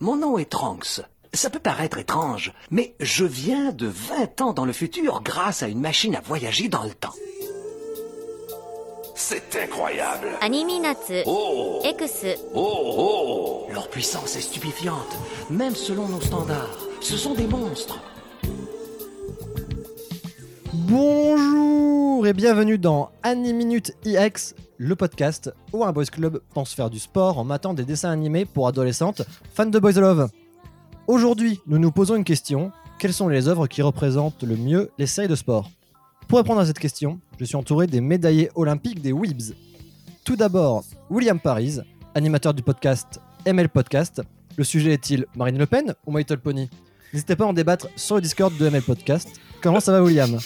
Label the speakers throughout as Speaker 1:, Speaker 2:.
Speaker 1: Mon nom est Trunks. Ça peut paraître étrange, mais je viens de 20 ans dans le futur grâce à une machine à voyager dans le temps.
Speaker 2: C'est incroyable.
Speaker 3: Animinatsu
Speaker 2: Oh,
Speaker 3: X
Speaker 2: oh, oh.
Speaker 1: Leur puissance est stupéfiante, même selon nos standards. Ce sont des monstres.
Speaker 4: Bonjour et bienvenue dans Animinute IX, le podcast où un boys club pense faire du sport en matant des dessins animés pour adolescentes fans de Boys Love. Aujourd'hui, nous nous posons une question quelles sont les œuvres qui représentent le mieux les séries de sport? Pour répondre à cette question, je suis entouré des médaillés olympiques des Weebs. Tout d'abord, William Paris, animateur du podcast ML Podcast. Le sujet est-il Marine Le Pen ou My Little Pony N'hésitez pas à en débattre sur le Discord de ML Podcast. Comment ça va, William?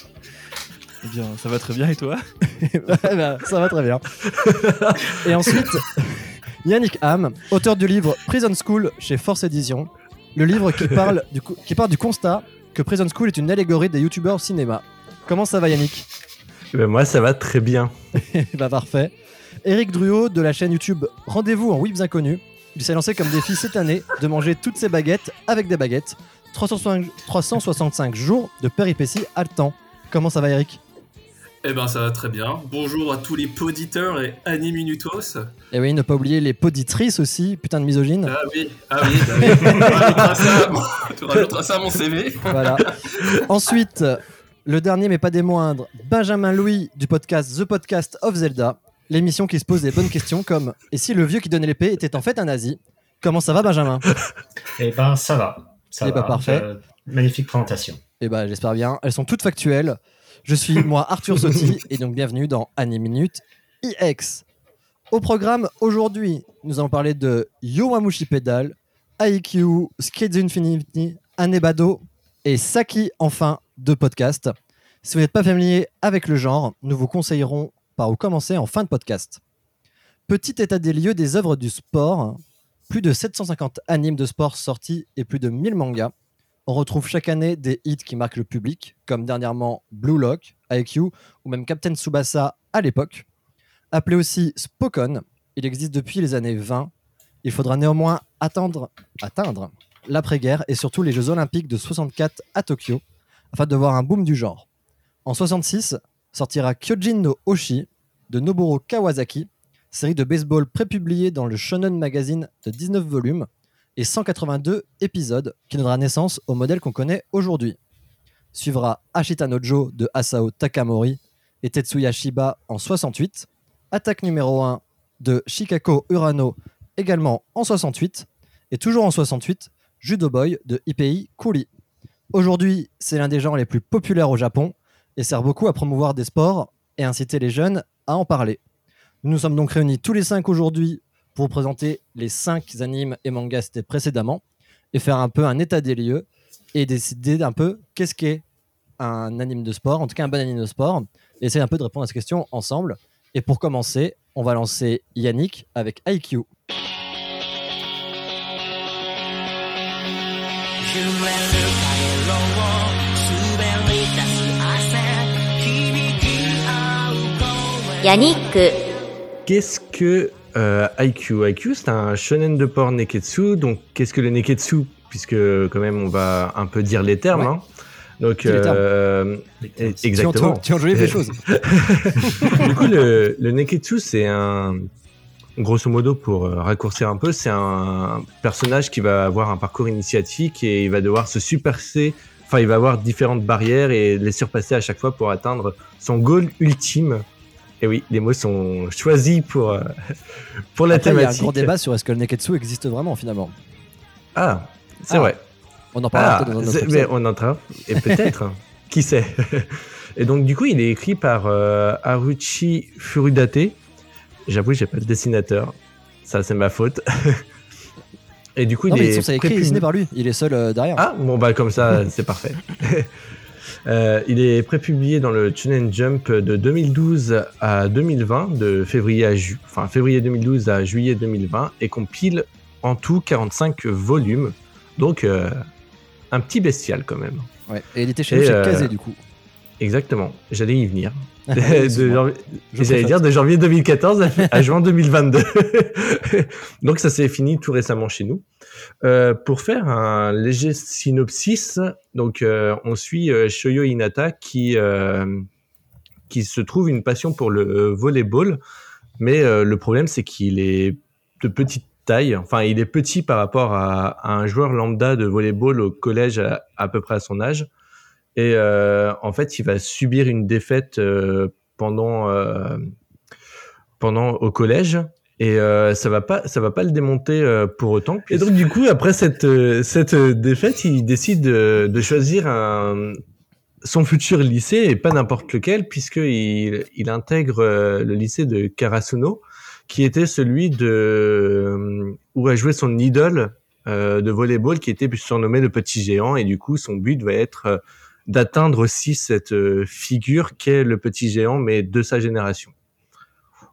Speaker 5: Eh bien, ça va très bien et toi
Speaker 4: bah, ça va très bien. Et ensuite, Yannick Ham, auteur du livre Prison School chez Force Édition. Le livre qui parle du, qui part du constat que Prison School est une allégorie des youtubeurs au cinéma. Comment ça va Yannick?
Speaker 6: Eh ben, moi, ça va très bien.
Speaker 4: Bah parfait. Eric Druot de la chaîne YouTube Rendez-vous en Whips Inconnus. Il s'est lancé comme défi cette année de manger toutes ses baguettes avec des baguettes. 365, 365 jours de péripéties haletant. Comment ça va Eric
Speaker 7: Eh ben ça va très bien. Bonjour à tous les poditeurs et Animunutos.
Speaker 4: Et oui, ne pas oublier les poditrices aussi, putain de misogyne.
Speaker 7: Ah oui, ah oui, bah oui. Tu rajouteras ça à mon- tu rajouteras ça à mon CV.
Speaker 4: Voilà. Ensuite, le dernier mais pas des moindres, Benjamin Louis du podcast The Podcast of Zelda, l'émission qui se pose des bonnes questions comme et si le vieux qui donnait l'épée était en fait un nazi? Comment ça va Benjamin?
Speaker 8: Eh ben, ça va. Ça
Speaker 4: Eh
Speaker 8: va.
Speaker 4: ben, parfait.
Speaker 8: Euh, magnifique présentation.
Speaker 4: Eh ben j'espère bien, elles sont toutes factuelles. Je suis moi Arthur Sotti et donc bienvenue dans Annie Minute IX. Au programme aujourd'hui, nous allons parler de Yowamushi Pedal, IQ, the Infinity, Anebado et Saki enfin de podcast. Si vous n'êtes pas familier avec le genre, nous vous conseillerons par où commencer en fin de podcast. Petit état des lieux des œuvres du sport, plus de 750 animes de sport sortis et plus de 1000 mangas. On retrouve chaque année des hits qui marquent le public, comme dernièrement Blue Lock, IQ ou même Captain Tsubasa à l'époque. Appelé aussi Spokon, il existe depuis les années 20. Il faudra néanmoins attendre, atteindre l'après-guerre et surtout les Jeux Olympiques de 64 à Tokyo afin de voir un boom du genre. En 66 sortira Kyojin no Oshi de Noburo Kawasaki, série de baseball prépubliée dans le Shonen Magazine de 19 volumes et 182 épisodes qui donnera naissance au modèle qu'on connaît aujourd'hui. Suivra Ashita Nojo de Asao Takamori et Tetsuya Shiba en 68, Attaque numéro 1 de Shikako Urano également en 68, et toujours en 68, Judo Boy de Ipei Kuri. Aujourd'hui, c'est l'un des genres les plus populaires au Japon et sert beaucoup à promouvoir des sports et inciter les jeunes à en parler. Nous nous sommes donc réunis tous les cinq aujourd'hui pour vous présenter les 5 animes et mangas cités précédemment et faire un peu un état des lieux et décider d'un peu qu'est-ce qu'est un anime de sport, en tout cas un bon anime de sport, et essayer un peu de répondre à cette question ensemble. Et pour commencer, on va lancer Yannick avec IQ.
Speaker 3: Yannick,
Speaker 6: qu'est-ce que euh, IQ IQ, c'est un shonen de porn neketsu. Donc, qu'est-ce que le neketsu? Puisque, quand même, on va un peu dire les termes.
Speaker 4: Ouais.
Speaker 6: hein. Donc, euh,
Speaker 8: termes.
Speaker 6: exactement.
Speaker 4: Tu enjolives les choses.
Speaker 6: du coup, le, le neketsu, c'est un. Grosso modo, pour euh, raccourcir un peu, c'est un personnage qui va avoir un parcours initiatique et il va devoir se surpasser. Enfin, il va avoir différentes barrières et les surpasser à chaque fois pour atteindre son goal ultime. Et oui, les mots sont choisis pour, euh, pour la
Speaker 4: Après, il y a un
Speaker 6: thématique.
Speaker 4: gros débat sur est-ce que le Neketsu existe vraiment finalement.
Speaker 6: Ah, c'est
Speaker 4: Ah,
Speaker 6: vrai.
Speaker 4: On en parlera
Speaker 6: Ah,
Speaker 4: dans un autre
Speaker 6: c'est- mais on entend. Et peut-être, qui sait? Et donc, du coup, il est écrit par euh, Haruchi Furudate. J'avoue, j'ai pas le dessinateur. Ça, c'est ma faute. Et du coup,
Speaker 4: Non,
Speaker 6: il
Speaker 4: mais
Speaker 6: est.
Speaker 4: ils sont écrit dessiné par lui. Il est seul euh, derrière.
Speaker 6: Ah, bon, bah, comme ça, c'est parfait. Euh, il est prépublié dans le Shonen Jump de 2012 à 2020, de février à ju enfin, février 2012 à juillet 2020, et compile en tout 45 volumes. Donc, euh, un petit bestial quand même.
Speaker 4: Ouais. Et il était chez
Speaker 6: Et,
Speaker 4: nous chez
Speaker 6: euh,
Speaker 4: Kazé du coup.
Speaker 6: Exactement, j'allais y venir.
Speaker 4: Ah,
Speaker 6: De J'allais dire de janvier 2014 à, à juin 2022. Donc ça s'est fini tout récemment chez nous. Euh, pour faire un léger synopsis, donc euh, on suit euh, Shoyo Hinata qui qui se trouve une passion pour le volleyball, mais le problème c'est qu'il est de petite taille. Enfin, il est petit par rapport à, un joueur lambda de volleyball au collège à, à peu près à son âge. Et en fait, il va subir une défaite pendant pendant au collège et euh, ça va pas ça va pas le démonter euh, pour autant. Et donc du coup, après cette euh, cette euh, défaite, il décide de, de choisir un son futur lycée et pas n'importe lequel puisque il, il intègre euh, le lycée de Karasuno qui était celui de où a joué son idole euh, de volleyball qui était surnommé le petit géant et du coup son but va être d'atteindre aussi cette figure qu'est le petit géant mais de sa génération.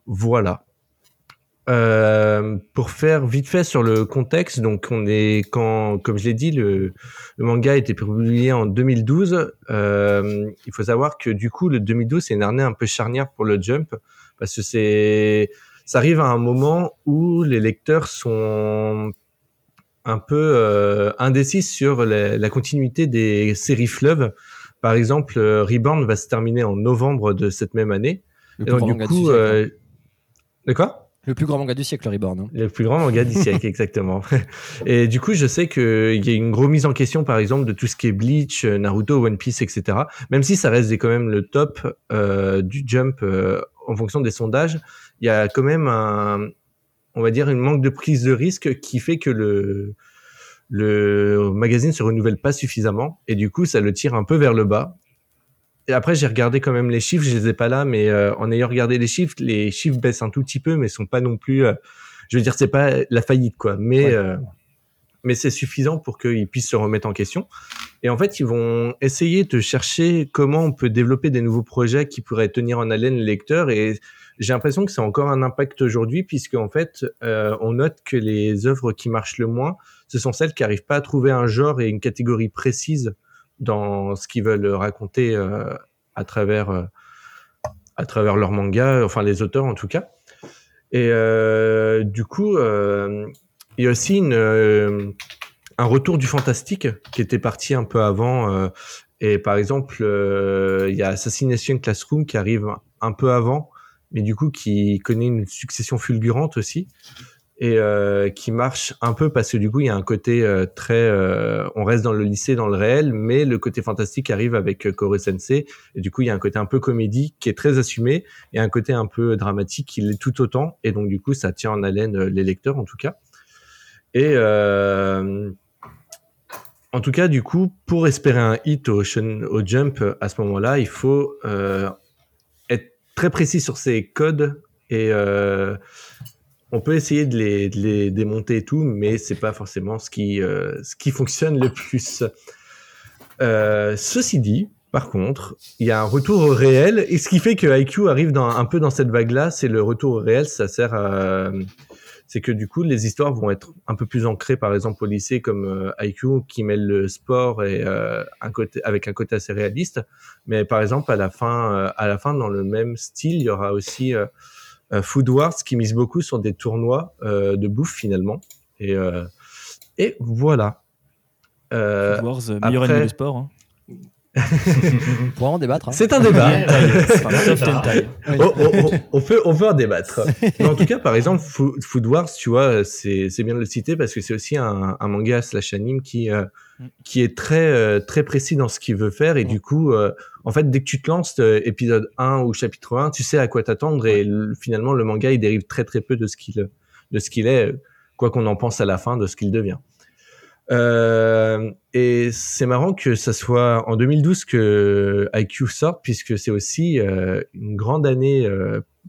Speaker 6: Voilà. Euh, pour faire vite fait sur le contexte, donc on est quand, comme je l'ai dit, le, le manga a été publié en 2012. Euh, il faut savoir que du coup, le 2012 c'est une année un peu charnière pour le Jump parce que c'est, ça arrive à un moment où les lecteurs sont un peu euh, indécis sur la, la continuité des séries fleuves. Par exemple, euh, Reborn va se terminer en novembre de cette même année. Et donc, du coup, euh, de quoi?
Speaker 4: Le plus grand manga du siècle, Reborn. hein.
Speaker 6: le plus grand manga du siècle, exactement. Et du coup, je sais qu'il y a une grosse mise en question, par exemple, de tout ce qui est Bleach, Naruto, One Piece, etc. Même si ça reste quand même le top euh, du Jump euh, en fonction des sondages, il y a quand même un, on va dire, une manque de prise de risque qui fait que le le magazine se renouvelle pas suffisamment et du coup, ça le tire un peu vers le bas. Et après, j'ai regardé quand même les chiffres, je les ai pas là, mais euh, en ayant regardé les chiffres, les chiffres baissent un tout petit peu, mais sont pas non plus. euh, je veux dire, c'est pas la faillite, quoi. Mais
Speaker 4: Ouais.
Speaker 6: euh, mais c'est suffisant pour qu'ils puissent se remettre en question. Et en fait, ils vont essayer de chercher comment on peut développer des nouveaux projets qui pourraient tenir en haleine les lecteurs. Et j'ai l'impression que c'est encore un impact aujourd'hui, puisque en fait, euh, on note que les œuvres qui marchent le moins, ce sont celles qui arrivent pas à trouver un genre et une catégorie précise dans ce qu'ils veulent raconter euh, à travers euh, à travers leur manga, enfin les auteurs en tout cas. Et euh, du coup, il y a aussi un retour du fantastique qui était parti un peu avant. et par exemple, il y a Assassination Classroom qui arrive un peu avant, mais du coup qui connaît une succession fulgurante aussi et euh, qui marche un peu parce que du coup il y a un côté euh, très euh, on reste dans le lycée dans le réel mais le côté fantastique arrive avec Kore Sensei et du coup il y a un côté un peu comédie qui est très assumé et un côté un peu dramatique qui l'est tout autant. Et donc du coup ça tient en haleine les lecteurs en tout cas. Et en tout cas du coup pour espérer un hit au, au jump à ce moment-là il faut être très précis sur ses codes et on peut essayer de les, de les démonter et tout, mais c'est pas forcément ce qui, euh, ce qui fonctionne le plus. Euh, ceci dit, par contre, il y a un retour au réel, et ce qui fait que IQ arrive dans, un peu dans cette vague-là, c'est le retour au réel, ça sert à... C'est que du coup, les histoires vont être un peu plus ancrées, par exemple au lycée, comme euh, IQ, qui mêle le sport et euh, un côté, avec un côté assez réaliste. Mais par exemple, à la fin, euh, à la fin, dans le même style, il y aura aussi euh, Food Wars qui mise beaucoup sur des tournois euh, de bouffe finalement. Et, euh, et voilà. Euh,
Speaker 5: Food Wars, euh, meilleur
Speaker 6: après-
Speaker 5: anime de sport. hein.
Speaker 4: On pourra en débattre. hein.
Speaker 6: c'est un débat. On peut on peut en débattre. Mais en tout cas, par exemple, Fo- Food Wars, tu vois, c'est c'est bien de le citer parce que c'est aussi un, un manga slash anime qui euh. Qui est très euh, très précis dans ce qu'il veut faire et du coup, euh, en fait, dès que tu te lances euh, épisode 1 ou chapitre 1, tu sais à quoi t'attendre et le- finalement le manga il dérive très très peu de ce qu'il de ce qu'il est, quoi qu'on en pense à la fin de ce qu'il devient. Euh, et c'est marrant que ça soit en 2012 que IQ sorte, puisque c'est aussi euh, une grande année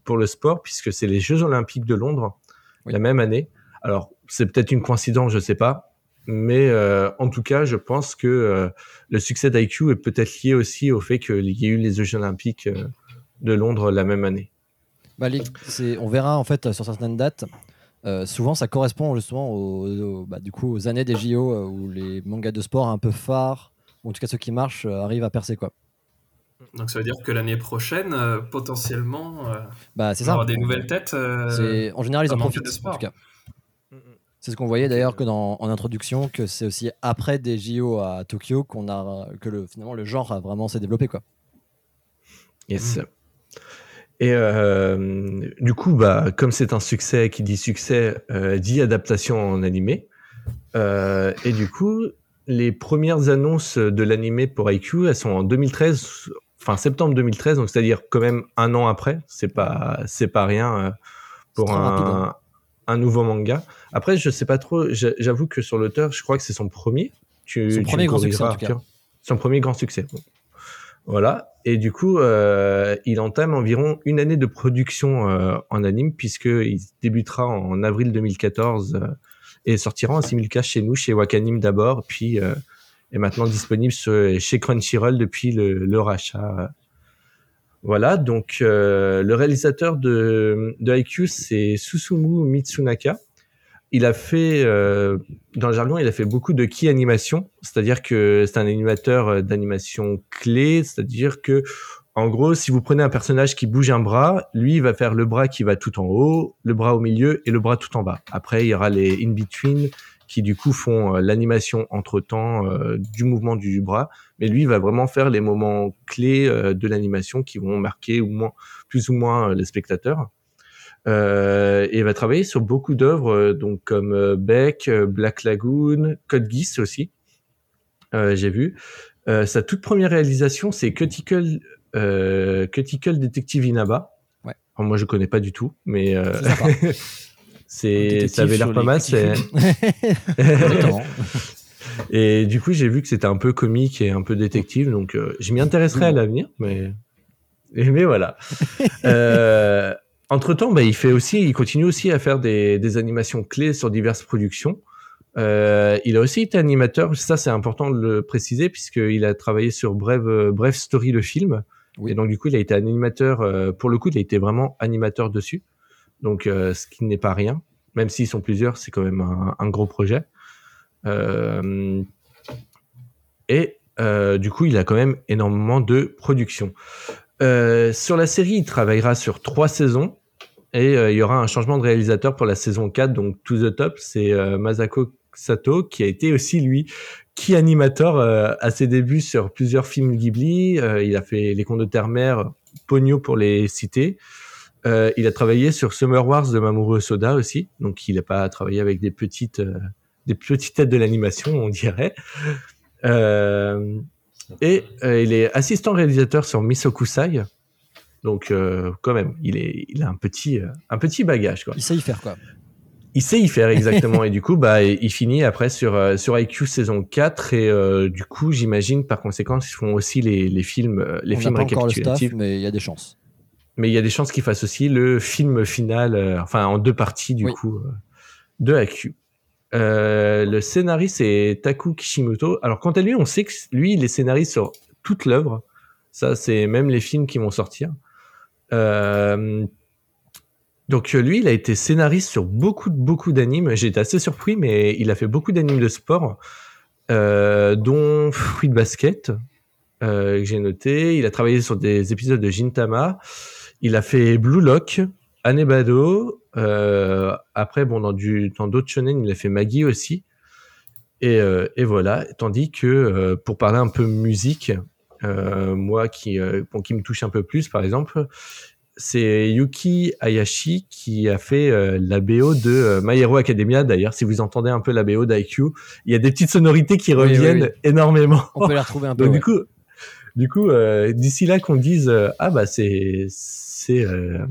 Speaker 6: pour le sport, puisque c'est les Jeux Olympiques de Londres
Speaker 4: Oui.
Speaker 6: la même année. Alors, c'est peut-être une coïncidence, je sais pas, mais euh, en tout cas, je pense que euh, le succès d'IQ est peut-être lié aussi au fait qu'il y ait eu les Jeux Olympiques euh, de Londres la même année.
Speaker 4: Bah, les- on verra en fait sur certaines dates. euh, souvent, ça correspond justement aux, aux- bah, du coup, aux années des JO euh, où les mangas de sport un peu phares, ou en tout cas ceux qui marchent, euh, arrivent à percer quoi.
Speaker 7: Donc ça veut dire que l'année prochaine, euh, potentiellement, euh,
Speaker 4: Bah, c'est ça.
Speaker 7: aura des nouvelles têtes. euh,
Speaker 4: C'est- En général, ils en profitent, en tout cas. C'est ce qu'on voyait d'ailleurs que dans, en introduction, que c'est aussi après des JO à Tokyo qu'on a que le, finalement le genre a vraiment s'est développé quoi.
Speaker 6: Yes. Et euh, du coup, bah, comme c'est un succès qui dit succès, euh, dit adaptation en animé. Euh, et du coup, les premières annonces de l'animé pour IQ, elles sont en 2013, enfin septembre 2013, donc c'est-à-dire quand même un an après. C'est pas, c'est pas rien euh, pour
Speaker 4: rapide,
Speaker 6: un,
Speaker 4: hein.
Speaker 6: Un nouveau manga. Après, je sais pas trop. j'a- J'avoue que sur l'auteur, je crois que c'est son premier. Tu,
Speaker 4: Son
Speaker 6: tu
Speaker 4: premier grand succès, en
Speaker 6: corrigeras,
Speaker 4: tout cas.
Speaker 6: Arthur. Son premier grand succès. Bon. Voilà. Et du coup, euh, il entame environ une année de production euh, en anime, puisqu'il débutera en avril 2014 euh, et sortira en simulcast chez nous, chez Wakanim d'abord, puis euh, est maintenant disponible sur- chez Crunchyroll depuis le, le rachat. Voilà, donc euh, le réalisateur de, de IQ, c'est Susumu Mitsunaka. Il a fait, euh, dans le jargon, il a fait beaucoup de key animation, c'est-à-dire que c'est un animateur euh, d'animation clé, c'est-à-dire que, en gros, si vous prenez un personnage qui bouge un bras, lui, il va faire le bras qui va tout en haut, le bras au milieu et le bras tout en bas. Après, il y aura les in-between qui, du coup, font euh, l'animation entre-temps euh, du mouvement du bras. Mais lui, il va vraiment faire les moments clés euh, de l'animation qui vont marquer ou moins, plus ou moins les spectateurs. Euh, et il va travailler sur beaucoup d'œuvres, donc comme Beck, Black Lagoon, Code Geass aussi. Euh, J'ai vu. Euh, sa toute première réalisation, c'est Cuticle, Cuticle Detective Inaba.
Speaker 4: Ouais.
Speaker 6: Alors, moi, je connais pas du tout, mais
Speaker 4: C'est
Speaker 6: ça avait l'air pas mal. c'est-. Et du coup, j'ai vu que c'était un peu comique et un peu détective, donc euh, je m'y intéresserai à l'avenir, mais mais voilà. euh, entre temps, bah, il fait aussi, il continue aussi à faire des, des animations clés sur diverses productions. Euh, il a aussi été animateur, ça c'est important de le préciser puisqu'il a travaillé sur Brave, euh, Brave Story le film.
Speaker 4: Oui.
Speaker 6: Et donc du coup, il a été animateur. euh, pour le coup, il a été vraiment animateur dessus. Donc, euh, ce qui n'est pas rien. Même s'ils sont plusieurs, c'est quand même un, gros projet. Euh, et euh, du coup, il a quand même énormément de production. Sur la série, il travaillera sur trois saisons. Et il y aura un changement de réalisateur pour la saison 4, donc To the Top, c'est Masako Sato, qui a été aussi, lui, qui animateur à ses débuts sur plusieurs films Ghibli. Il a fait Les Contes de Terre-Mère, Pogno pour les citer. Euh, il a travaillé sur Summer Wars de Mamoru Soda aussi, donc il n'a pas travaillé avec des petites, euh, des petites têtes de l'animation, on dirait. Euh, et il est assistant réalisateur sur Misokusai, donc quand même, il, est, il a un petit, un petit bagage. Quoi.
Speaker 4: Il sait y faire quoi.
Speaker 6: Il sait y faire exactement et du coup bah il finit après sur sur IQ saison 4 et euh, du coup j'imagine par conséquent ils font aussi les, les films les
Speaker 4: On
Speaker 6: films
Speaker 4: pas encore le staff,
Speaker 6: récapitulatifs
Speaker 4: mais il y a des chances.
Speaker 6: Mais il y a des chances qu'ils fassent aussi le film final euh, enfin en deux parties du
Speaker 4: Oui.
Speaker 6: coup euh, de IQ. Euh, le scénariste c'est Taku Kishimoto. Alors quant à lui on sait que lui il est scénariste sur toute l'œuvre. Ça c'est même les films qui vont sortir. Donc lui, il a été scénariste sur beaucoup, beaucoup d'animes. J'ai été assez surpris, mais il a fait beaucoup d'animes de sport, dont Fruit Basket, que j'ai noté. Il a travaillé sur des épisodes de Gintama. Il a fait Blue Lock, Anebado. Euh, après, bon, dans du, dans d'autres shonen, il a fait Maggie aussi. Et, euh, et voilà. Tandis que euh, pour parler un peu musique, moi qui, bon, qui me touche un peu plus, par exemple, c'est Yuki Hayashi qui a fait euh, la BO de euh, My Hero Academia. D'ailleurs, si vous entendez un peu la BO d'IQ, il y a des petites sonorités qui
Speaker 4: Oui,
Speaker 6: reviennent
Speaker 4: oui.
Speaker 6: énormément.
Speaker 4: On peut les retrouver un peu.
Speaker 6: Donc
Speaker 4: ouais.
Speaker 6: du coup, du coup, euh, d'ici là qu'on dise ah bah c'est c'est euh,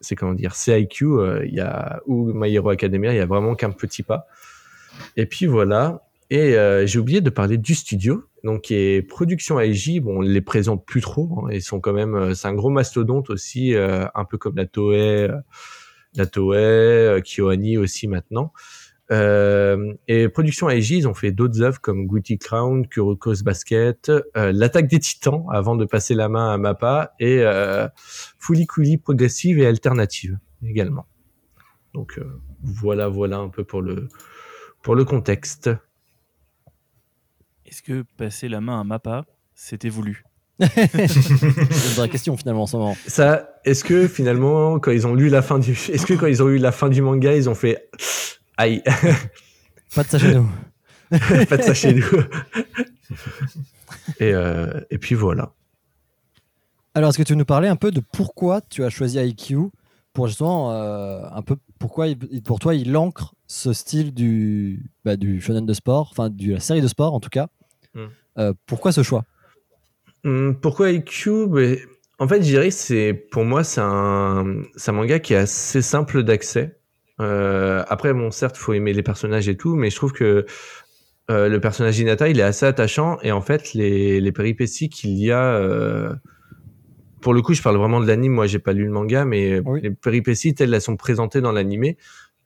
Speaker 6: c'est comment dire c'est IQ, euh, il y a ou My Hero Academia, il y a vraiment qu'un petit pas. Et puis voilà. Et euh, j'ai oublié de parler du studio, donc qui est Production AJ. Bon, on les présente plus trop. hein, ils sont quand même, c'est un gros mastodonte aussi, un peu comme la Toei, la Toei, Kyoani aussi maintenant. Euh, et Production AJ, ils ont fait d'autres œuvres comme Guilty Crown, Kuroko's Basket, euh, L'attaque des Titans avant de passer la main à Mappa et euh, Fully Cooley progressive et alternative également. Donc euh, voilà, voilà un peu pour le pour le contexte.
Speaker 5: Est-ce que passer la main à Mappa, c'était voulu?
Speaker 4: C'est une vraie question finalement en ce moment.
Speaker 6: Ça, est-ce que finalement, quand ils ont lu la fin du, est-ce que quand ils ont eu la fin du manga, ils ont fait, aïe,
Speaker 4: Pas de ça chez nous.
Speaker 6: pas de ça chez nous. et, euh, et puis voilà.
Speaker 4: Alors, est-ce que tu veux nous parler un peu de pourquoi tu as choisi IQ pour justement euh, un peu pourquoi il- pour toi il ancre ce style du bah, du shonen de sport, enfin de la série de sport en tout cas.
Speaker 6: Hmm.
Speaker 4: Euh, pourquoi ce choix?
Speaker 6: Hum, Pourquoi IQ En fait, je dirais que c'est pour moi c'est un, c'est un manga qui est assez simple d'accès. Euh, après, bon, certes, faut aimer les personnages et tout, mais je trouve que euh, le personnage d'Inata, il est assez attachant et en fait, les, les péripéties qu'il y a. euh, pour le coup, je parle vraiment de l'anime. Moi, j'ai pas lu le manga, mais
Speaker 4: Oui.
Speaker 6: les péripéties telles elles sont présentées dans l'animé,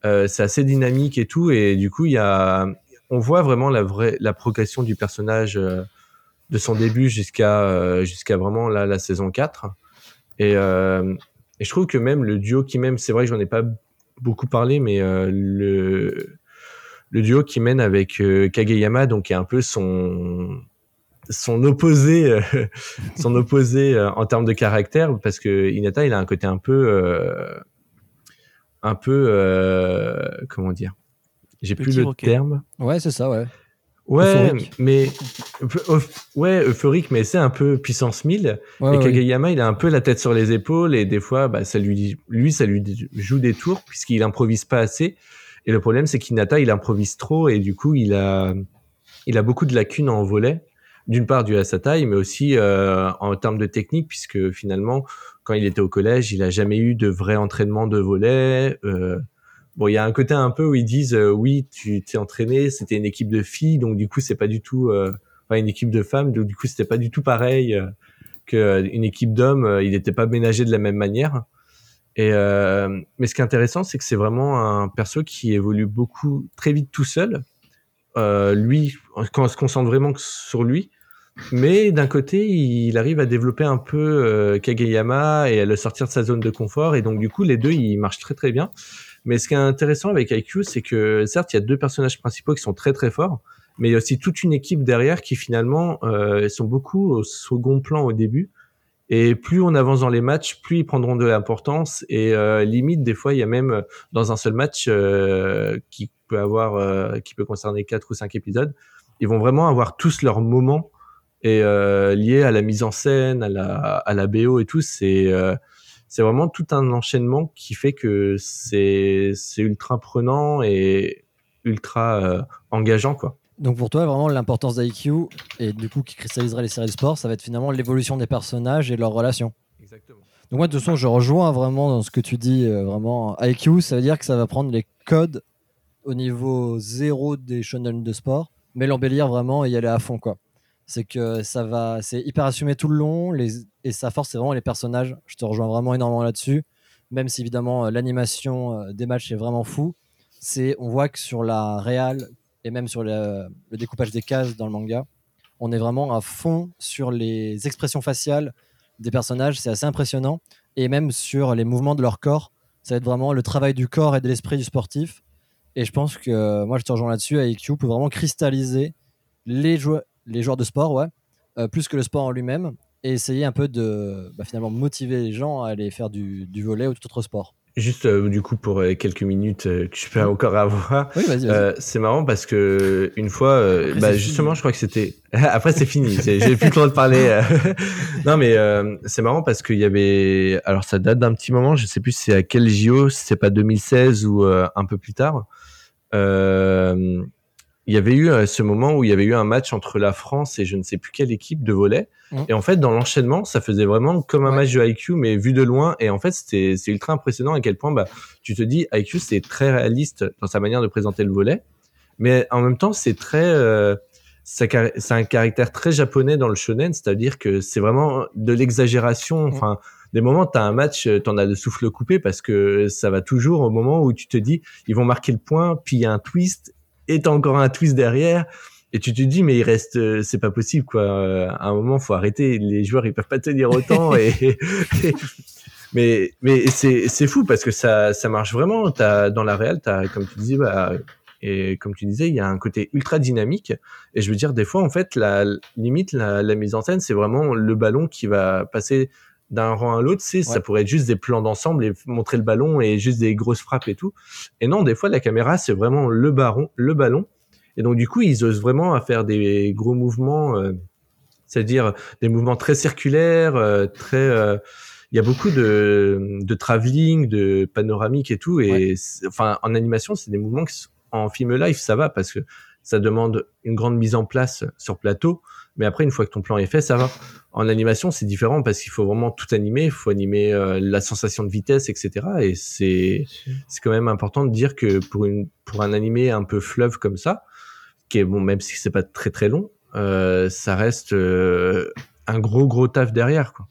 Speaker 6: euh, c'est assez dynamique et tout. Et du coup, il y a, on voit vraiment la vraie, la progression du personnage. euh, de son début jusqu'à euh, jusqu'à vraiment là, la saison 4. Et, euh, et je trouve que même le duo qui mène, c'est vrai que j'en ai pas beaucoup parlé, mais euh, le, le duo qui mène avec euh, Kageyama, donc qui est un peu son son opposé euh, son opposé euh, en termes de caractère parce que Hinata il a un côté un peu euh, un peu euh, comment dire j'ai plus le
Speaker 5: roquet.
Speaker 6: terme
Speaker 4: Ouais, c'est ça, ouais.
Speaker 6: Ouais,
Speaker 4: Euphorique.
Speaker 6: mais ouais, euphorique, mais c'est un peu puissance 1000.
Speaker 4: Ouais,
Speaker 6: et
Speaker 4: ouais,
Speaker 6: Kageyama, il a un peu la tête sur les épaules et des fois, bah, ça lui, lui, ça lui joue des tours puisqu'il improvise pas assez. Et le problème, c'est qu'Inata, il improvise trop et du coup, il a, il a beaucoup de lacunes en volet. D'une part, dû à sa taille, mais aussi euh, en termes de technique, puisque finalement, quand il était au collège, il a jamais eu de vrai entraînement de volet. Euh, bon, il y a un côté un peu où ils disent, euh, oui, tu t'es entraîné, c'était une équipe de filles, donc du coup, c'est pas du tout, euh, enfin, une équipe de femmes, donc du coup, c'était pas du tout pareil euh, que euh, une équipe d'hommes. il n'était pas ménagé de la même manière. Et mais ce qui est intéressant, c'est que c'est vraiment un perso qui évolue beaucoup très vite tout seul. Lui, quand on se concentre vraiment sur lui, mais d'un côté, il arrive à développer un peu euh, Kageyama et à le sortir de sa zone de confort. Et donc, du coup, les deux, ils marchent très très bien. Mais ce qui est intéressant avec IQ, c'est que certes, il y a deux personnages principaux qui sont très très forts, mais il y a aussi toute une équipe derrière qui finalement euh, sont beaucoup au second plan au début. Et plus on avance dans les matchs, plus ils prendront de l'importance. Et euh, limite, des fois, il y a même euh, dans un seul match euh, qui peut avoir, euh, qui peut concerner quatre ou cinq épisodes, ils vont vraiment avoir tous leurs moments et euh, liés à la mise en scène, à la, à la BO et tout. C'est c'est vraiment tout un enchaînement qui fait que c'est ultra prenant et ultra euh, engageant quoi.
Speaker 4: Donc pour toi, vraiment l'importance d'IQ et du coup qui cristallisera les séries de sport, ça va être finalement l'évolution des personnages et leurs relations.
Speaker 6: Exactement.
Speaker 4: Donc moi de toute façon, je rejoins vraiment dans ce que tu dis. euh, vraiment, IQ, ça veut dire que ça va prendre les codes au niveau zéro des shonen de sport, mais l'embellir vraiment et y aller à fond quoi. C'est que ça va, c'est hyper assumé tout le long, les, et sa force vraiment les personnages. Je te rejoins vraiment énormément là-dessus, même si évidemment euh, l'animation euh, des matchs est vraiment fou. C'est, on voit que sur la réal et même sur le, découpage des cases dans le manga, on est vraiment à fond sur les expressions faciales des personnages, c'est assez impressionnant, et même sur les mouvements de leur corps. Ça va être vraiment le travail du corps et de l'esprit du sportif. Et je pense que moi, je te rejoins là-dessus. IQ peut vraiment cristalliser les, les joueurs de sport, ouais, euh, plus que le sport en lui-même, et essayer un peu de bah, finalement motiver les gens à aller faire du, du volet ou tout autre sport.
Speaker 6: Juste euh, du coup pour euh, quelques minutes euh, que je peux encore avoir.
Speaker 4: Oui, vas-y, vas-y.
Speaker 6: C'est marrant parce que une fois,
Speaker 4: Après,
Speaker 6: bah, justement,
Speaker 4: fini.
Speaker 6: je crois que c'était. Après, c'est fini. J'ai plus le temps de parler. non, mais c'est marrant parce qu'il y avait. Alors, ça date d'un petit moment. Je sais plus c'est à quel JO. Si c'est pas 2016 ou un peu plus tard. Il y avait eu euh, ce moment où il y avait eu un match entre la France et je ne sais plus quelle équipe de volet.
Speaker 4: Mhm.
Speaker 6: Et en fait, dans l'enchaînement, ça faisait vraiment comme un
Speaker 4: Ouais.
Speaker 6: match de IQ, mais vu de loin. Et en fait, c'était c'est ultra impressionnant à quel point bah, tu te dis IQ, c'est très réaliste dans sa manière de présenter le volet, mais en même temps, c'est très euh, c'est un caractère très japonais dans le shonen, c'est-à-dire que c'est vraiment de l'exagération. Enfin, des moments, tu as un match, euh, t'en as le souffle coupé parce que ça va toujours au moment où tu te dis, ils vont marquer le point, puis il y a un twist, et t'as encore un twist derrière. Et tu te dis, mais il reste, euh, c'est pas possible, quoi. Euh, À un moment, faut arrêter. Les joueurs, ils peuvent pas tenir autant. et, et- mais, mais c'est, c'est fou parce que ça, ça marche vraiment. T'as, dans la réelle, t'as, comme tu disais, bah, Et comme tu disais, il y a un côté ultra dynamique. Et je veux dire, des fois, en fait, la limite, la, la mise en scène, c'est vraiment le ballon qui va passer d'un rang à l'autre. C'est, ça
Speaker 4: Ouais.
Speaker 6: pourrait être juste des plans d'ensemble et montrer le ballon et juste des grosses frappes et tout. Et non, des fois, la caméra, c'est vraiment le baron, le ballon. Et donc, du coup, ils osent vraiment à faire des gros mouvements, euh, c'est-à-dire des mouvements très circulaires, euh, très. euh, il y a beaucoup de, de travelling, de panoramique et tout. Et enfin, en animation, c'est des mouvements qui, en film live, ça va parce que ça demande une grande mise en place sur plateau. Mais après, une fois que ton plan est fait, ça va. En animation, c'est différent parce qu'il faut vraiment tout animer. Il faut animer euh, la sensation de vitesse, etc. Et c'est c'est quand même important de dire que pour une pour un animé un peu fleuve comme ça, qui est bon, même si c'est pas très très long, euh, ça reste euh, un gros gros taf derrière. Quoi.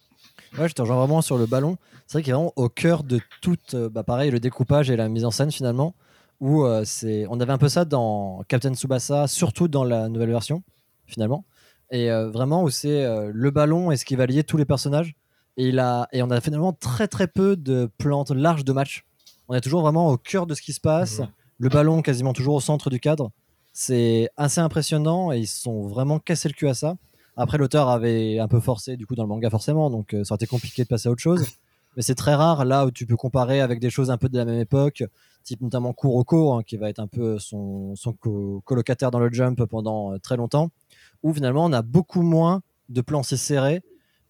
Speaker 4: Ouais, je te rejoins vraiment sur le ballon. C'est vrai qu'il est vraiment au cœur de tout, bah pareil, le découpage et la mise en scène finalement. Où c'est, on avait un peu ça dans Captain Tsubasa, surtout dans la nouvelle version finalement. Et euh, vraiment où c'est euh, le ballon et ce qui va lier tous les personnages. Et, il a, et on a finalement très très peu de plantes larges de match. On est toujours vraiment au cœur de ce qui se passe.
Speaker 8: Mhm.
Speaker 4: Le ballon quasiment toujours au centre du cadre. C'est assez impressionnant et ils se sont vraiment cassés le cul à ça. Après, l'auteur avait un peu forcé du coup dans le manga forcément, donc euh, ça aurait été compliqué de passer à autre chose. Mais c'est très rare là où tu peux comparer avec des choses un peu de la même époque, type notamment Kuroko, hein, qui va être un peu son, son co- colocataire dans le jump pendant très longtemps, où finalement on a beaucoup moins de plans si serrés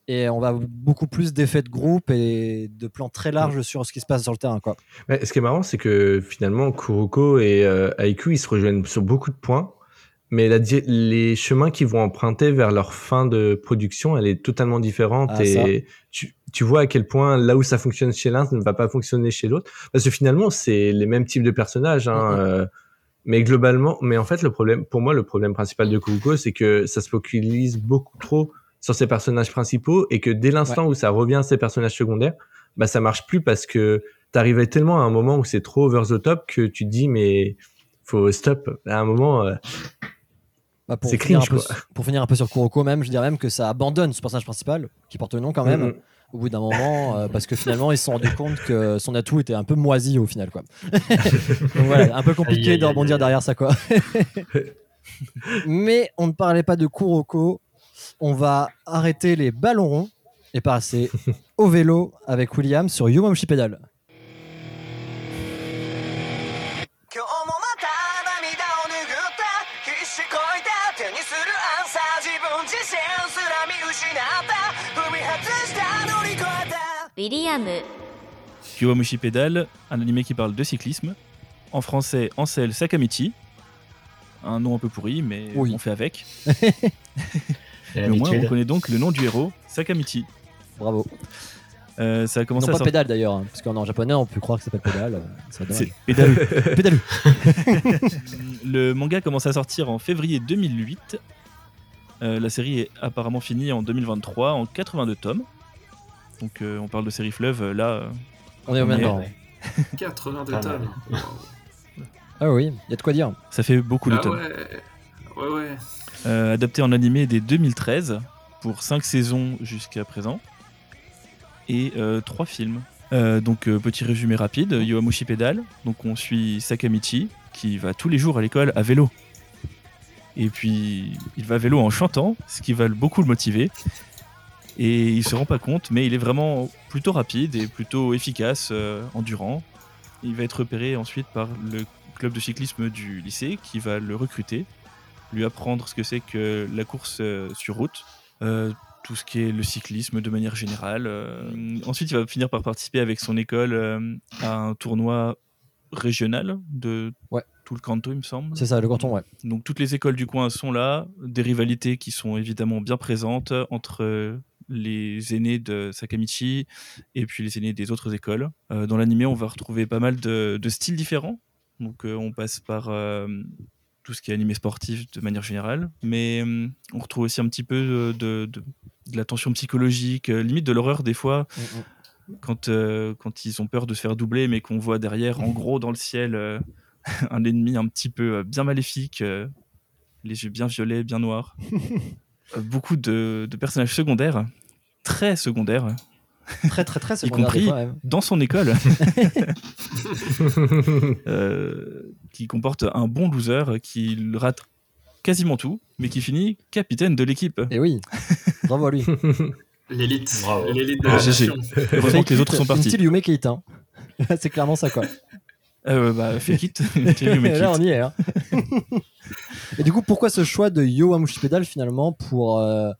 Speaker 4: et on va beaucoup plus d'effets de groupe et de plans très larges sur ce qui se passe sur le terrain. Quoi.
Speaker 6: Ouais, ce qui est marrant, c'est que finalement, Kuroko et euh, Haiku, ils se rejoignent sur beaucoup de points, mais la les chemins qu'ils vont emprunter vers leur fin de production, elle est totalement différente.
Speaker 4: Ah,
Speaker 6: et tu, tu vois à quel point là où ça fonctionne chez l'un, ça ne va pas fonctionner chez l'autre. Parce que finalement, c'est les mêmes types de personnages. Hein,
Speaker 4: Mhm.
Speaker 6: euh, mais globalement, mais en fait, le problème, pour moi, le problème principal de Kuroko, c'est que ça se focalise beaucoup trop sur ses personnages principaux et que dès l'instant où ça revient à ses personnages secondaires, bah ça marche plus parce que t'arrivais tellement à un moment où c'est trop over the top que tu te dis mais faut stop. À un moment, euh,
Speaker 4: Bah, pour,
Speaker 6: C'est
Speaker 4: finir
Speaker 6: cringe,
Speaker 4: un peu,
Speaker 6: quoi.
Speaker 4: pour finir un peu sur Kuroko même, je dirais même que ça abandonne ce personnage principal, qui porte le nom quand même. Au bout d'un moment, euh, parce que finalement ils se sont rendus compte que son atout était un peu moisi au final. Quoi. Donc voilà, un peu compliqué
Speaker 8: aïe,
Speaker 4: de rebondir
Speaker 8: aïe.
Speaker 4: derrière ça. quoi. Mais on ne parlait pas de Kuroko, on va arrêter les ballons ronds et passer au vélo avec William sur Yomamushi Pedal.
Speaker 9: 今日
Speaker 3: William.
Speaker 5: Kiwamushi Pedal, un animé qui parle de cyclisme. En français, Ansel Sakamichi. Un nom un peu pourri, mais on fait avec. mais au moins, on connaît donc le nom du héros, Sakamichi.
Speaker 4: Bravo.
Speaker 5: Euh, ça a commencé non,
Speaker 4: pas pédale d'ailleurs, hein, parce qu'en japonais on peut croire que ça s'appelle pédale. Euh, C'est pédale.
Speaker 5: le manga commence à sortir en février 2008. Euh, la série est apparemment finie en 2023 en 82 tomes. Donc euh, on parle de série fleuve. euh, Là, euh,
Speaker 4: On est au même temps.
Speaker 8: Ouais.
Speaker 7: 82
Speaker 8: Ah,
Speaker 7: tomes.
Speaker 8: ouais.
Speaker 4: Ah oui, il y a de quoi dire.
Speaker 5: ça fait beaucoup de
Speaker 7: Ah
Speaker 5: tomes.
Speaker 7: ouais. Ouais, ouais.
Speaker 5: Euh, adapté en animé dès 2013 pour 5 saisons jusqu'à présent et 3 films. Euh, donc euh, petit résumé rapide, Yoamushi Pedal, donc on suit Sakamichi qui va tous les jours à l'école à vélo. Et puis il va à vélo en chantant, ce qui va beaucoup le motiver. Et il se rend pas compte, mais il est vraiment plutôt rapide et plutôt efficace, euh, endurant. Il va être repéré ensuite par le club de cyclisme du lycée qui va le recruter lui apprendre ce que c'est que la course euh, sur route, euh, tout ce qui est le cyclisme de manière générale. euh. Ensuite, il va finir par participer avec son école à un tournoi régional de
Speaker 4: Ouais.
Speaker 5: tout le canton, il me semble.
Speaker 4: C'est ça, le canton, ouais.
Speaker 5: Donc toutes les écoles du coin sont là, des rivalités qui sont évidemment bien présentes entre les aînés de Sakamichi et puis les aînés des autres écoles. Euh, dans l'animé, on va retrouver pas mal de, de styles différents. Donc euh, on passe par euh, tout ce qui est animé sportif de manière générale, mais on retrouve aussi un petit peu de, de- la tension psychologique, limite de l'horreur des fois, quand, euh, quand ils ont peur de se faire doubler, mais qu'on voit derrière, en gros, dans le ciel, euh, un ennemi un petit peu euh, bien maléfique, les yeux bien violets, bien noirs. Beaucoup de, de personnages secondaires, très secondaires,
Speaker 4: Très, très, très
Speaker 5: y
Speaker 4: secondaire des
Speaker 5: compris dans son école. Euh, qui comporte un bon loser qui rate quasiment tout, mais qui finit capitaine de l'équipe.
Speaker 4: Et oui, bravo à lui.
Speaker 7: L'élite. L'élite de
Speaker 5: Ah,
Speaker 7: la
Speaker 5: GG.
Speaker 7: nation.
Speaker 5: Heureusement que les autres sont partis.
Speaker 4: Until you make it. hein. c'est clairement ça, quoi.
Speaker 5: Euh, bah, fake it.
Speaker 4: Et là, on y est. hein. Et du coup, pourquoi ce choix de Yo Amushi Pedal finalement pour euh,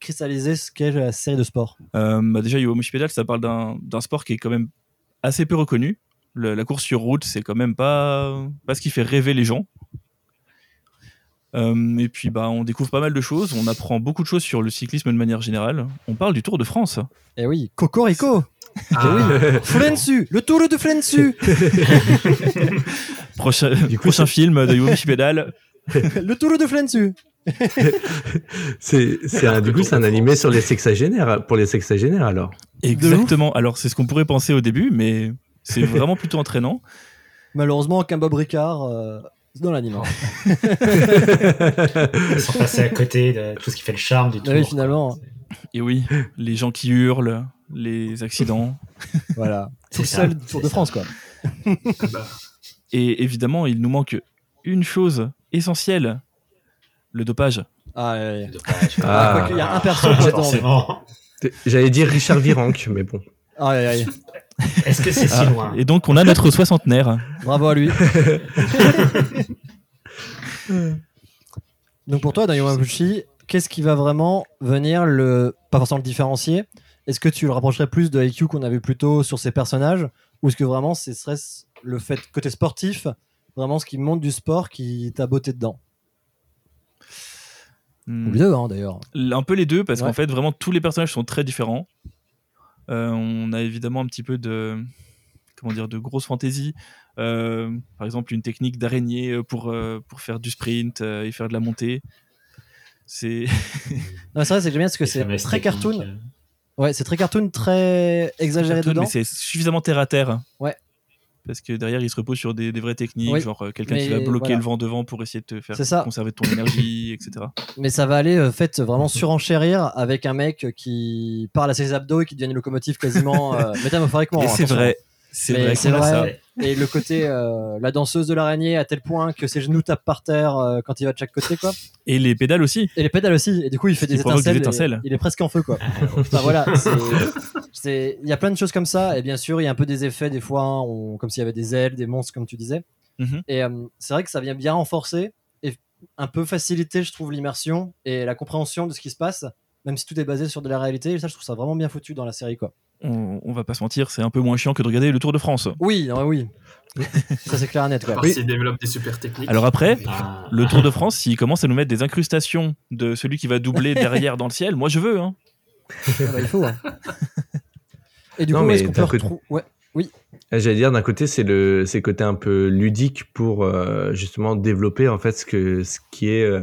Speaker 4: cristalliser ce qu'est la série de sport?
Speaker 5: Euh, bah déjà, Yowamushi Pedal, ça parle d'un d'un sport qui est quand même assez peu reconnu. Le- la course sur route, c'est quand même pas, pas ce qui fait rêver les gens. Euh, et puis, bah, on découvre pas mal de choses. On apprend beaucoup de choses sur le cyclisme de manière générale. On parle du Tour de France.
Speaker 4: Eh oui, Cocorico
Speaker 7: Ah,
Speaker 4: Flensu Le Tour de Flensu
Speaker 5: Prochain,
Speaker 6: Du coup,
Speaker 5: prochain film de Yowamushi Pedal.
Speaker 4: Le Tour de Flensu
Speaker 6: C'est, un, du coup, c'est un animé sur les sexagénaires, pour les sexagénaires alors.
Speaker 5: Exactement. Alors, c'est ce qu'on pourrait penser au début, mais c'est vraiment plutôt entraînant.
Speaker 4: Malheureusement, aucun Bob Ricard euh, dans l'anime. hein.
Speaker 8: Ils sont passés à côté de tout ce qui fait le charme du tour.
Speaker 4: oui, finalement.
Speaker 5: Et oui, les gens qui hurlent, les accidents.
Speaker 4: Voilà.
Speaker 8: C'est
Speaker 4: Tout
Speaker 8: ça,
Speaker 4: seul Tour de
Speaker 8: ça.
Speaker 4: France, quoi.
Speaker 5: Et évidemment, il nous manque une chose essentielle le dopage.
Speaker 4: Ah, ouais, ouais.
Speaker 8: Le dopage.
Speaker 6: Ah.
Speaker 4: Quoique, il y a un perso.
Speaker 6: J'allais dire Richard Virenque, mais bon.
Speaker 4: Ah, ouais, ouais.
Speaker 8: Est-ce que c'est si
Speaker 5: Ah,
Speaker 8: loin
Speaker 5: et donc, on a notre soixantenaire.
Speaker 4: Bravo à lui. Donc pour toi, dans Yomabushi, qu'est-ce qui va vraiment venir le, pas forcément le différencier Est-ce que tu le rapprocherais plus de IQ qu'on a vu plus tôt sur ses personnages Ou est-ce que vraiment ce serait le fait côté sportif, vraiment ce qui monte du sport qui t'a botté dedans?
Speaker 5: Hmm.
Speaker 4: Ou les deux, hein, d'ailleurs.
Speaker 5: Un peu les deux, parce
Speaker 4: Ouais.
Speaker 5: qu'en fait, vraiment, tous les personnages sont très différents. Euh, on a évidemment un petit peu de, comment dire, de grosse fantaisie. Euh, par exemple, une technique d'araignée euh, pour, euh, pour faire du sprint euh, et faire de la montée. C'est
Speaker 4: Non, c'est vrai, c'est que j'aime bien parce que c'est très cartoon. Ouais, c'est très cartoon, très exagéré
Speaker 5: cartoon,
Speaker 4: dedans.
Speaker 5: mais c'est suffisamment terre à terre.
Speaker 4: Ouais.
Speaker 5: Parce que derrière, il se repose sur des, des vraies techniques,
Speaker 4: Oui.
Speaker 5: genre euh, quelqu'un qui va bloquer
Speaker 4: voilà.
Speaker 5: le vent devant pour essayer de te faire
Speaker 4: ça.
Speaker 5: conserver ton énergie, etc.
Speaker 4: Mais ça va aller, euh, vraiment surenchérir avec un mec qui parle à ses abdos et qui devient une locomotive quasiment euh, métamorphoriquement.
Speaker 5: Et c'est
Speaker 4: attention.
Speaker 5: C'est vrai
Speaker 4: c'est vrai.
Speaker 5: ça.
Speaker 4: Et le côté, euh, la danseuse de l'araignée à tel point que ses genoux tapent par terre euh, quand il va de chaque côté, quoi.
Speaker 5: Et les pédales aussi.
Speaker 4: Et les pédales aussi. Et du coup, il fait des étincelles. Il est presque en feu, quoi. Enfin voilà, c'est- il y a plein de choses comme ça. Et bien sûr, il y a un peu des effets des fois, hein, on- comme s'il y avait des ailes, des monstres, comme tu disais.
Speaker 5: Mhm.
Speaker 4: Et euh, c'est vrai que ça vient bien renforcer et un peu faciliter, je trouve, l'immersion et la compréhension de ce qui se passe, même si tout est basé sur de la réalité. Et ça, je trouve ça vraiment bien foutu dans la série, quoi.
Speaker 5: On, on va pas se mentir, c'est un peu moins chiant que de regarder le Tour de France.
Speaker 4: Oui, non, oui. ça c'est clair et net, quoi.
Speaker 7: parce qu'ils développent des super techniques.
Speaker 5: Alors après,
Speaker 8: Ah.
Speaker 5: le Tour de France, s'il commence à nous mettre des incrustations de celui qui va doubler derrière dans le ciel, moi je veux. Hein.
Speaker 4: Ah bah, il faut. hein. Et du
Speaker 6: Non,
Speaker 4: coup,
Speaker 6: mais
Speaker 4: est-ce qu'on peut
Speaker 6: d'un côté-
Speaker 4: retrouver ouais.
Speaker 6: Ah, J'allais dire d'un côté c'est le c'est le côté un peu ludique pour euh, justement développer en fait ce que ce qui est euh,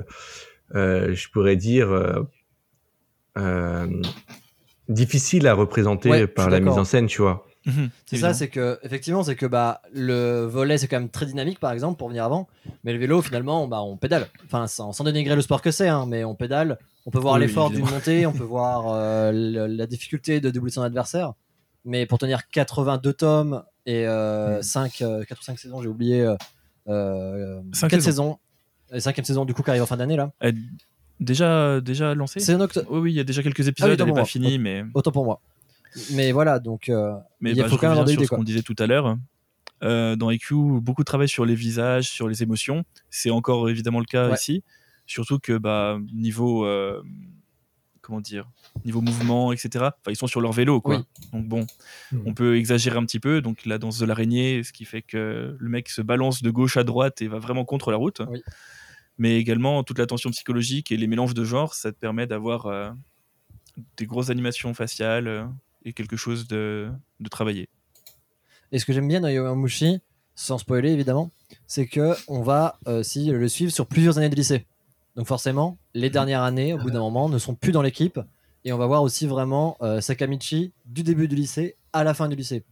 Speaker 6: euh, je pourrais dire euh, euh, difficile à représenter
Speaker 4: Ouais,
Speaker 6: par la mise en scène tu vois.
Speaker 5: Mhm,
Speaker 4: C'est ça, c'est que effectivement, c'est que bah le volet c'est quand même très dynamique par exemple pour venir avant, mais le vélo finalement bah on pédale. Enfin sans, sans dénigrer le sport que c'est, hein, mais on pédale. On peut voir
Speaker 5: Oui,
Speaker 4: l'effort d'une montée, on peut voir euh, le- la difficulté de doubler son adversaire, mais pour tenir 82 tomes et euh, 5 4 ou 5 saisons, j'ai oublié euh, euh,
Speaker 5: Cinq
Speaker 4: 4
Speaker 5: saisons.
Speaker 4: saisons. Et cinquième saison du coup qui arrive en fin d'année là.
Speaker 5: Déjà, déjà lancé
Speaker 4: C'est en octobre.
Speaker 5: Oui, oui, il y a déjà quelques épisodes,
Speaker 4: autant
Speaker 5: elle n'est pas finie, mais,
Speaker 4: Autant pour moi. Mais voilà, donc euh,
Speaker 5: mais
Speaker 4: il
Speaker 5: bah,
Speaker 4: faut quand même avoir
Speaker 5: reviens
Speaker 4: des
Speaker 5: sur
Speaker 4: idées
Speaker 5: ce qu'on disait tout à l'heure. Euh, dans IQ, beaucoup de travail sur les visages, sur les émotions. C'est encore évidemment le cas
Speaker 4: Ouais.
Speaker 5: ici. Surtout que bah, niveau, euh, comment dire, niveau mouvement, etc. Enfin, ils sont sur leur vélo, quoi.
Speaker 4: Oui.
Speaker 5: Donc bon,
Speaker 6: Mhm.
Speaker 5: on peut exagérer un petit peu. Donc la danse de l'araignée, ce qui fait que le mec se balance de gauche à droite et va vraiment contre la route.
Speaker 4: Oui.
Speaker 5: Mais également toute la tension psychologique et les mélanges de genres, ça te permet d'avoir euh, des grosses animations faciales euh, et quelque chose de, de travaillé.
Speaker 4: Et ce que j'aime bien dans Yowamushi, sans spoiler évidemment, c'est que on va euh, si le suivre sur plusieurs années de lycée. Donc forcément, les dernières années, au bout d'un moment, ne sont plus dans l'équipe. Et on va voir aussi vraiment euh, Sakamichi du début du lycée à la fin du lycée.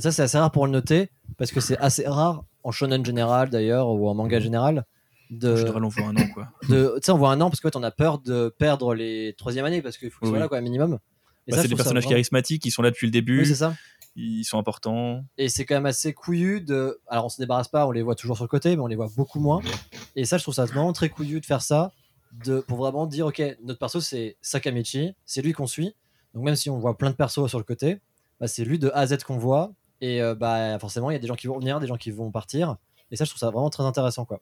Speaker 4: Et ça, c'est assez rare pour le noter, parce que c'est assez rare, en shonen général d'ailleurs, ou en manga général, de,
Speaker 5: En général, on voit un an, quoi.
Speaker 4: tu sais, on voit un an, parce qu'en fait, on a peur de perdre les troisième années, parce qu'il faut qu'ils
Speaker 5: Oui,
Speaker 4: soient
Speaker 5: oui.
Speaker 4: là, quoi, minimum.
Speaker 5: Bah, c'est des personnages charismatiques qui sont là depuis le début,
Speaker 4: Oui, c'est ça.
Speaker 5: ils sont importants.
Speaker 4: Et c'est quand même assez couillu de. Alors on se débarrasse pas, on les voit toujours sur le côté, mais on les voit beaucoup moins. Et ça, je trouve ça vraiment très couillu de faire ça, de, pour vraiment dire ok, notre perso c'est Sakamichi, c'est lui qu'on suit. Donc même si on voit plein de persos sur le côté, bah, c'est lui de A à Z qu'on voit. Et euh, bah forcément, il y a des gens qui vont venir, des gens qui vont partir. Et ça, je trouve ça vraiment très intéressant, quoi.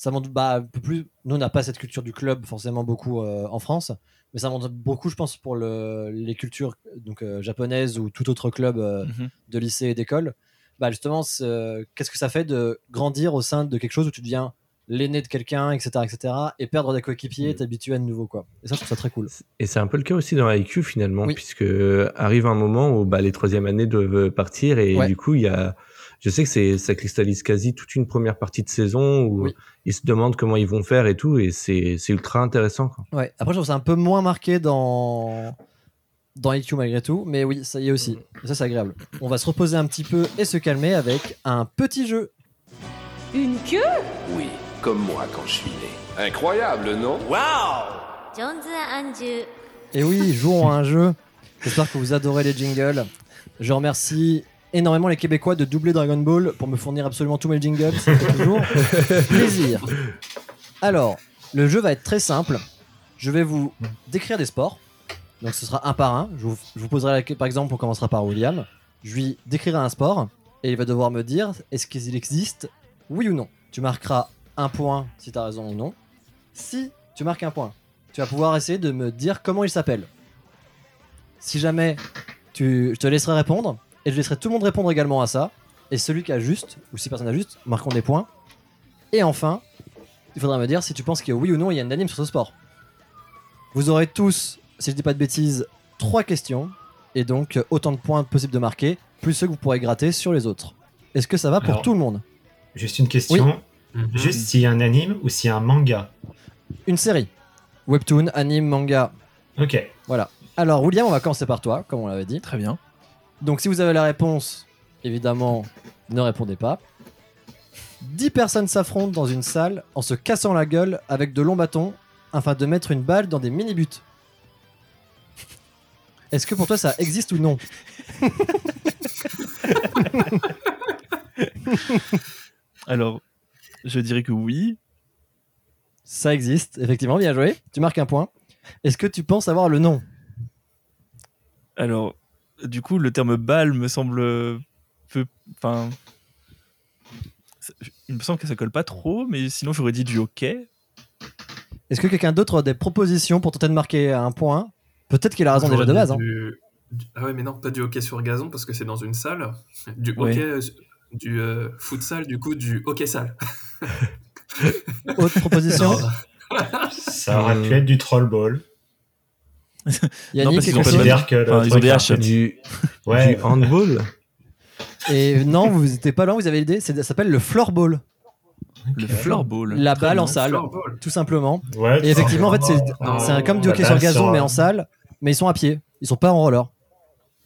Speaker 4: Ça montre bah, un peu plus. Nous, on n'a pas cette culture du club forcément beaucoup euh, en France, mais ça montre beaucoup, je pense, pour le, les cultures donc euh, japonaises ou tout autre club euh,
Speaker 5: Mhm.
Speaker 4: de lycée et d'école. Bah justement, qu'est-ce que ça fait de grandir au sein de quelque chose où tu deviens l'aîné de quelqu'un, etc., etc., et perdre des coéquipiers, et t'habituer à de nouveau, quoi. Et ça, je trouve ça très cool.
Speaker 6: Et c'est un peu le cas aussi dans IQ finalement,
Speaker 4: Oui.
Speaker 6: puisque arrive un moment où bah, les troisième années doivent partir et
Speaker 4: Ouais.
Speaker 6: du coup il y a, je sais que ça cristallise quasi toute une première partie de saison où ils se demandent comment ils vont faire et tout, et c'est ultra intéressant.
Speaker 4: Ouais. Après, je trouve c'est un peu moins marqué dans dans IQ malgré tout, mais oui, ça y est aussi. Mm. Ça, c'est agréable. On va se reposer un petit peu et se calmer avec un petit jeu.
Speaker 10: Une queue?
Speaker 2: Oui, comme moi quand je suis né. Incroyable, non?
Speaker 3: Waouh
Speaker 4: Et oui, jouons à un jeu. J'espère que vous adorez les jingles. Je remercie énormément les Québécois de doubler Dragon Ball pour me fournir absolument tous mes jingles. Toujours plaisir. Alors, le jeu va être très simple. Je vais vous décrire des sports. Donc ce sera un par un. Je vous, je vous poserai la par exemple, on commencera par William. Je lui décrirai un sport et il va devoir me dire est-ce qu'il existe, oui ou non? Tu marqueras un point si tu as raison ou non. Si tu marques un point, tu vas pouvoir essayer de me dire comment il s'appelle. Si jamais tu, je te laisserai répondre et je laisserai tout le monde répondre également à ça. Et celui qui a juste, ou si personne a juste, marquons des points. Et enfin, il faudra me dire si tu penses que oui ou non il y a un anime sur ce sport. Vous aurez tous, si je dis pas de bêtises, trois questions et donc euh, autant de points possibles de marquer, plus ceux que vous pourrez gratter sur les autres. Est-ce que ça va pour
Speaker 8: Alors,
Speaker 4: tout le monde?
Speaker 8: Juste une question.
Speaker 7: Mhm.
Speaker 8: Juste s'il y a un anime ou s'il y a un manga.
Speaker 4: Une série. Webtoon, anime, manga.
Speaker 8: Ok.
Speaker 4: Voilà. Alors William, on va commencer par toi, comme on l'avait dit.
Speaker 5: Très bien.
Speaker 4: Donc si vous avez la réponse, évidemment, ne répondez pas. 10 personnes s'affrontent dans une salle en se cassant la gueule avec de longs bâtons afin de mettre une balle dans des mini-buts. Est-ce que pour toi ça existe ou non?
Speaker 5: Alors, je dirais que oui.
Speaker 4: Ça existe, effectivement, bien joué. Tu marques un point. Est-ce que tu penses avoir le nom?
Speaker 5: Alors, du coup, le terme balle me semble peu. Enfin. Il me semble que ça colle pas trop, mais sinon j'aurais dit du hockey.
Speaker 4: Est-ce que quelqu'un d'autre a des propositions pour tenter de marquer un point? Peut-être qu'il a raison déjà de base. hein.
Speaker 7: Du- Ah ouais, mais non, pas du hockey sur gazon parce que c'est dans une salle. Du
Speaker 5: Ouais.
Speaker 7: hockey, euh, du euh, futsal, du coup, du hockey salle.
Speaker 4: Autre proposition?
Speaker 8: Ça aurait pu être du troll ball.
Speaker 4: Yannick,
Speaker 5: parce qu'ils ont pas
Speaker 8: que le
Speaker 5: Enfin, ils ont
Speaker 6: Du,
Speaker 8: Ouais.
Speaker 6: du handball
Speaker 4: Et non, vous n'étiez pas loin, vous avez l'idée. c'est- Ça s'appelle le floorball.
Speaker 5: Le floorball.
Speaker 4: La
Speaker 7: Très
Speaker 4: balle en salle,
Speaker 7: floorball.
Speaker 4: tout simplement.
Speaker 8: Ouais,
Speaker 4: Et effectivement, en fait, c'est
Speaker 7: Non,
Speaker 4: un- comme du hockey sur gazon,
Speaker 8: sur
Speaker 4: mais en salle. Mais ils sont à pied. Ils sont pas en roller.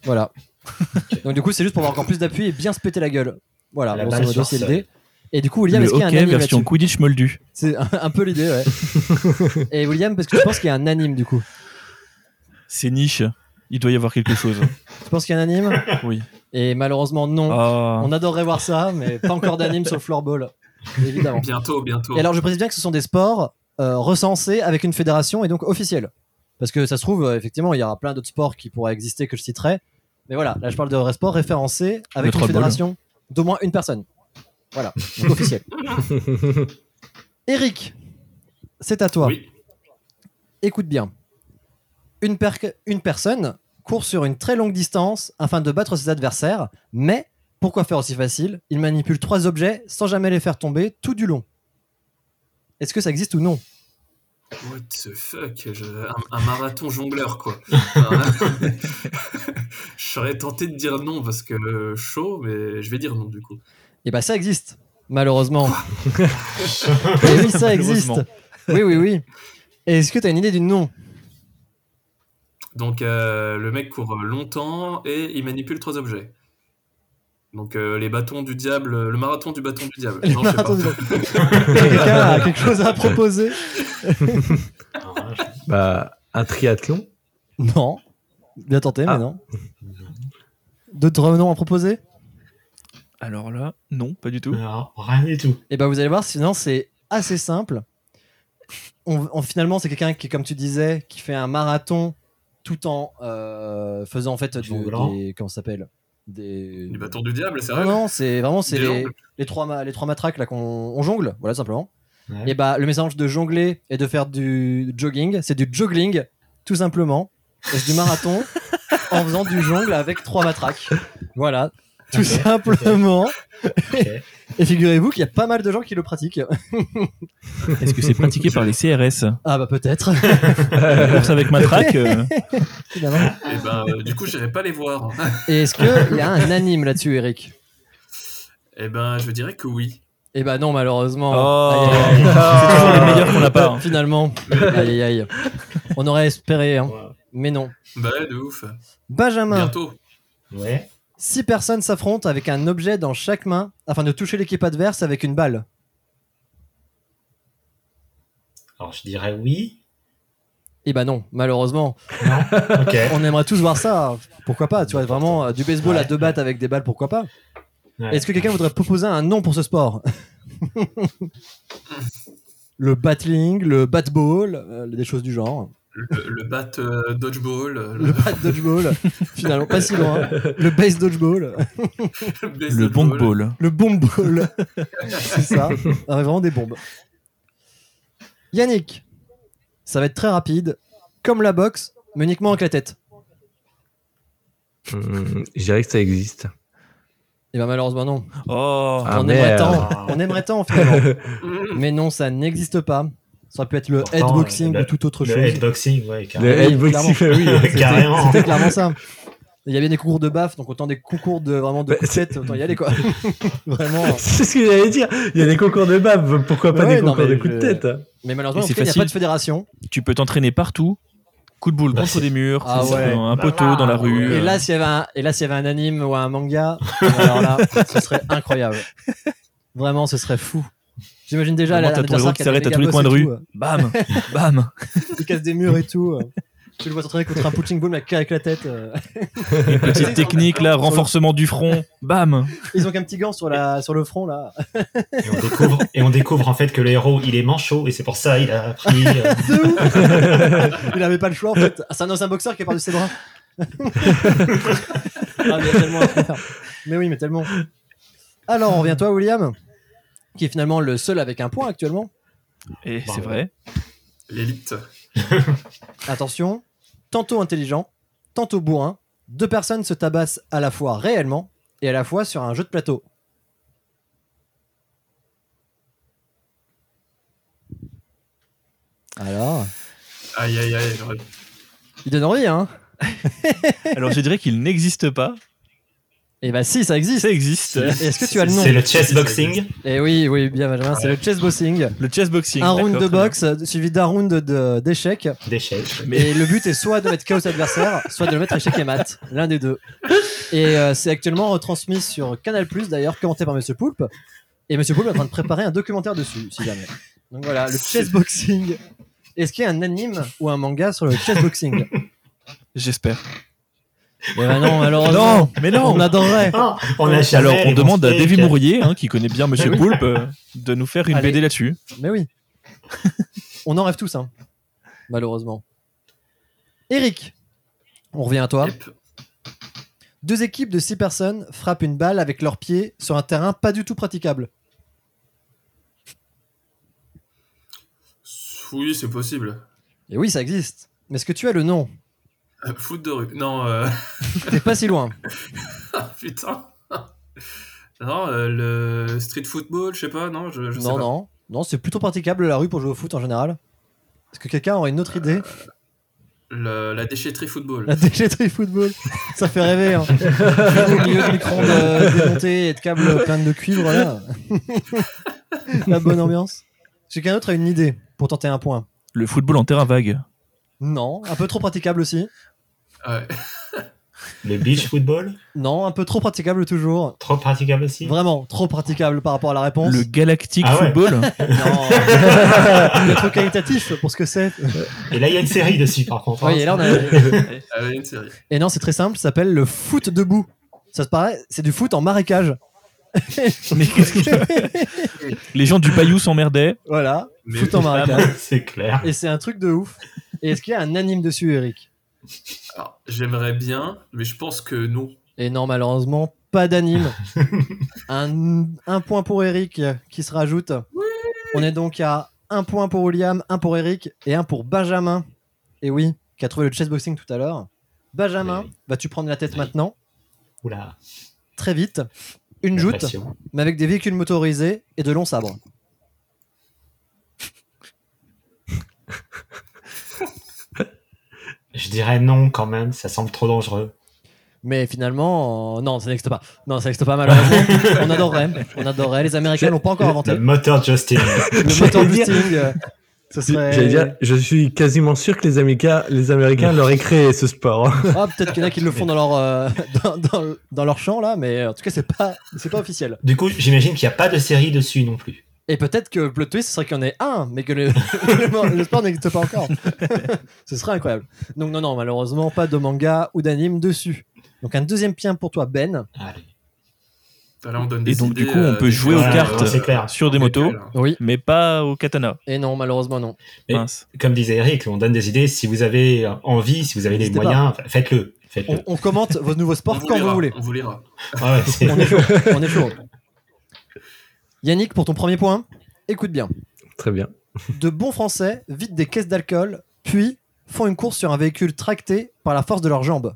Speaker 4: Voilà. Donc, du coup, c'est juste pour avoir encore plus d'appui et bien se péter la gueule. Voilà,
Speaker 8: La sur
Speaker 4: c'est l'idée. Et du coup, William, est-ce qu'il y a un anime
Speaker 5: version Quidditch moldu.
Speaker 4: C'est un, un peu l'idée, ouais. Et William, parce que tu penses qu'il y a un anime du coup
Speaker 5: C'est niche. Il doit y avoir quelque chose.
Speaker 4: Tu penses qu'il y a un anime
Speaker 5: Oui.
Speaker 4: Et malheureusement, non.
Speaker 5: Ah.
Speaker 4: On adorerait voir ça, mais pas encore d'anime sur le floorball. Évidemment.
Speaker 7: Bientôt, bientôt.
Speaker 4: Et alors, je précise bien que ce sont des sports euh, recensés avec une fédération et donc officiels. Parce que ça se trouve, euh, effectivement, il y aura plein d'autres sports qui pourraient exister que je citerai. Mais voilà, là, je parle de vrais sports référencés avec
Speaker 5: Le
Speaker 4: une fédération d'au moins une personne. Voilà, donc officiel. Eric, c'est à toi.
Speaker 7: Oui.
Speaker 4: Écoute bien. Une, per- une personne court sur une très longue distance afin de battre ses adversaires, mais pourquoi faire aussi facile? Il manipule trois objets sans jamais les faire tomber tout du long. Est-ce que ça existe ou non?
Speaker 7: What the fuck? Je- un, un marathon jongleur, quoi. je serais tenté de dire non parce que euh, chaud, mais je vais dire non du coup.
Speaker 4: Eh ben ça existe, malheureusement. Eh oui, ça existe. Oui, oui, oui. Et Est-ce que tu as une idée du nom?
Speaker 7: Donc euh, le mec court longtemps et il manipule trois objets. Donc euh, les bâtons du diable, le marathon du bâton du diable.
Speaker 4: Le
Speaker 7: Non, je sais
Speaker 4: marathon
Speaker 7: pas.
Speaker 4: du Quelqu'un a quelque chose à proposer
Speaker 6: bah, un triathlon
Speaker 4: Non. Bien tenté, mais
Speaker 6: Ah.
Speaker 4: non. D'autres noms à proposer?
Speaker 5: Alors là, non, pas du tout.
Speaker 8: Non, rien du tout.
Speaker 4: Et ben vous allez voir, sinon c'est assez simple. On, on- finalement, c'est quelqu'un qui, comme tu disais, qui fait un marathon tout en euh, faisant en fait de- des comment ça s'appelle? Des
Speaker 7: Du bâton du diable, c'est vrai.
Speaker 4: Non c'est vraiment c'est les, trois les trois matraques là qu'on on jongle voilà simplement.
Speaker 8: Ouais.
Speaker 4: et bah le message de jongler et de faire du jogging c'est du joggling tout simplement. Et c'est du marathon en faisant du jongle avec trois matraques. Voilà. Tout simplement.
Speaker 8: Ok.
Speaker 4: Et figurez-vous qu'il y a pas mal de gens qui le pratiquent
Speaker 5: Est-ce que c'est pratiqué par les CRS
Speaker 4: ah bah peut-être
Speaker 5: La course avec matraque euh,
Speaker 4: finalement
Speaker 7: Et ben, euh, du coup, j'irai pas les voir.
Speaker 4: Et est-ce qu'il y a un anime là-dessus, Eric?
Speaker 7: Eh ben, je dirais que oui.
Speaker 4: Eh bah non, malheureusement.
Speaker 5: Oh.
Speaker 4: Aïe, aïe, aïe.
Speaker 5: C'est toujours les meilleurs qu'on n'a pas. hein.
Speaker 4: Finalement. Aïe, aïe, aïe. On aurait espéré, hein.
Speaker 8: Ouais.
Speaker 4: mais non.
Speaker 7: Bah, de ouf.
Speaker 4: Benjamin,
Speaker 7: Bientôt.
Speaker 8: Ouais.
Speaker 4: Six personnes s'affrontent avec un objet dans chaque main afin de toucher l'équipe adverse avec une balle.
Speaker 8: Alors je dirais oui.
Speaker 4: Eh bah non, malheureusement.
Speaker 8: Non.
Speaker 4: On aimerait tous voir ça. Pourquoi pas Tu vois, vraiment, euh, du baseball à deux battes avec des balles, pourquoi pas
Speaker 8: Ouais.
Speaker 4: Est-ce que quelqu'un voudrait proposer un nom pour ce sport? Le battling, le batball, euh, des choses du genre.
Speaker 7: Le, le bat euh, dodgeball. euh,
Speaker 4: Le bat dodgeball, finalement, pas si loin. Le base dodgeball,
Speaker 7: le
Speaker 5: bonk ball.
Speaker 4: le bomb ball. C'est ça. Ah, vraiment des bombes. Yannick, ça va être très rapide, comme la boxe, mais uniquement avec la tête.
Speaker 6: Hum, je dirais que ça existe.
Speaker 4: Et ben malheureusement non.
Speaker 5: Oh,
Speaker 6: Ah,
Speaker 4: on aimerait
Speaker 6: merde.
Speaker 4: tant, on aimerait tant finalement. mais non, ça n'existe pas. Ça aurait pu être le
Speaker 8: Pourtant,
Speaker 4: headboxing
Speaker 8: le-
Speaker 4: ou toute autre
Speaker 8: Le
Speaker 4: chose.
Speaker 8: headboxing, ouais,
Speaker 6: Le
Speaker 8: carrément.
Speaker 4: oui,
Speaker 6: headboxing, oui.
Speaker 8: Carrément.
Speaker 4: C'était clairement ça. Il y avait des concours de baf, donc autant des concours de vraiment de
Speaker 6: Bah,
Speaker 4: coups de tête, autant y aller quoi. Vraiment.
Speaker 6: C'est ce que j'allais dire. Il y a des concours de bave, pourquoi pas
Speaker 4: Ouais,
Speaker 6: des
Speaker 4: non,
Speaker 6: concours de coups de tête?
Speaker 4: Mais malheureusement, il n'y a pas de fédération.
Speaker 5: tu peux t'entraîner partout. Coup de boule
Speaker 8: Bah,
Speaker 5: contre des murs,
Speaker 4: Ah ouais.
Speaker 5: un poteau dans la rue.
Speaker 4: Et
Speaker 5: euh.
Speaker 4: là, s'il y avait un, et là, s'il y avait un anime ou un manga, alors là, ce serait incroyable. Vraiment, ce serait fou. J'imagine déjà la-
Speaker 5: t'as ton héros qui s'arrête à tous les coins de rue. Bam, bam.
Speaker 4: Il casse des murs et tout. euh. Tu le vois s'entraîner contre un punching ball, mais avec la tête. euh.
Speaker 5: Une petite technique là, renforcement du front. Bam.
Speaker 4: Ils ont qu'un petit gant sur, la, sur le front là.
Speaker 8: Et on découvre, et on découvre en fait que le héros il est manchot et c'est pour ça il a pris. euh,
Speaker 4: De ouf Il avait pas le choix en fait. Ah, C'est un ancien boxeur qui a perdu ses bras. ah, mais tellement à faire. Mais oui, mais tellement. Alors, on revient toi, William, qui est finalement le seul avec un point actuellement.
Speaker 5: Et c'est vrai.
Speaker 7: L'élite.
Speaker 4: Attention, tantôt intelligent, tantôt bourrin, deux personnes se tabassent à la fois réellement et à la fois sur un jeu de plateau. Alors,
Speaker 7: Aïe, aïe, aïe.
Speaker 4: il donne envie, hein
Speaker 5: Alors je dirais qu'il n'existe pas.
Speaker 4: Eh bah si, ça existe.
Speaker 5: Ça existe.
Speaker 4: Est-ce que tu as le nom
Speaker 8: C'est le chess boxing.
Speaker 4: Eh oui, oui, bien Benjamin, c'est le chess boxing.
Speaker 5: Le chess boxing.
Speaker 4: Un round de boxe euh, suivi d'un round d'échecs.
Speaker 8: D'échecs.
Speaker 4: Et le but est soit de mettre cet adversaire, soit de le mettre échec et mat. L'un des deux. Et euh, c'est actuellement retransmis sur Canal d'ailleurs, commenté par Monsieur Poulpe. Et Monsieur Poulpe est en train de préparer un documentaire dessus, si jamais. Donc voilà, le chess boxing. Est-ce qu'il y a un anime ou un manga sur le chess boxing?
Speaker 5: J'espère.
Speaker 4: Ben non, malheureusement.
Speaker 5: Non, mais non.
Speaker 4: On adorerait.
Speaker 8: Ah, on a jamais
Speaker 5: Alors on demande à Davy
Speaker 8: steaks.
Speaker 5: Mourier, hein, qui connaît bien Monsieur
Speaker 4: oui.
Speaker 5: Poulpe, euh, de nous faire une
Speaker 4: Allez.
Speaker 5: BD là-dessus.
Speaker 4: Mais oui. On en rêve tous, hein. Malheureusement. Eric, on revient à toi.
Speaker 7: Yep.
Speaker 4: Deux équipes de six personnes frappent une balle avec leurs pieds sur un terrain pas du tout praticable.
Speaker 7: Oui, c'est possible.
Speaker 4: Et oui, ça existe. Mais est-ce que tu as le nom?
Speaker 7: Foot de rue. Non, euh...
Speaker 4: T'es pas si loin.
Speaker 7: ah, putain. non, euh, le street football, je sais pas, non, je, je sais
Speaker 4: non,
Speaker 7: pas.
Speaker 4: non. Non, c'est plutôt praticable la rue pour jouer au foot en général. Est-ce que quelqu'un aurait une autre idée
Speaker 7: Le- la déchetterie football.
Speaker 4: La déchetterie football, ça fait rêver. Hein. Au milieu de micro-ondes euh, démonté et de câbles pleins de cuivre là. la bonne ambiance. Quelqu'un d'autre a une idée pour tenter un point
Speaker 5: Le football en terrain vague.
Speaker 4: Non, un peu trop praticable aussi.
Speaker 7: Ouais.
Speaker 8: Le beach football.
Speaker 4: Non, un peu trop praticable toujours.
Speaker 8: Trop praticable aussi.
Speaker 4: Vraiment, trop praticable par rapport à la réponse.
Speaker 5: Le galactique
Speaker 8: Ah ouais.
Speaker 5: football.
Speaker 4: Non, il est trop qualitatif pour ce que c'est.
Speaker 8: Et là il y a une série dessus par contre. hein.
Speaker 4: Oui, et là on a...
Speaker 7: Une série.
Speaker 4: Et non, c'est très simple, ça s'appelle le foot debout. Ça se paraît, c'est du foot en marécage.
Speaker 5: Mais qu'est-ce que- Les gens du Bayou s'emmerdaient.
Speaker 4: Voilà,
Speaker 7: Mais-
Speaker 4: foot en marécage.
Speaker 8: C'est clair.
Speaker 4: Et c'est un truc de ouf. Et est-ce qu'il y a un anime dessus, Eric?
Speaker 7: Alors, j'aimerais bien, mais je pense que non.
Speaker 4: Et non, malheureusement, pas d'anime. un, un point pour Eric qui se rajoute. On est donc à un point pour William, un pour Eric et un pour Benjamin. Et oui, qui a trouvé le chessboxing tout à l'heure. Benjamin,
Speaker 8: Oui.
Speaker 4: vas-tu prendre la tête
Speaker 8: Oui.
Speaker 4: maintenant?
Speaker 8: Oula.
Speaker 4: Très vite. Une joute, mais avec des véhicules motorisés et de longs sabres.
Speaker 8: Je dirais non quand même, ça semble trop dangereux.
Speaker 4: Mais finalement, euh, non, ça n'existe pas. Non, ça n'existe pas malheureusement. on adorerait. On adorerait. Les Américains l'ont pas encore inventé.
Speaker 8: Le moteur Justin.
Speaker 4: Le moteur boosting, euh, ce serait...
Speaker 6: Dire, je suis quasiment sûr que les Américains, les Américains l'auraient créé ce sport.
Speaker 4: Ah, peut-être qu'il y en a qui le font dans leur, euh, dans, dans- dans leur champ là, mais en tout cas, c'est pas, c'est pas officiel.
Speaker 8: du coup, j'imagine qu'il n'y a pas de série dessus non plus.
Speaker 4: Et peut-être que le plot twist ce serait qu'il y en ait un, mais que le, le- le sport n'existe pas encore. Ce serait incroyable. Donc, non, non, malheureusement, pas de manga ou d'anime dessus. Donc, un deuxième point pour toi, Ben.
Speaker 8: Allez.
Speaker 7: Là, on donne
Speaker 5: Et
Speaker 7: des
Speaker 5: donc, du coup, on peut jouer aux cartes
Speaker 8: clair.
Speaker 5: sur des motos.
Speaker 4: Oui.
Speaker 5: mais pas au katana.
Speaker 4: Et non, malheureusement, non.
Speaker 8: Et-
Speaker 5: Mince.
Speaker 8: Comme disait Eric, on donne des idées. Si vous avez envie, si vous avez les moyens, faites-le.
Speaker 4: On, on commente vos nouveaux sports quand vous voulez.
Speaker 7: On vous lira.
Speaker 8: Ouais,
Speaker 4: On est chaud. On est chaud. Yannick, pour ton premier point, écoute bien.
Speaker 6: Très bien.
Speaker 4: De bons Français vident des caisses d'alcool, puis font une course sur un véhicule tracté par la force de leurs jambes.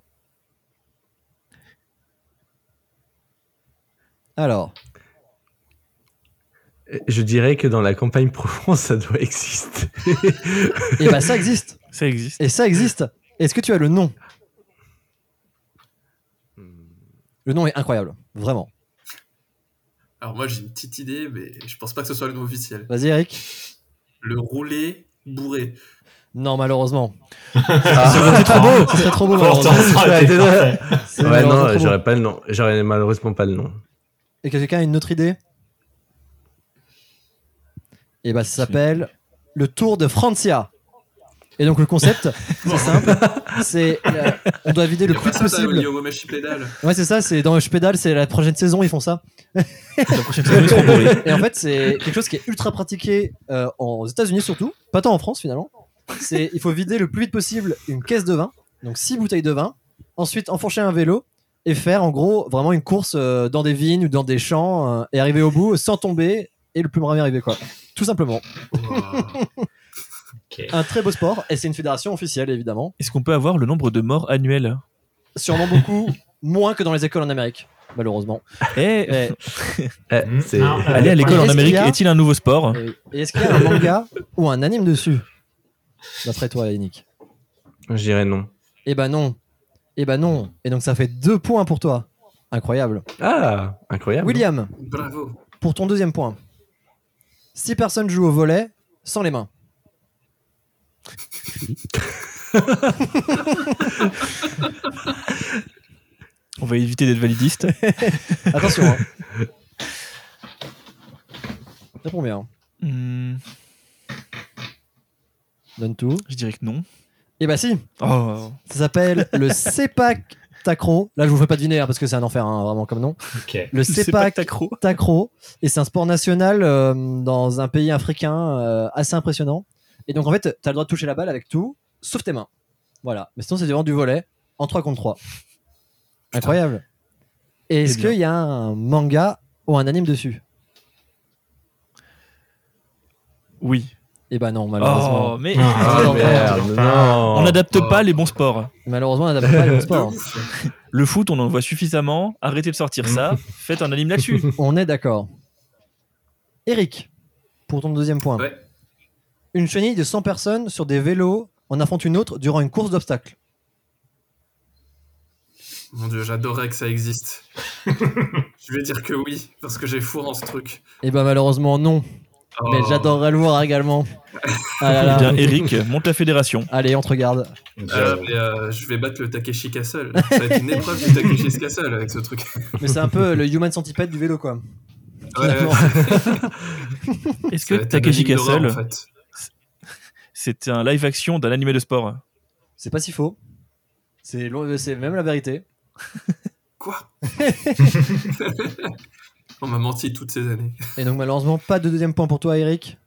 Speaker 4: Alors,
Speaker 6: Je dirais que dans la campagne Provence, ça doit exister.
Speaker 4: et bah ça existe.
Speaker 5: Ça existe.
Speaker 4: Et ça existe. Est-ce que tu as le nom? Le nom est incroyable, vraiment.
Speaker 7: Alors moi j'ai une petite idée, mais je pense pas que ce soit le nom officiel.
Speaker 4: Vas-y Eric.
Speaker 7: Le roulé bourré.
Speaker 4: Non, malheureusement.
Speaker 6: Ah.
Speaker 4: C'est trop beau. Ce serait trop beau. C'est
Speaker 6: Ouais, non, j'aurais pas le nom. J'aurais malheureusement pas le nom.
Speaker 4: Et que quelqu'un a une autre idée? Et bah ça s'appelle le Tour de Francia. Et donc le concept, c'est simple, c'est euh, on doit vider le plus
Speaker 7: ça,
Speaker 4: possible. Ouais, c'est ça, c'est dans je pédale, c'est la prochaine saison, ils font ça.
Speaker 5: La prochaine saison, ils seront bourrés.
Speaker 4: Et en fait, c'est quelque chose qui est ultra pratiqué euh, aux États-Unis surtout, pas tant en France finalement. C'est il faut vider le plus vite possible une caisse de vin, donc six bouteilles de vin, ensuite enfourcher un vélo et faire en gros vraiment une course euh, dans des vignes ou dans des champs euh, et arriver au bout sans tomber et le plus premier arrivé quoi. Tout simplement. Un très beau sport et c'est une fédération officielle évidemment.
Speaker 5: Est-ce qu'on peut avoir le nombre de morts annuels?
Speaker 4: Sûrement beaucoup moins que dans les écoles en Amérique, malheureusement.
Speaker 5: Eh,
Speaker 4: Et,
Speaker 6: Eh,
Speaker 8: Hmm,
Speaker 6: c'est-
Speaker 8: non, euh,
Speaker 5: aller à l'école en Amérique
Speaker 4: a-
Speaker 5: est-il un nouveau sport?
Speaker 4: Et- et est-ce qu'il y a un manga ou un anime dessus? D'après toi, Yannick
Speaker 6: Je dirais non.
Speaker 4: Eh ben non. Eh ben non. Et donc ça fait deux points pour toi. Incroyable.
Speaker 6: Ah, incroyable.
Speaker 4: William,
Speaker 7: Bravo.
Speaker 4: pour ton deuxième point. Six personnes jouent au volet sans les mains.
Speaker 5: On va éviter d'être validiste.
Speaker 4: Attention. Hein. Réponds bien.
Speaker 5: Hmm,
Speaker 4: Donne tout.
Speaker 5: je dirais que non.
Speaker 4: Eh bah si.
Speaker 5: Oh,
Speaker 4: Ça s'appelle le Sepak Takraw. Là, je vous fais pas deviner hein, parce que c'est un enfer, hein, vraiment comme nom. Le
Speaker 5: que t'accro.
Speaker 4: Takraw. Et c'est un sport national euh, dans un pays africain euh, assez impressionnant. Et donc, en fait, t'as le droit de toucher la balle avec tout, sauf tes mains. Voilà. Mais sinon, c'est vraiment du volet en 3 contre 3. Incroyable. Et est-ce qu'il y a un manga ou un anime dessus?
Speaker 5: Oui.
Speaker 4: Eh ben non, malheureusement.
Speaker 5: Oh, mais
Speaker 6: Ah, merde, non.
Speaker 5: on n'adapte
Speaker 7: Oh.
Speaker 5: pas les bons sports.
Speaker 4: Malheureusement, on n'adapte pas les bons sports.
Speaker 5: Le foot, on en voit suffisamment. Arrêtez de sortir ça. Faites un anime là-dessus.
Speaker 4: On est d'accord. Eric, pour ton deuxième point.
Speaker 7: Ouais.
Speaker 4: Une chenille de 100 personnes sur des vélos en affronte une autre durant une course d'obstacles.
Speaker 7: Mon dieu, j'adorerais que ça existe. je vais dire que oui, parce que j'ai foi en ce truc.
Speaker 4: Eh ben malheureusement non, mais
Speaker 7: Oh.
Speaker 4: j'adorerais le voir également. Ah là
Speaker 5: Eh
Speaker 4: là.
Speaker 5: bien, Eric, monte la fédération.
Speaker 4: Allez, on te regarde.
Speaker 7: Mais, euh, je vais battre le Takeshi Castle. Ça va être une épreuve du Takeshi Castle avec ce truc.
Speaker 4: Mais c'est un peu le human centipede du vélo quoi.
Speaker 7: Ouais.
Speaker 5: Est-ce que Takeshi Castle,
Speaker 7: en fait.
Speaker 5: C'est un live action d'un animé de sport
Speaker 4: C'est pas si faux. C'est même la vérité.
Speaker 7: Quoi? On m'a menti toutes ces années.
Speaker 4: Et donc malheureusement, pas de deuxième point pour toi, Eric.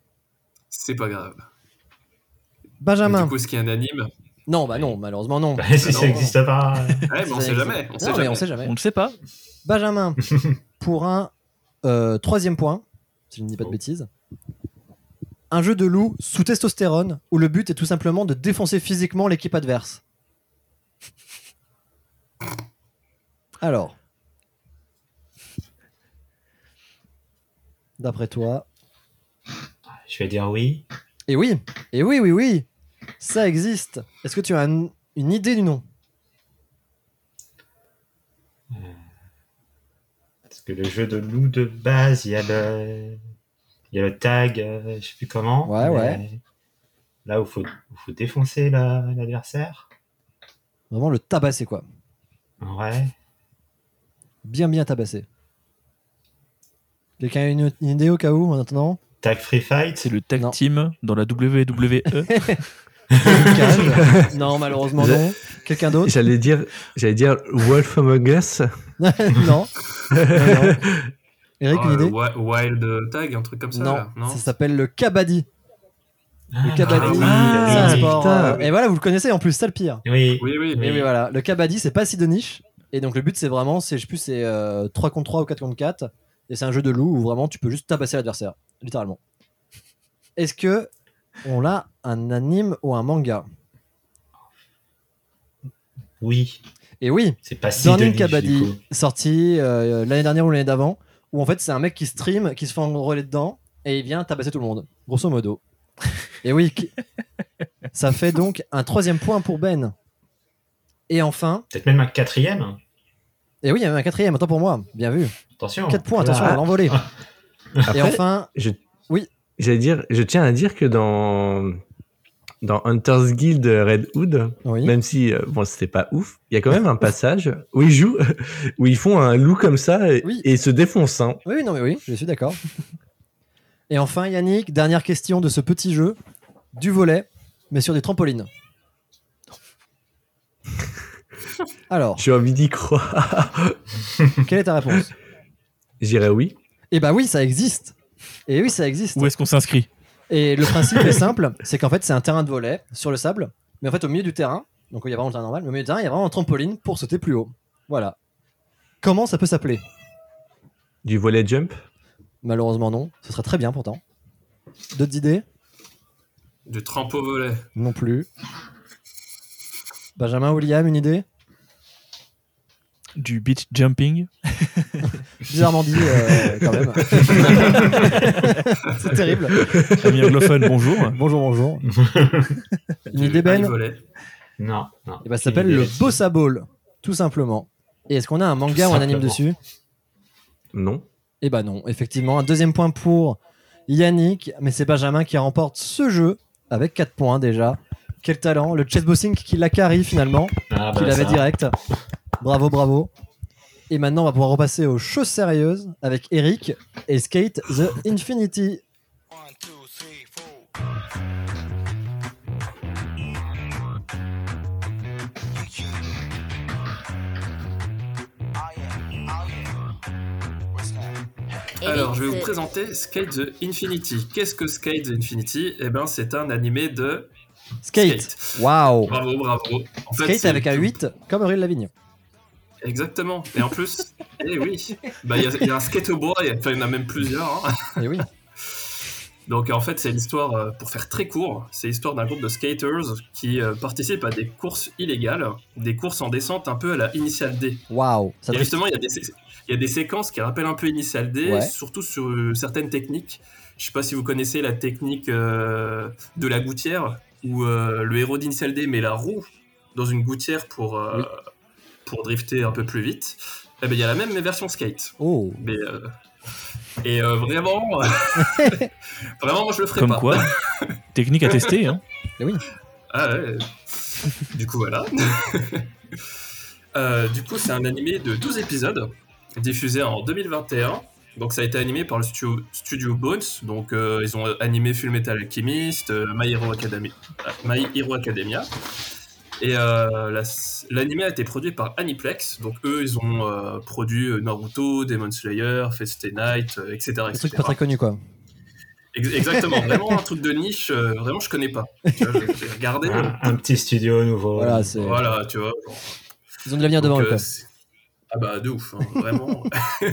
Speaker 7: C'est pas grave.
Speaker 4: Benjamin.
Speaker 7: Du coup, qu'il y a un anime?
Speaker 4: Non, bah non, malheureusement non.
Speaker 8: Bah, si ça n'existe pas.
Speaker 7: Ouais, mais on sait
Speaker 4: existe.
Speaker 7: jamais. On
Speaker 4: Non,
Speaker 7: sait
Speaker 4: mais
Speaker 7: jamais.
Speaker 4: on sait jamais.
Speaker 5: On ne sait pas.
Speaker 4: Benjamin, pour un euh, troisième point, si je ne dis pas de
Speaker 7: Oh.
Speaker 4: bêtises. Un jeu de loup sous testostérone où le but est tout simplement de défoncer physiquement l'équipe adverse. Alors. D'après toi.
Speaker 8: Je vais dire oui.
Speaker 4: Et oui, et oui, oui, oui, ça existe. Est-ce que tu as un- une idée du nom?
Speaker 8: Parce que le jeu de loup de base, il y a le, il y a le tag, euh, je sais plus comment.
Speaker 4: Ouais, ouais.
Speaker 8: Là où faut, où faut défoncer la- l'adversaire.
Speaker 4: Vraiment le tabasser, quoi.
Speaker 8: Ouais.
Speaker 4: Bien, bien tabasser. Quelqu'un a une, une idée au cas où, en attendant?
Speaker 8: Tag Free Fight.
Speaker 5: C'est le tag
Speaker 4: Non.
Speaker 5: team dans la WWE.
Speaker 4: Non, malheureusement non. Quelqu'un d'autre?
Speaker 6: J'allais dire, j'allais dire Wolf Among Us.
Speaker 4: Non. Non, non. Eric,
Speaker 7: Ah,
Speaker 4: une idée
Speaker 7: Wi- Wild Tag, un truc comme ça
Speaker 4: non,
Speaker 7: là, non
Speaker 4: ça s'appelle le kabaddi. Le
Speaker 8: Ah,
Speaker 4: kabaddi,
Speaker 8: oui,
Speaker 4: c'est un
Speaker 8: oui,
Speaker 4: sport.
Speaker 6: putain.
Speaker 4: euh, et voilà, vous le connaissez en plus, c'est le pire.
Speaker 8: Oui.
Speaker 7: Oui, oui.
Speaker 4: Et oui, voilà. Le kabaddi, c'est pas si de niche. Et donc, le but, c'est vraiment, c'est, je sais plus, c'est euh, 3 contre 3 ou 4 contre 4. Et c'est un jeu de loup où vraiment tu peux juste tabasser l'adversaire, littéralement. Est-ce que on a un anime ou un manga?
Speaker 8: Oui.
Speaker 4: Et oui,
Speaker 8: C'est pas si de
Speaker 4: Kabaddi, sorti euh, l'année dernière ou l'année d'avant, où en fait c'est un mec qui stream, qui se fait enrôler dedans, et il vient tabasser tout le monde, grosso modo. et oui, ça fait donc un troisième point pour Ben. Et enfin,
Speaker 8: Peut-être même un quatrième.
Speaker 4: et oui, il y a même un quatrième, attends pour moi, bien vu.
Speaker 8: Attention.
Speaker 4: 4 points, attention, à l'envolée. Et
Speaker 6: Après,
Speaker 4: enfin,
Speaker 6: je,
Speaker 4: Oui.
Speaker 6: J'allais dire, je tiens à dire que dans dans Hunter's Guild Red Hood,
Speaker 4: oui.
Speaker 6: même si euh, bon c'était pas ouf, il y a quand même un passage où ils jouent, où ils font un loup comme ça et,
Speaker 4: Oui.
Speaker 6: et se défoncent. hein.
Speaker 4: Oui, non, mais oui, je suis d'accord. Et enfin, Yannick, dernière question de ce petit jeu du volet, mais sur des trampolines. Alors,
Speaker 6: J'ai envie d'y croire.
Speaker 4: quelle est ta réponse?
Speaker 6: J'irais oui.
Speaker 4: Eh bah oui, ça existe. Et oui, ça existe.
Speaker 5: Où est-ce qu'on s'inscrit?
Speaker 4: Et le principe est simple, c'est qu'en fait c'est un terrain de volet sur le sable, mais en fait au milieu du terrain, donc il y a vraiment le terrain normal, mais au milieu du terrain il y a vraiment un trampoline pour sauter plus haut. Voilà. Comment ça peut s'appeler?
Speaker 6: Du volet jump?
Speaker 4: Malheureusement non, ce serait très bien pourtant. D'autres idées?
Speaker 7: Du trampo volet.
Speaker 4: Non plus. Benjamin, William, une idée?
Speaker 5: Du beach jumping
Speaker 4: Bizarrement dit euh, quand même. c'est terrible.
Speaker 5: Ami anglophone, bonjour.
Speaker 4: Bonjour, bonjour. Une idée
Speaker 7: volley.
Speaker 8: Non, non.
Speaker 4: Eh ben, ça s'appelle le Bossa Ball, tout simplement. Et est-ce qu'on a un manga ou un anime dessus
Speaker 6: Non.
Speaker 4: Eh ben non, effectivement. Un deuxième point pour Yannick, mais c'est Benjamin qui remporte ce jeu avec 4 points déjà. Quel talent, le chessbossing qui l'a carry finalement,
Speaker 8: Ah,
Speaker 4: qui
Speaker 8: bah,
Speaker 4: l'avait
Speaker 8: ça.
Speaker 4: direct. Bravo, bravo. Et maintenant, on va pouvoir repasser aux choses sérieuses avec Eric et Skate the Infinity.
Speaker 7: Alors, je vais vous
Speaker 3: Eric,
Speaker 7: présenter Skate the Infinity. Qu'est-ce que Skate the Infinity? Eh ben, c'est un animé de
Speaker 4: Skate. Waouh.
Speaker 7: Bravo, bravo. En fait,
Speaker 4: Skate avec un 8, comme Aurélien Lavigne.
Speaker 7: Exactement. Et en plus, eh oui, bah, il y, a- y a un skateboard, enfin, il y en a même plusieurs. hein.
Speaker 4: Et Eh oui.
Speaker 7: Donc en fait, c'est l'histoire, euh, pour faire très court, c'est l'histoire d'un groupe de skaters qui euh, participent à des courses illégales, des courses en descente un peu à la Initial D.
Speaker 4: Waouh.
Speaker 7: Et justement, il y, a des sé- il y a des séquences qui rappellent un peu Initial D,
Speaker 4: Ouais.
Speaker 7: surtout sur euh, certaines techniques. Je sais pas si vous connaissez la technique euh, de la gouttière, où euh, le héros d'Initial D met la roue dans une gouttière pour,
Speaker 4: Oui.
Speaker 7: Pour drifter un peu plus vite. Eh ben, il y a la même version skate.
Speaker 4: Oh.
Speaker 7: Mais, euh, et euh, vraiment, vraiment, moi je le ferai
Speaker 5: Comme
Speaker 7: pas.
Speaker 5: quoi, technique à tester. Hein.
Speaker 7: Ah ouais. Du coup, voilà. Euh, du coup, c'est un animé de 12 épisodes, diffusé en 2021. Donc, ça a été animé par le studio, studio Bones. Donc, euh, ils ont animé Full Metal Alchemist, euh, My, Hero Academy- My Hero Academia. Et euh, la- l'anime a été produit par Aniplex. Donc eux, ils ont euh, produit euh, Naruto, Demon Slayer, Fate Night, euh, etc.
Speaker 4: Un
Speaker 7: etc.
Speaker 4: truc pas très connu, quoi.
Speaker 7: Ex- Exactement, vraiment un truc de niche, euh, vraiment je connais pas. J'ai- regardé.
Speaker 8: Un, un petit studio nouveau.
Speaker 4: Voilà, c'est.
Speaker 7: Voilà, tu vois. genre,
Speaker 4: Ils ont de l'avenir devant eux,
Speaker 7: ah bah de ouf, hein, vraiment.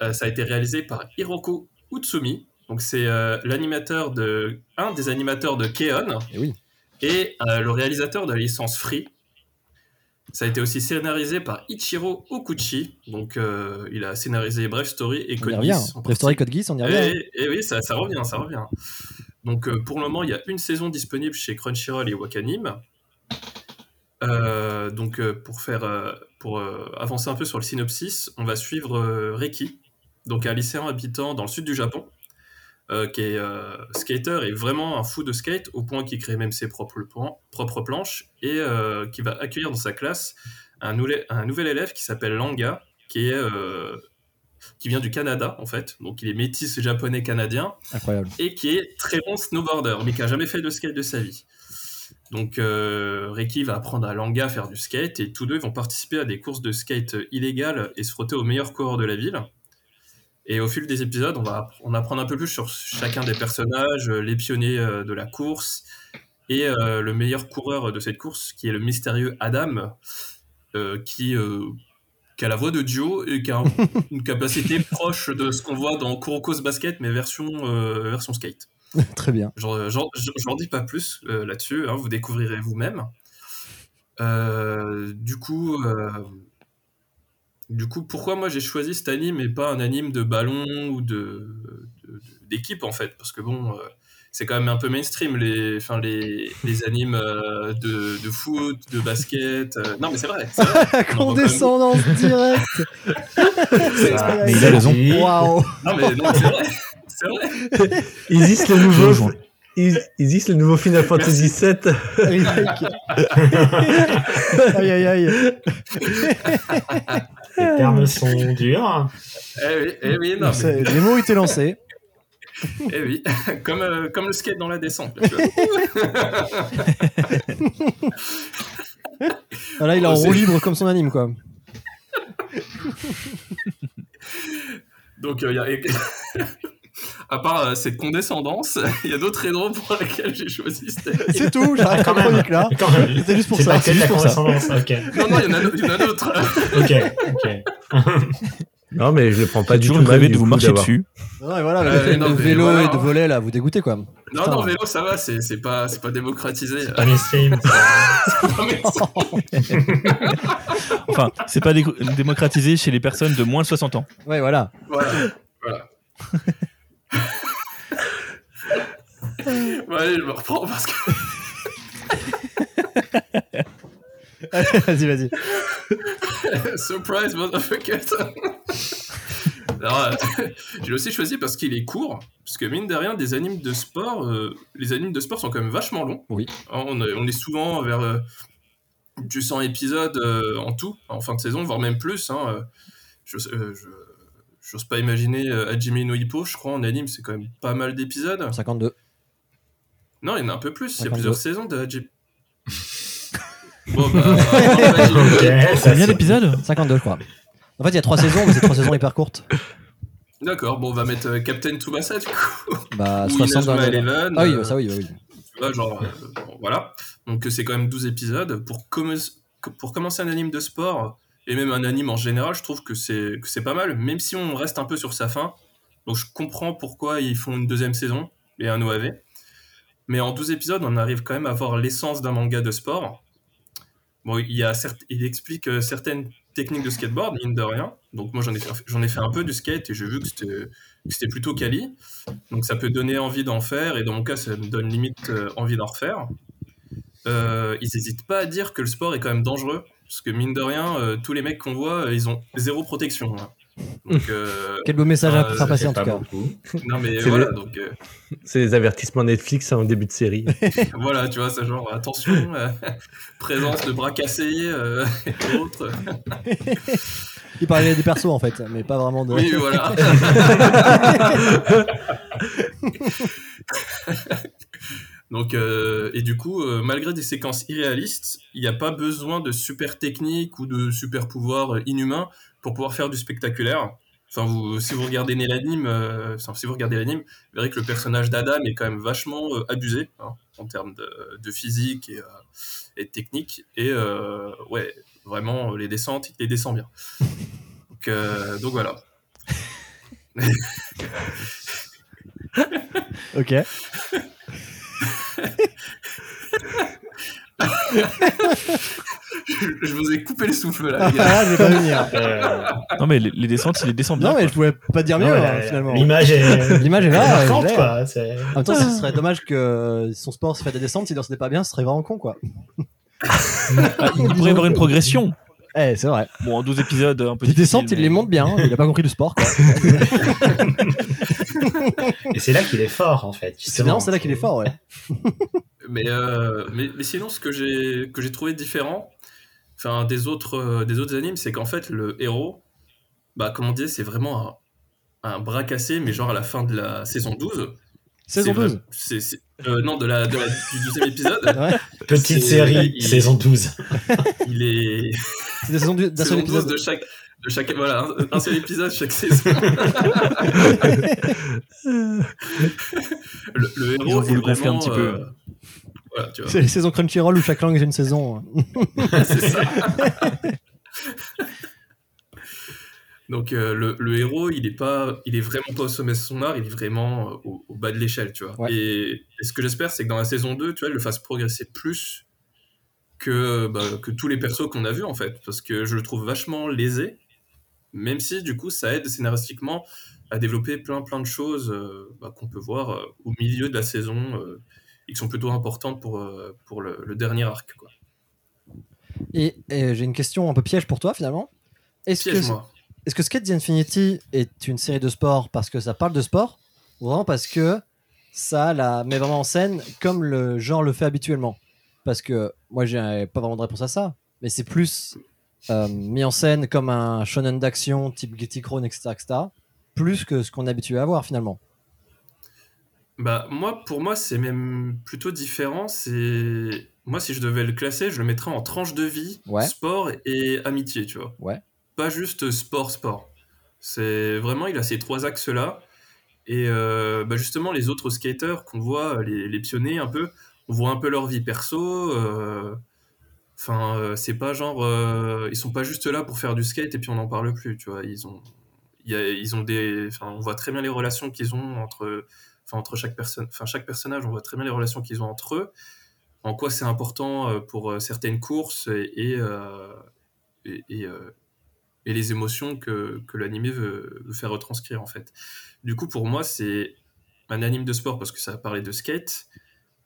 Speaker 7: Euh, ça a été réalisé par Hiroko Utsumi. Donc c'est euh, l'animateur de un des animateurs de Keon
Speaker 4: Et oui.
Speaker 7: Et euh, le réalisateur de la licence Free. Ça a été aussi scénarisé par Ichiro Okuchi. Donc euh, il a scénarisé Bref Story et Code. Geass
Speaker 4: Bref Story. Code Geass, on y revient.
Speaker 7: Et, et oui, ça, ça revient, ça revient. Donc euh, pour le moment, il y a une saison disponible chez Crunchyroll et Wakanim. Euh, donc pour faire, pour avancer un peu sur le synopsis, on va suivre Reiki, donc un lycéen habitant dans le sud du Japon, euh, qui est euh, skater et vraiment un fou de skate au point qu'il crée même ses propres, plan- propres planches et euh, qui va accueillir dans sa classe un, nouvel- un nouvel élève qui s'appelle Langa, qui est qui vient du Canada en fait, donc il est métis japonais canadien
Speaker 4: Incroyable.
Speaker 7: et qui est très bon snowboarder, mais qui a jamais fait de skate de sa vie. Donc euh, Reiki va apprendre à Langa à faire du skate et tous deux vont participer à des courses de skate illégales et se frotter aux meilleurs coureurs de la ville. Et au fil des épisodes, on va on apprendre un peu plus sur chacun des personnages, euh, les pionniers euh, de la course et euh, le meilleur coureur de cette course, qui est le mystérieux Adam, euh, qui, euh, qui a la voix de Dio et qui a un- une capacité proche de ce qu'on voit dans Kuroko's Basket, mais version, version skate.
Speaker 4: Très bien.
Speaker 7: J'en dis pas plus là-dessus, hein, vous découvrirez vous-même. Du coup, du coup, pourquoi moi j'ai choisi cet anime et pas un anime de ballon ou de d'équipe en fait? Parce que bon, euh, c'est quand même un peu mainstream les, enfin les, les animes euh, de, de foot, de basket. euh, Non mais c'est vrai. c'est vrai. Même
Speaker 4: Condescendance directe.
Speaker 5: Mais il a raison.
Speaker 4: Waouh.
Speaker 7: Non mais non, c'est vrai. C'est vrai.
Speaker 6: Isis le nouveau. Isis le nouveau Final Fantasy VII.
Speaker 4: aïe aïe aïe.
Speaker 8: Les termes sont durs.
Speaker 7: Eh oui, eh oui, non, mais-
Speaker 4: Les mots étaient lancés.
Speaker 7: Eh oui, comme, euh, comme le skate dans la descente. là, vois.
Speaker 4: Voilà, il est en roue libre comme son anime, quoi.
Speaker 7: Donc, euh, il y a... à part euh, cette condescendance, il y a d'autres raisons pour lesquelles j'ai choisi cette
Speaker 4: C'est tout, j'arrête
Speaker 8: Quand
Speaker 4: la
Speaker 8: même.
Speaker 4: chronique là.
Speaker 8: Même,
Speaker 4: C'était juste pour ça. C'est juste pour ça.
Speaker 8: condescendance. Ok,
Speaker 7: Non, non, il y en a, a d'autres.
Speaker 8: ok, ok.
Speaker 6: Non, mais je le prends pas du tout
Speaker 5: toujours rêvé de vous marcher dessus.
Speaker 4: Non, et voilà,
Speaker 7: Euh,
Speaker 4: le
Speaker 7: non,
Speaker 4: de vélo
Speaker 7: voilà,
Speaker 4: et de volet là, vous dégoûtez quoi.
Speaker 7: Non,
Speaker 4: Putain.
Speaker 7: non, vélo, ça va, c'est c'est pas, c'est pas démocratisé.
Speaker 8: C'est pas mainstream.
Speaker 5: Enfin, c'est pas dé- démocratisé chez les personnes de moins de 60 ans.
Speaker 4: Ouais, voilà.
Speaker 7: voilà, voilà. Bon, allez, je me reprends parce que
Speaker 4: Allez, vas-y, vas-y.
Speaker 7: Surprise, motherfucker. Alors, euh, J'ai aussi choisi parce qu'il est court, parce que mine de rien, des animes de sport, euh, les animes de sport sont quand même vachement longs.
Speaker 4: Oui.
Speaker 7: Hein, On est, on est souvent vers euh, du 100 épisodes euh, en tout, en fin de saison, voire même plus. Hein, euh, je, euh, je- j'ose pas imaginer euh, Hajime no Hippo, je crois, en anime, c'est quand même pas mal d'épisodes.
Speaker 4: 52.
Speaker 7: Non, il y en a un peu plus, il y a
Speaker 4: 52.
Speaker 7: plusieurs saisons de Hajime. bon, bah,
Speaker 5: Combien d'épisodes
Speaker 4: 52, je crois. En fait, il y a trois saisons, mais c'est trois saisons hyper courtes.
Speaker 7: D'accord, bon, on va mettre euh, Captain Tsubasa du coup.
Speaker 4: Bah,
Speaker 7: Ou
Speaker 4: 60 dans
Speaker 7: Inazuma
Speaker 4: le-
Speaker 7: Eleven,
Speaker 4: Ah oui,
Speaker 7: euh,
Speaker 4: ça oui, oui.
Speaker 7: Tu vois, genre, euh, bon, voilà. Donc, euh, c'est quand même 12 épisodes. Pour, commen- pour commencer un anime de sport, et même un anime en général, je trouve que c'est que c'est pas mal, même si on reste un peu sur sa fin. Donc, je comprends pourquoi ils font une deuxième saison et un OAV. Mais en 12 épisodes, on arrive quand même à voir l'essence d'un manga de sport. Bon, il, explique euh, certaines techniques de skateboard, mine de rien. Donc, moi, j'en ai, fait- un peu du skate et j'ai vu que c'était plutôt quali. Donc ça peut donner envie d'en faire, et dans mon cas, ça me donne limite euh, envie d'en refaire. Euh, ils n'hésitent pas à dire que le sport est quand même dangereux, parce que mine de rien, tous les mecs qu'on voit, ils ont zéro protection. hein. Donc, euh,
Speaker 4: Quel beau message à
Speaker 7: euh,
Speaker 4: faire passer en
Speaker 8: C'est
Speaker 4: tout cas.
Speaker 8: beaucoup.
Speaker 7: non mais
Speaker 6: C'est
Speaker 7: voilà,
Speaker 6: le-
Speaker 7: donc euh,
Speaker 6: C'est les avertissements Netflix en début de série.
Speaker 7: voilà, tu vois, c'est genre attention, euh, présence de bras cassés euh, et autres.
Speaker 4: Il parlait des persos en fait, mais pas vraiment de.
Speaker 7: Oui, voilà. Donc, euh, et du coup, euh, malgré des séquences irréalistes, il n'y a pas besoin de super techniques ou de super pouvoirs euh, inhumains pour pouvoir faire du spectaculaire. Enfin, vous, si vous regardez l'anime, euh, enfin, si vous regardez l'anime, vous verrez que le personnage d'Adam est quand même vachement euh, abusé hein, en termes de, de physique et, euh, et de technique. Et ouais, vraiment, les descentes, il les descend bien. Donc, donc voilà.
Speaker 4: Ok.
Speaker 7: Je vous ai coupé le souffle là, les gars.
Speaker 4: Ah, je vais pas venir.
Speaker 8: Euh,
Speaker 5: Non, mais les, les descentes, il les descend bien.
Speaker 4: Non, mais
Speaker 5: quoi.
Speaker 4: je pouvais pas dire mieux,
Speaker 8: non,
Speaker 4: hein,
Speaker 8: la-
Speaker 4: finalement.
Speaker 8: L'image est,
Speaker 4: L'image est là,
Speaker 8: est marquante,
Speaker 4: l'ai.
Speaker 8: quoi. C'est-
Speaker 4: En même temps, ce serait dommage que son sport se fait des descentes, s'il dansait pas bien, ce serait vraiment con, quoi.
Speaker 5: Ah, il pourrait y avoir une progression.
Speaker 4: Eh, c'est vrai.
Speaker 5: Bon, en 12 épisodes, un peu
Speaker 4: Les descentes, il les monte bien, hein. il a pas compris le sport, quoi.
Speaker 8: Et c'est là qu'il est fort, en fait.
Speaker 4: C'est
Speaker 8: justement.
Speaker 4: vraiment, c'est là qu'il est fort, ouais.
Speaker 7: Mais, euh, mais, mais sinon, ce que j'ai que j'ai trouvé différent, enfin des autres euh, des autres animes, c'est qu'en fait le héros, bah comme on disait, c'est vraiment un, un bras cassé, mais genre à la fin de la saison 12.
Speaker 4: Saison
Speaker 7: C'est vrai-
Speaker 4: 12.
Speaker 7: c'est- c'est- euh, non, de la, de la- du deuxième épisode.
Speaker 4: Ouais.
Speaker 8: Petite série,
Speaker 7: il-
Speaker 8: saison 12.
Speaker 7: Il est
Speaker 4: C'est d'un
Speaker 7: saison
Speaker 4: seul
Speaker 7: 12
Speaker 4: épisode.
Speaker 7: de chaque de chaque voilà un, un seul épisode chaque saison. le, le
Speaker 5: Ils ont
Speaker 7: héros
Speaker 5: voulu
Speaker 7: est
Speaker 5: un
Speaker 7: vraiment,
Speaker 5: petit peu.
Speaker 7: euh, voilà.
Speaker 4: C'est les saisons Crunchyroll où chaque langue est une saison.
Speaker 7: C'est ça. Donc euh, le, le héros, il est pas, il est vraiment pas au sommet de son art, il est vraiment euh, au, au bas de l'échelle, tu vois.
Speaker 4: Ouais.
Speaker 7: Et, et ce que j'espère, c'est que dans la saison 2, tu vois, il le fasse progresser plus que, bah, que tous les persos qu'on a vus en fait, parce que je le trouve vachement lésé, même si du coup ça aide scénaristiquement à développer plein plein de choses euh, bah, qu'on peut voir euh, au milieu de la saison et qui sont plutôt importantes pour, euh, pour le, le dernier arc. Quoi.
Speaker 4: Et, et j'ai une question un peu piège pour toi, finalement. Est-ce que,
Speaker 7: Piège-moi.
Speaker 4: est-ce que Skate the Infinity est une série de sport parce que ça parle de sport ou vraiment parce que ça la met vraiment en scène comme le genre le fait habituellement? Parce que moi, j'ai pas vraiment de réponse à ça, mais c'est plus euh, mis en scène comme un shonen d'action type Getty Crown, etc., etc., plus que ce qu'on est habitué à voir finalement.
Speaker 7: Bah, moi, pour moi, c'est même plutôt différent. C'est moi, si je devais le classer, je le mettrais en tranche de vie,
Speaker 4: Ouais.
Speaker 7: sport et amitié, tu vois.
Speaker 4: Ouais.
Speaker 7: Pas juste sport, sport. C'est vraiment, il a ces trois axes-là. Et euh, bah, justement, les autres skaters qu'on voit, les, les pionniers un peu, on voit un peu leur vie perso. euh, Enfin, euh, c'est pas genre, euh, ils sont pas juste là pour faire du skate et puis on n'en parle plus, tu vois. Ils ont, il y a- ils ont des, enfin, on voit très bien les relations qu'ils ont entre, enfin, entre chaque personne, enfin, chaque personnage, on voit très bien les relations qu'ils ont entre eux. En quoi c'est important euh, pour euh, certaines courses et et, euh, et, et, et les émotions que, que l'animé veut, veut faire retranscrire en fait. Du coup, pour moi, c'est un anime de sport parce que ça va parler de skate,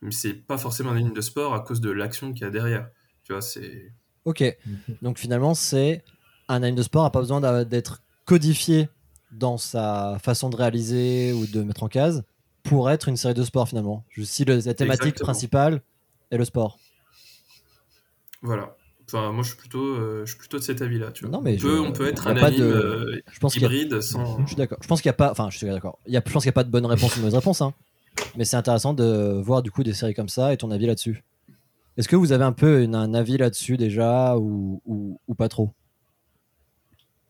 Speaker 7: mais c'est pas forcément un anime de sport à cause de l'action qu'il y a derrière. Tu vois, c'est
Speaker 4: Ok. Donc finalement, c'est un anime de sport n'a pas besoin d'être codifié dans sa façon de réaliser ou de mettre en case pour être une série de sport finalement. Je- Si le- la thématique
Speaker 7: Exactement.
Speaker 4: principale est le sport.
Speaker 7: voilà. Enfin, moi, je suis plutôt, euh, je suis plutôt de cet avis-là. Tu vois.
Speaker 4: Non, mais
Speaker 7: on, peut,
Speaker 4: je-
Speaker 7: on peut être un anime
Speaker 4: de-
Speaker 7: euh,
Speaker 4: Je pense qu'il y a-
Speaker 7: hybride sans.
Speaker 4: Je suis d'accord. Je pense qu'il n'y a pas. Enfin, je suis d'accord. Il y a, je pense qu'il n'y a pas de bonne réponse ou de mauvaise réponse. hein. Mais c'est intéressant de voir du coup des séries comme ça et ton avis là-dessus. Est-ce que vous avez un peu une- un avis là-dessus déjà ou, ou, ou pas trop?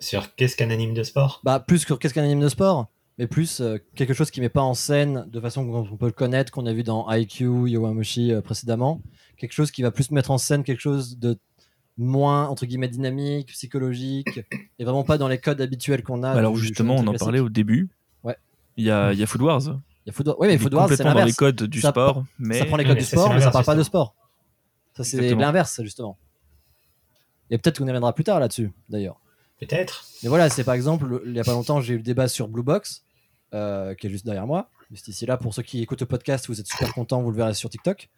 Speaker 8: Sur qu'est-ce qu'un anime de sport?
Speaker 4: Bah plus que qu'est-ce qu'un anime de sport, mais plus euh, quelque chose qui met pas en scène de façon qu'on peut le connaître, qu'on a vu dans IQ, Yowamushi euh, précédemment. Quelque chose qui va plus mettre en scène quelque chose de moins entre guillemets dynamique, psychologique, et vraiment pas dans les codes habituels qu'on a.
Speaker 5: Alors
Speaker 4: du
Speaker 5: justement, on en
Speaker 4: classique.
Speaker 5: parlait au début.
Speaker 4: Ouais.
Speaker 5: Il y a, il y a Food Wars.
Speaker 4: Il y a Food Wars- Oui, mais Food Wars, c'est
Speaker 5: dans les codes du
Speaker 4: Ça
Speaker 5: sport, mais
Speaker 4: Ça prend les codes
Speaker 8: Mais
Speaker 4: du sport, mais ça parle pas de sport. Ça, c'est l'inverse, justement. Et peut-être qu'on y reviendra plus tard là-dessus, d'ailleurs.
Speaker 8: Peut-être.
Speaker 4: Mais voilà, c'est par exemple, il y a pas longtemps, j'ai eu le débat sur Blue Box, euh, qui est juste derrière moi. Juste ici là, pour ceux qui écoutent le podcast, vous êtes super contents, vous le verrez sur TikTok.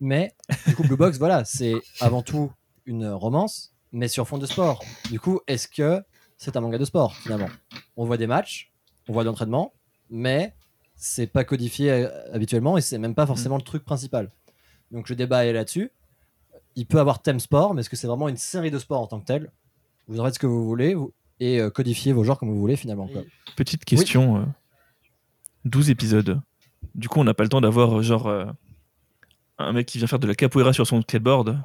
Speaker 4: Mais du coup, Blue Box, voilà, c'est avant tout une romance, mais sur fond de sport. Du coup, est-ce que c'est un manga de sport finalement? On voit des matchs, on voit de l'entraînement, mais c'est pas codifié euh, habituellement et c'est même pas forcément le truc principal. Donc le débat est là-dessus. Il peut avoir thème sport, mais est-ce que c'est vraiment une série de sport en tant que telle? Vous en faites ce que vous voulez et euh, codifiez vos genres comme vous voulez finalement. quoi.
Speaker 5: Petite question. euh, 12 épisodes. Du coup, on n'a pas le temps d'avoir euh, genre euh, un mec qui vient faire de la capoeira sur son skateboard.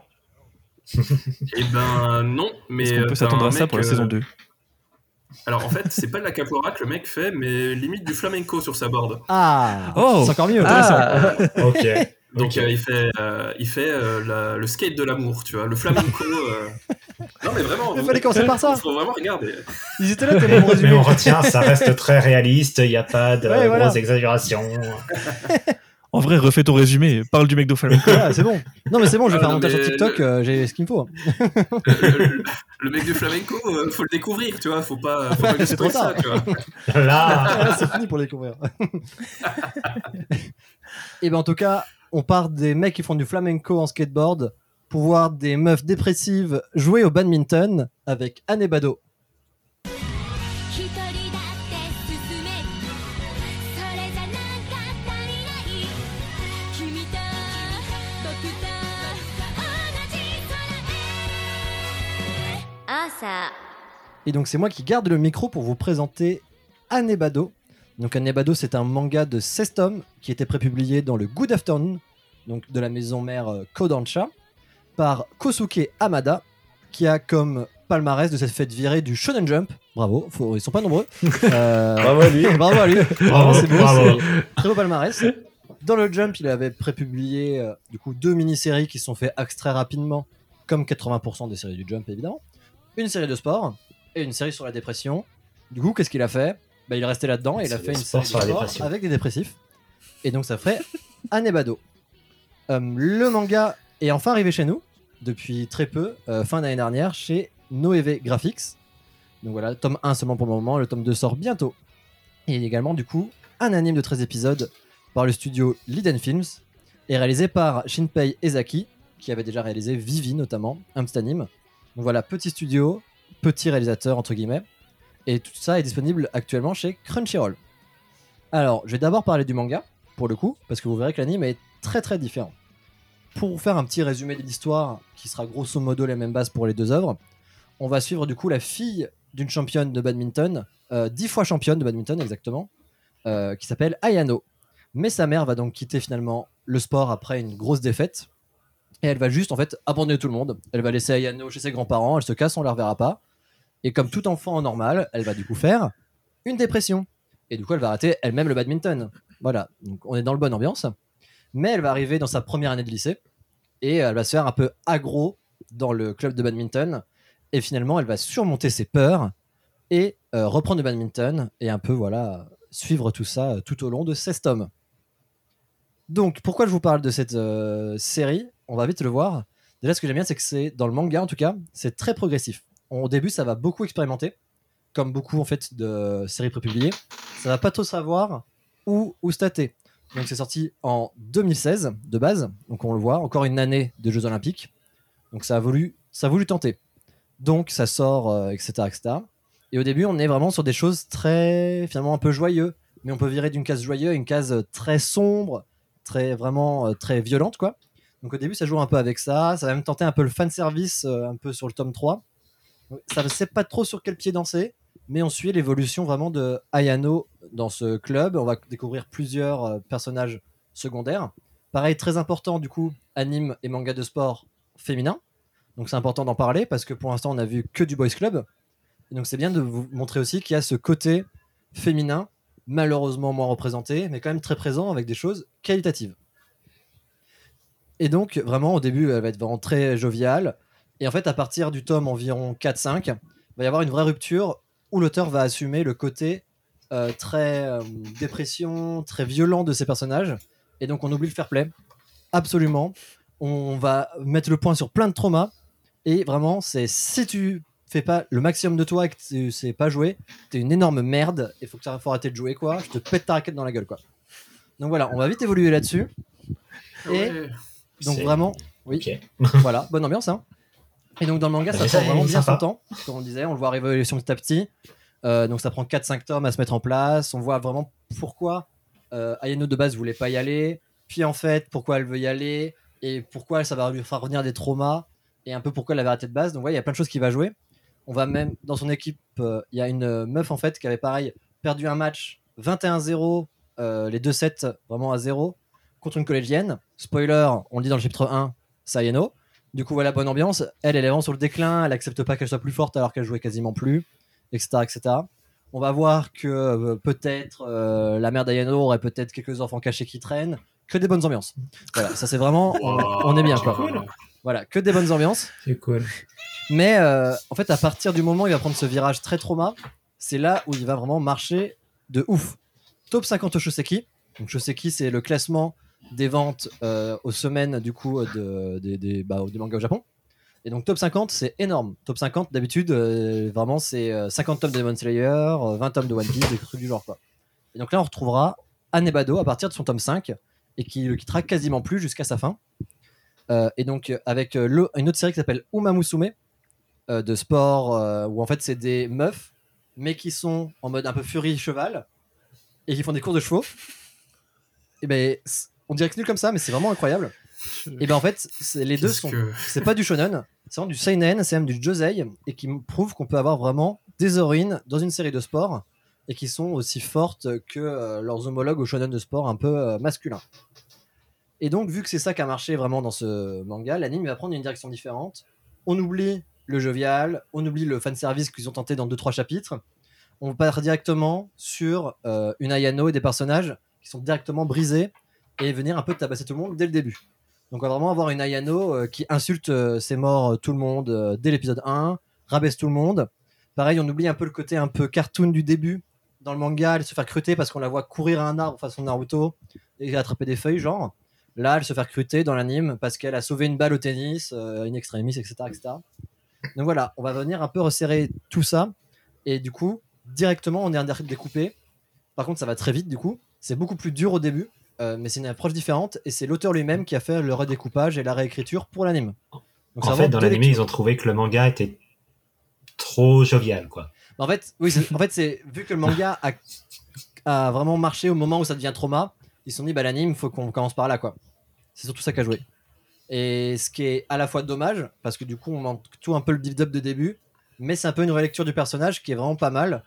Speaker 7: Eh ben non, mais.
Speaker 5: Est-ce qu'on
Speaker 7: euh,
Speaker 5: peut s'attendre à ça pour la
Speaker 7: euh,
Speaker 5: saison 2
Speaker 7: Alors en fait, c'est pas de la capoeira que le mec fait, mais limite du flamenco sur sa board.
Speaker 4: Ah
Speaker 5: Oh
Speaker 4: C'est encore mieux.
Speaker 6: Ah,
Speaker 8: Ok.
Speaker 7: Donc euh, il fait, euh, il fait euh, la- le skate de l'amour, tu vois, le flamenco. euh. Non mais vraiment.
Speaker 4: Il
Speaker 7: vous-
Speaker 4: fallait commencer par ça.
Speaker 7: Il faut vraiment regarder.
Speaker 4: Ils étaient là tellement
Speaker 8: Mais on retient, ça reste très réaliste, il n'y a pas de
Speaker 4: Ouais, voilà.
Speaker 8: grosses exagérations.
Speaker 5: En vrai, refais ton résumé. Parle du mec de flamenco.
Speaker 4: Voilà, c'est bon. Non, mais c'est bon, je vais
Speaker 7: Ah,
Speaker 4: faire un montage sur TikTok,
Speaker 7: le-
Speaker 4: euh, j'ai ce qu'il me faut.
Speaker 7: Le, le- le mec du flamenco, euh, faut le découvrir, tu vois, faut pas, faut pas laisser
Speaker 4: trop
Speaker 7: ça,
Speaker 4: tard.
Speaker 7: tu vois.
Speaker 8: Là,
Speaker 4: Ah, là, c'est fini pour le découvrir. Et ben en tout cas, on part des mecs qui font du flamenco en skateboard pour voir des meufs dépressives jouer au badminton avec Anne Bado.
Speaker 3: Ah,
Speaker 4: et donc c'est moi qui garde le micro pour vous présenter Anne Bado, donc Anne Bado, c'est un manga de 16 tomes qui était prépublié dans le Good Afternoon, donc de la maison mère euh, Kodansha, par Kosuke Hamada, qui a comme palmarès de cette fête virée du Shonen Jump. Bravo, faut- ils sont pas nombreux. Euh,
Speaker 6: Bravo à lui.
Speaker 4: Bravo à lui.
Speaker 8: Bravo,
Speaker 4: c'est beau,
Speaker 8: bravo.
Speaker 4: très beau palmarès. Dans le Jump, il avait prépublié euh, du coup deux mini-séries qui sont faites extraits rapidement, comme 80% des séries du Jump évidemment. Une série de sport et une série sur la dépression. Du coup, qu'est-ce qu'il a fait? Bah, Il est resté là-dedans et il a fait une série de avec des dépressifs. Et donc ça ferait Anebado. Euh, le manga est enfin arrivé chez nous depuis très peu, euh, fin d'année dernière, chez Noeve Graphics. Donc voilà, tome 1 seulement pour le moment, le tome 2 sort bientôt. Et il y a également du coup un anime de 13 épisodes par le studio Liden Films et réalisé par Shinpei Ezaki qui avait déjà réalisé Vivi notamment, un petit anime. Donc voilà, petit studio, petit réalisateur entre guillemets. Et tout ça est disponible actuellement chez Crunchyroll. Alors, je vais d'abord parler du manga, pour le coup, parce que vous verrez que l'anime est très très différent. Pour vous faire un petit résumé de l'histoire, qui sera grosso modo les mêmes bases pour les deux œuvres, on va suivre du coup la fille d'une championne de badminton, euh, dix fois championne de badminton exactement, euh, qui s'appelle Ayano. Mais sa mère va donc quitter finalement le sport après une grosse défaite. Et elle va juste en fait abandonner tout le monde. Elle va laisser Ayano chez ses grands-parents, elle se casse, on la reverra pas. Et comme tout enfant normal, elle va du coup faire une dépression. Et du coup, elle va arrêter elle-même le badminton. Voilà, donc on est dans le bonne ambiance. Mais elle va arriver dans sa première année de lycée et elle va se faire un peu aggro dans le club de badminton. Et finalement, elle va surmonter ses peurs et euh, reprendre le badminton et un peu voilà suivre tout ça euh, tout au long de 16 tomes. Donc, pourquoi je vous parle de cette euh, série? On va vite le voir. Déjà, ce que j'aime bien, c'est que c'est dans le manga, en tout cas, c'est très progressif. Au début, ça va beaucoup expérimenter, comme beaucoup en fait de séries prépubliées. Ça va pas trop savoir où où stater. Donc, c'est sorti en 2016 de base. Donc, on le voit, encore une année de Jeux Olympiques. Donc, ça a voulu, tenter. Donc, ça sort, euh, etc.. Et au début, on est vraiment sur des choses très, finalement, un peu joyeux. Mais on peut virer d'une case joyeuse à une case très sombre, très vraiment euh, très violente, quoi. Donc au début, ça joue un peu avec ça. Ça va même tenter un peu le fan service, euh, un peu sur le tome 3. Ça ne sait pas trop sur quel pied danser, mais on suit l'évolution vraiment de Ayano dans ce club. On va découvrir plusieurs euh, personnages secondaires. Pareil, très important du coup, anime et manga de sport féminin. Donc c'est important d'en parler parce que pour l'instant, on a vu que du boys club. Et donc c'est bien de vous montrer aussi qu'il y a ce côté féminin, malheureusement moins représenté, mais quand même très présent avec des choses qualitatives. Et donc, vraiment, au début, elle va être vraiment très joviale. Et en fait, à partir du tome environ 4-5, il va y avoir une vraie rupture où l'auteur va assumer le côté euh, très euh, dépression, très violent de ses personnages. Et donc, on oublie le fair play. Absolument. On va mettre le point sur plein de traumas. Et vraiment, c'est si tu fais pas le maximum de toi et que tu sais pas jouer, t'es une énorme merde. Il faut que tu faut arrêter de jouer, quoi. Je te pète ta raquette dans la gueule, quoi. Donc voilà, on va vite évoluer là-dessus. Et
Speaker 7: Ouais.
Speaker 4: donc vraiment, oui, voilà, bonne ambiance. Hein. Et donc dans le manga,
Speaker 8: Ah,
Speaker 4: ça prend vraiment bien son temps, comme on disait, on le voit arriver évolution petit à petit. Euh, donc ça prend 4-5 tomes à se mettre en place. On voit vraiment pourquoi euh, Ayano de base voulait pas y aller, puis en fait pourquoi elle veut y aller, et pourquoi ça va lui faire revenir des traumas, et un peu pourquoi elle avait arrêté de base. Donc ouais, il y a plein de choses qui va jouer. On va même, dans son équipe, euh, il y a une meuf en fait qui avait pareil perdu un match 21-0, euh, les deux sets vraiment à 0 contre une collégienne. spoiler, on le dit dans le chapitre 1, Sayano. Du coup, voilà, bonne ambiance. Elle, elle est vraiment sur le déclin, elle accepte pas qu'elle soit plus forte alors qu'elle jouait quasiment plus, etc. etc. On va voir que euh, peut-être euh, la mère d'Ayano aurait peut-être quelques enfants cachés qui traînent. Que des bonnes ambiances. Voilà, ça c'est vraiment. On, on est bien, quoi. Voilà, que des bonnes ambiances.
Speaker 8: C'est cool.
Speaker 4: Mais euh, en fait, à partir du moment où il va prendre ce virage très trauma, c'est là où il va vraiment marcher de ouf. Top 50 Shoseki. Donc Shoseki, c'est le classement des ventes euh, aux semaines du coup de, des- bah, mangas au Japon. Et donc top 50, c'est énorme. Top 50, d'habitude, euh, vraiment, c'est euh, 50 tomes de Demon Slayer, euh, 20 tomes de One Piece, des trucs du genre. Quoi. Et donc là, on retrouvera Anebado à partir de son tome 5 et qui le quittera quasiment plus jusqu'à sa fin. Euh, et donc, euh, avec euh, une autre série qui s'appelle Umamusume, euh, de sport, euh, où en fait, c'est des meufs, mais qui sont en mode un peu furie cheval et qui font des courses de chevaux. Et ben, on dirait que c'est nul comme ça, mais c'est vraiment incroyable. Et ben, en fait, les deux sont.
Speaker 7: que-
Speaker 4: C'est pas du shonen, c'est vraiment du seinen, c'est même du josei, et qui prouve qu'on peut avoir vraiment des héroïnes dans une série de sport et qui sont aussi fortes que euh, leurs homologues au shonen de sport un peu euh, masculin. Et donc, vu que c'est ça qui a marché vraiment dans ce manga, l'anime va prendre une direction différente. On oublie le jovial, on oublie le fanservice qu'ils ont tenté dans 2-3 chapitres. On part directement sur euh, une Ayano et des personnages qui sont directement brisés et venir un peu tabasser tout le monde dès le début. Donc, on va vraiment avoir une Ayano euh, qui insulte euh, ses morts euh, tout le monde dès l'épisode 1, rabaisse tout le monde. Pareil, on oublie un peu le côté un peu cartoon du début dans le manga, elle se faire cruter parce qu'on la voit courir à un arbre façon Naruto et attraper des feuilles, genre. Là, elle se fait recruter dans l'anime parce qu'elle a sauvé une balle au tennis, in extremis, etc., etc. Donc voilà, on va venir un peu resserrer tout ça. Et du coup, directement, on est découper. Par contre, ça va très vite, du coup. C'est beaucoup plus dur au début, euh, mais c'est une approche différente. Et c'est l'auteur lui-même qui a fait le redécoupage et la réécriture pour l'anime.
Speaker 8: En fait, dans l'anime, ils ont trouvé que le manga était trop jovial, quoi.
Speaker 4: Bah, En fait, oui, en fait, c'est vu que le manga a, a vraiment marché au moment où ça devient trauma, ils se sont dit bah l'anime, faut qu'on commence par là quoi. C'est surtout ça qu'a joué. Et ce qui est à la fois dommage parce que du coup on manque tout un peu le build-up de début, mais c'est un peu une relecture du personnage qui est vraiment pas mal.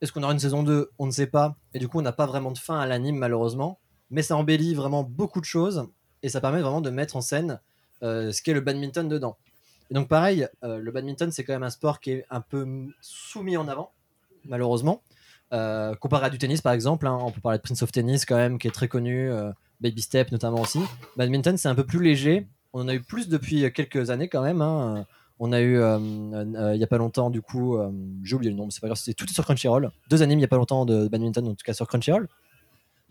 Speaker 4: Est-ce qu'on aura une saison 2 On ne sait pas. Et du coup on n'a pas vraiment de fin à l'anime malheureusement, mais ça embellit vraiment beaucoup de choses et ça permet vraiment de mettre en scène euh, ce qu'est le badminton dedans. Et donc pareil, euh, le badminton c'est quand même un sport qui est un peu soumis en avant, malheureusement. Euh, comparé à du tennis par exemple, hein, on peut parler de Prince of Tennis quand même, qui est très connu, Baby Step notamment aussi. Badminton c'est un peu plus léger, on en a eu plus depuis quelques années quand même. hein. On a eu il y a pas longtemps du coup, j'ai oublié le nom, c'est pas grave, c'était tout sur Crunchyroll. Deux animes il y a pas longtemps de badminton, en tout cas sur Crunchyroll.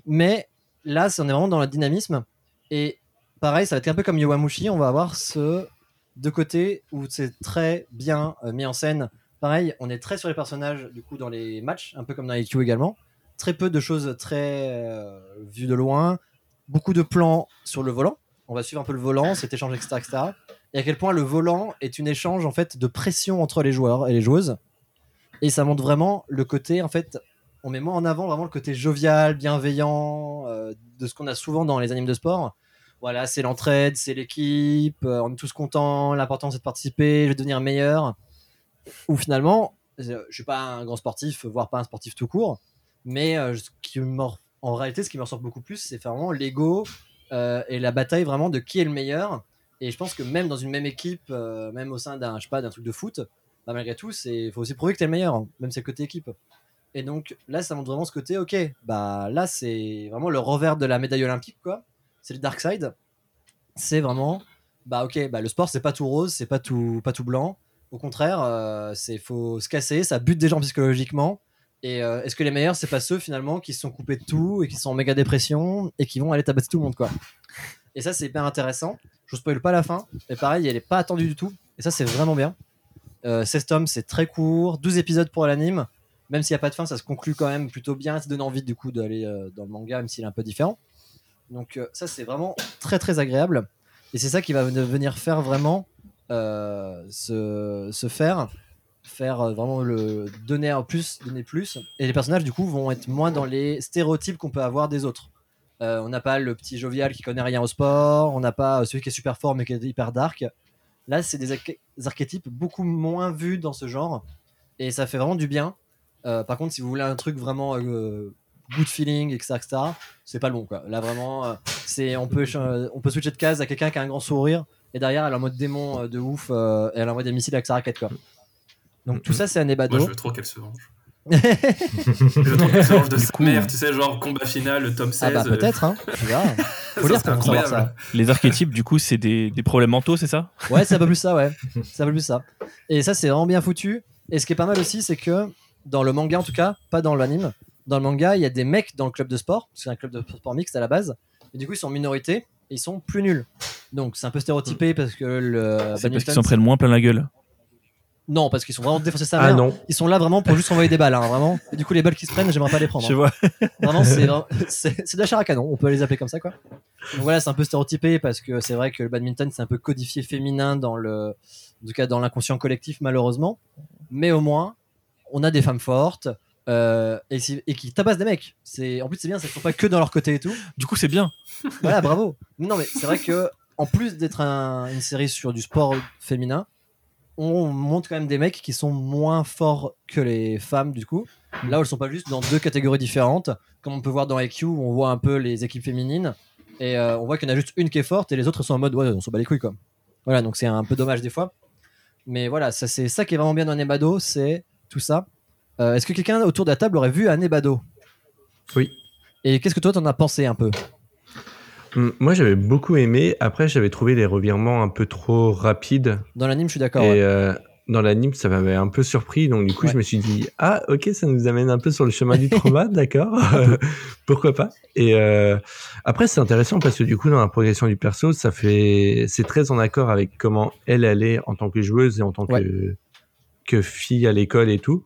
Speaker 4: Mais là, on est vraiment dans le dynamisme. Et pareil, ça va être un peu comme Yowamushi, on va avoir ce deux côtés où c'est très bien euh, mis en scène. Pareil, on est très sur les personnages du coup dans les matchs, un peu comme dans IQ également. Très peu de choses très euh, vues de loin, beaucoup de plans sur le volant. On va suivre un peu le volant, cet échange, etc., etc. Et à quel point le volant est une échange en fait de pression entre les joueurs et les joueuses. Et ça montre vraiment le côté en fait, on met moins en avant vraiment le côté jovial, bienveillant euh, de ce qu'on a souvent dans les animes de sport. Voilà, c'est l'entraide, c'est l'équipe, euh, on est tous contents, l'important c'est de participer, je vais devenir meilleur. Ou finalement, je suis pas un grand sportif, voire pas un sportif tout court, mais euh, ce qui en réalité, ce qui me ressort beaucoup plus, c'est vraiment l'ego et la bataille vraiment de qui est le meilleur. Et je pense que même dans une même équipe, même au sein d'un, d'un truc de foot, bah, malgré tout, c'est faut aussi prouver que t'es le meilleur, hein, même si c'est le côté équipe. Et donc là, ça montre vraiment ce côté, ok, bah là, c'est vraiment le revers de la médaille olympique, quoi. C'est le dark side. C'est vraiment, bah ok, bah le sport, c'est pas tout rose, c'est pas tout, pas tout blanc. Au contraire, euh, c'est faut se casser, ça bute des gens psychologiquement. Et euh, est-ce que les meilleurs, c'est pas ceux finalement qui se sont coupés de tout et qui sont en méga dépression et qui vont aller tabasser tout le monde, quoi? Et ça, c'est hyper intéressant. Je vous spoil pas la fin, mais pareil, elle est pas attendue du tout. Et ça, c'est vraiment bien. Euh, 16 tomes, c'est très court, 12 épisodes pour l'anime. Même s'il n'y a pas de fin, ça se conclut quand même plutôt bien. Ça donne envie du coup d'aller euh, dans le manga, même s'il est un peu différent. Donc euh, ça, c'est vraiment très très agréable. Et c'est ça qui va ven- venir faire vraiment euh, se, faire, faire vraiment le donner en plus, donner plus. Et les personnages du coup vont être moins dans les stéréotypes qu'on peut avoir des autres. On n'a pas le petit jovial qui connaît rien au sport, on n'a pas celui qui est super fort mais qui est hyper dark. Là, c'est des, des archétypes beaucoup moins vus dans ce genre et ça fait vraiment du bien. Euh, par contre, si vous voulez un truc vraiment euh, good feeling, etc., etc., c'est pas le bon quoi. Là, vraiment, euh, C'est on peut ch- on peut switcher de case à quelqu'un qui a un grand sourire et derrière elle est en mode démon euh, de ouf euh, et elle envoie des missiles avec sa raquette quoi. Donc tout ça c'est un
Speaker 7: Moi, je veux trop qu'elle se venge. je veux trop qu'elle se venge de sa mère, tu sais, genre combat final, le top 16.
Speaker 4: ah bah
Speaker 7: euh,
Speaker 4: peut-être hein. Tu verras. Faut
Speaker 7: ça
Speaker 4: lire pour
Speaker 7: incroyable.
Speaker 4: ça.
Speaker 5: Les archétypes, du coup, c'est des, des problèmes mentaux, c'est ça?
Speaker 4: Ouais, c'est un peu plus ça, ouais. C'est un peu plus ça. Et ça, c'est vraiment bien foutu. Et ce qui est pas mal aussi, c'est que dans le manga, en tout cas, pas dans l'anime, dans le manga, il y a des mecs dans le club de sport, parce que c'est un club de sport mixte à la base. Et du coup, ils sont en minorité et ils sont plus nuls. Donc, c'est un peu stéréotypé parce que le.
Speaker 5: C'est parce qu'ils s'en prennent moins plein la gueule.
Speaker 4: Non, parce qu'ils sont vraiment défoncés sa
Speaker 6: Ah
Speaker 4: mère.
Speaker 6: non.
Speaker 4: Ils sont là vraiment pour juste envoyer des balles, hein, vraiment. Et du coup, les balles qui se prennent, j'aimerais pas les prendre.
Speaker 5: Je
Speaker 4: hein.
Speaker 5: vois.
Speaker 4: Vraiment, c'est vra- c'est c'est de la chair à canon, on peut les appeler comme ça, quoi. Donc voilà, c'est un peu stéréotypé parce que c'est vrai que le badminton, c'est un peu codifié féminin dans le, en tout cas dans l'inconscient collectif, malheureusement. Mais au moins, on a des femmes fortes euh, et, qui tabassent des mecs. C'est, en plus, c'est bien, ça ne sont pas que dans leur côté et tout.
Speaker 5: Du coup, c'est bien.
Speaker 4: Voilà, bravo. Non, mais c'est vrai que en plus d'être un- une série sur du sport féminin, on montre quand même des mecs qui sont moins forts que les femmes du coup. Là où elles sont pas juste dans deux catégories différentes, comme on peut voir dans IQ où on voit un peu les équipes féminines et euh, on voit qu'il y en a juste une qui est forte et les autres sont en mode ouais on se bat les couilles quoi. Voilà donc c'est un peu dommage des fois. Mais voilà ça c'est ça qui est vraiment bien dans Nebado c'est tout ça. Euh, Est-ce que quelqu'un autour de la table aurait vu un Nebado
Speaker 6: Oui.
Speaker 4: Et qu'est-ce que toi t'en as pensé un peu?
Speaker 6: Hum, Moi, j'avais beaucoup aimé. Après, j'avais trouvé les revirements un peu trop rapides.
Speaker 4: Dans l'anime je suis d'accord.
Speaker 6: Et
Speaker 4: ouais.
Speaker 6: euh, dans l'anime, ça m'avait un peu surpris. Donc, du coup,
Speaker 4: Ouais.
Speaker 6: je me suis dit, ah, ok, ça nous amène un peu sur le chemin du trauma, d'accord. Pourquoi pas? Et euh, après, c'est intéressant parce que du coup, dans la progression du perso, ça fait, c'est très en accord avec comment elle, elle est en tant que joueuse et en tant
Speaker 4: Ouais.
Speaker 6: que, que fille à l'école et tout.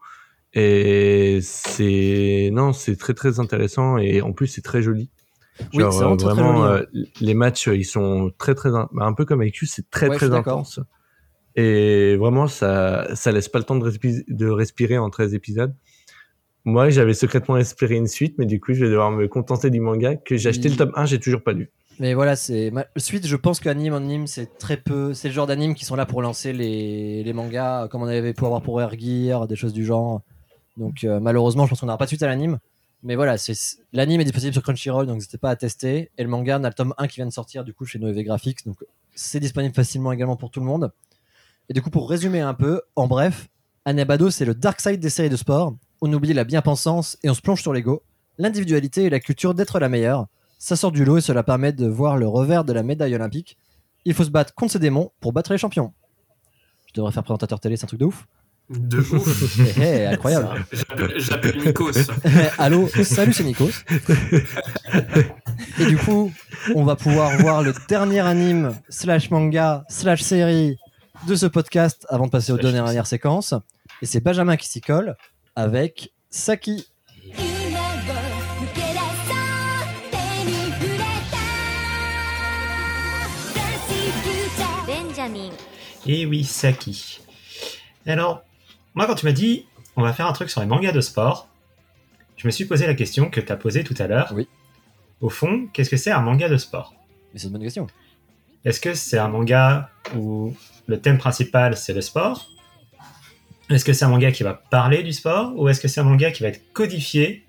Speaker 6: Et c'est, non, c'est très, très intéressant. Et en plus, c'est très joli.
Speaker 4: Oui,
Speaker 6: Genre,
Speaker 4: vraiment très, très
Speaker 6: vraiment,
Speaker 4: joli,
Speaker 6: euh, les matchs, ils sont très, très, in- un peu comme avec tu, c'est très,
Speaker 4: Ouais,
Speaker 6: très intense. Et vraiment, ça, ça laisse pas le temps de, respi- de respirer en 13 épisodes. Moi, j'avais secrètement espéré une suite, mais du coup, je vais devoir me contenter du manga que j'ai acheté le tome 1, j'ai toujours pas lu.
Speaker 4: Mais voilà, c'est suite. Je pense qu'anime anime, c'est très peu. C'est le genre d'anime qui sont là pour lancer les, les mangas, comme on avait pu avoir pour Air des choses du genre. Donc euh, malheureusement, je pense qu'on n'aura pas de suite à l'anime. Mais voilà, c'est l'anime est disponible sur Crunchyroll, donc n'hésitez pas à tester. Et le manga, on a le tome 1 qui vient de sortir du coup chez Noévé Graphics, donc c'est disponible facilement également pour tout le monde. Et du coup, pour résumer un peu, en bref, Anabado, c'est le dark side des séries de sport. On oublie la bien-pensance et on se plonge sur l'ego, l'individualité et la culture d'être la meilleure. Ça sort du lot et cela permet de voir le revers de la médaille olympique. Il faut se battre contre ses démons pour battre les champions. Je devrais faire présentateur télé, c'est un truc de ouf.
Speaker 7: De ouf.
Speaker 4: Eh, eh, incroyable.
Speaker 7: J'appelle- J'appelle Nikos.
Speaker 4: Allô, salut, c'est Nikos. Et du coup, on va pouvoir voir le dernier anime slash manga slash série de ce podcast avant de passer aux deux dernières séquences. Et c'est Benjamin qui s'y colle avec Saki.
Speaker 8: Et oui, Saki. Alors, moi, quand tu m'as dit, on va faire un truc sur les mangas de sport, je me suis posé la question que tu as posée tout à l'heure.
Speaker 4: Oui.
Speaker 8: Au fond, qu'est-ce que c'est un manga de sport?
Speaker 4: Mais c'est une bonne question.
Speaker 8: Est-ce que c'est un manga où le thème principal c'est le sport? Est-ce que c'est un manga qui va parler du sport? Ou est-ce que c'est un manga qui va être codifié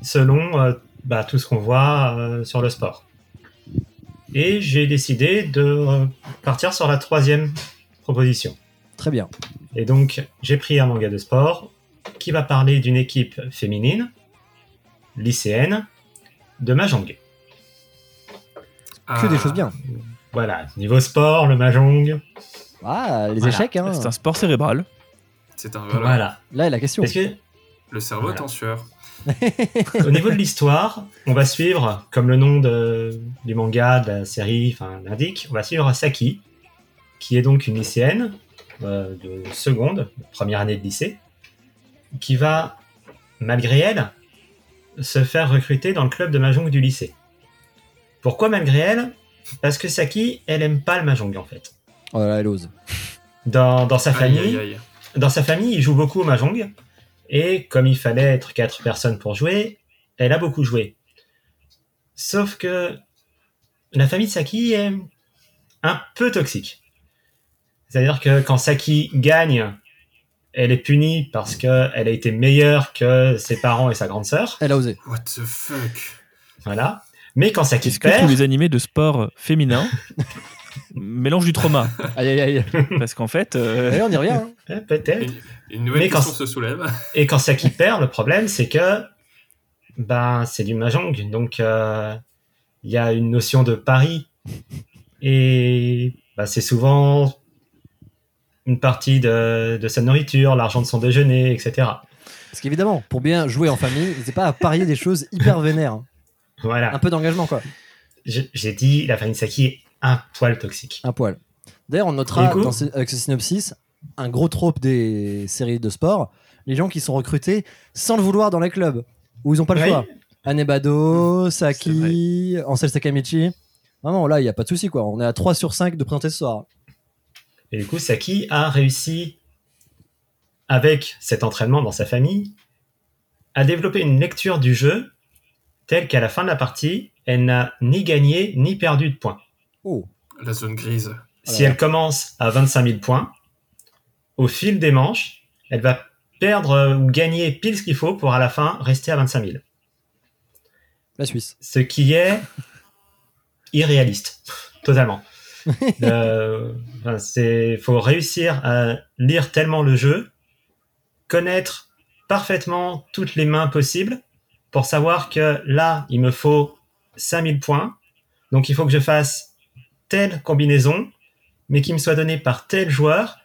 Speaker 8: selon euh, bah, tout ce qu'on voit euh, sur le sport? Et j'ai décidé de euh, partir sur la troisième proposition.
Speaker 4: Très bien.
Speaker 8: Et donc, j'ai pris un manga de sport qui va parler d'une équipe féminine, lycéenne, de Mahjong.
Speaker 4: Que des choses bien.
Speaker 8: Voilà, niveau sport, le Mahjong.
Speaker 4: Ah, les
Speaker 8: Voilà.
Speaker 4: échecs, hein.
Speaker 5: C'est un sport cérébral.
Speaker 7: C'est un
Speaker 8: Voilà.
Speaker 7: voilà.
Speaker 4: Là est la question.
Speaker 8: Que,
Speaker 7: Le cerveau
Speaker 8: Voilà.
Speaker 7: est en sueur.
Speaker 8: au niveau de l'histoire, on va suivre, comme le nom de- du manga, de la série l'indique, on va suivre Saki, qui est donc une lycéenne euh, de seconde, première année de lycée, qui va, malgré elle, se faire recruter dans le club de Mahjong du lycée. Pourquoi malgré elle? Parce que Saki, elle aime pas le Mahjong en fait.
Speaker 4: Oh là là, elle ose.
Speaker 8: Dans, dans sa
Speaker 7: Aïe,
Speaker 8: famille,
Speaker 7: aïe, aïe.
Speaker 8: dans sa famille, il joue beaucoup au mahjong. Et comme il fallait être quatre personnes pour jouer, elle a beaucoup joué. Sauf que la famille de Saki est un peu toxique. C'est-à-dire que quand Saki gagne, elle est punie parce qu'elle a été meilleure que ses parents et sa grande sœur.
Speaker 4: Elle a osé.
Speaker 7: What the fuck?
Speaker 8: Voilà. Mais quand Saki
Speaker 5: Est-ce que
Speaker 8: perd,
Speaker 5: tous les animés de sport féminin? Mélangent du trauma
Speaker 4: Aïe, aïe, aïe.
Speaker 5: Parce qu'en fait, euh,
Speaker 4: on y revient. hein.
Speaker 8: eh, peut-être.
Speaker 7: Une, une nouvelle
Speaker 8: Mais quand-
Speaker 7: se soulève.
Speaker 8: Et quand Saki perd, le problème, c'est que ben, c'est du mahjong. Donc, euh, il y a une notion de pari. Et ben, c'est souvent une partie de, de sa nourriture, l'argent de son déjeuner, etc.
Speaker 4: Parce qu'évidemment, pour bien jouer en famille, n'hésitez pas à parier des choses hyper vénères.
Speaker 8: Voilà.
Speaker 4: Un peu d'engagement, quoi.
Speaker 8: Je- J'ai dit, la famille Saki est un poil toxique.
Speaker 4: Un poil. D'ailleurs, on notera
Speaker 8: coup-
Speaker 4: dans ce- avec ce synopsis un gros trope des séries de sport les gens qui sont recrutés sans le vouloir dans les clubs où ils n'ont pas le
Speaker 8: Oui.
Speaker 4: choix. Anebado,
Speaker 5: C'est
Speaker 4: Saki, Ansel Sakamichi. Vraiment, là, il n'y a pas de souci, quoi. On est à 3 sur 5 de présenter ce soir.
Speaker 8: Et du coup, Saki a réussi, avec cet entraînement dans sa famille, à développer une lecture du jeu telle qu'à la fin de la partie, elle n'a ni gagné ni perdu de points.
Speaker 4: Oh,
Speaker 7: La zone grise.
Speaker 8: Si elle commence à 25 000 points, au fil des manches, elle va perdre ou gagner pile ce qu'il faut pour à la fin rester à 25 000.
Speaker 4: la Suisse.
Speaker 8: Ce qui est irréaliste, totalement. Euh, faut réussir à lire tellement le jeu, connaître parfaitement toutes les mains possibles pour savoir que là, il me faut 5000 points. Donc, il faut que je fasse telle combinaison, mais qui me soit donnée par tel joueur.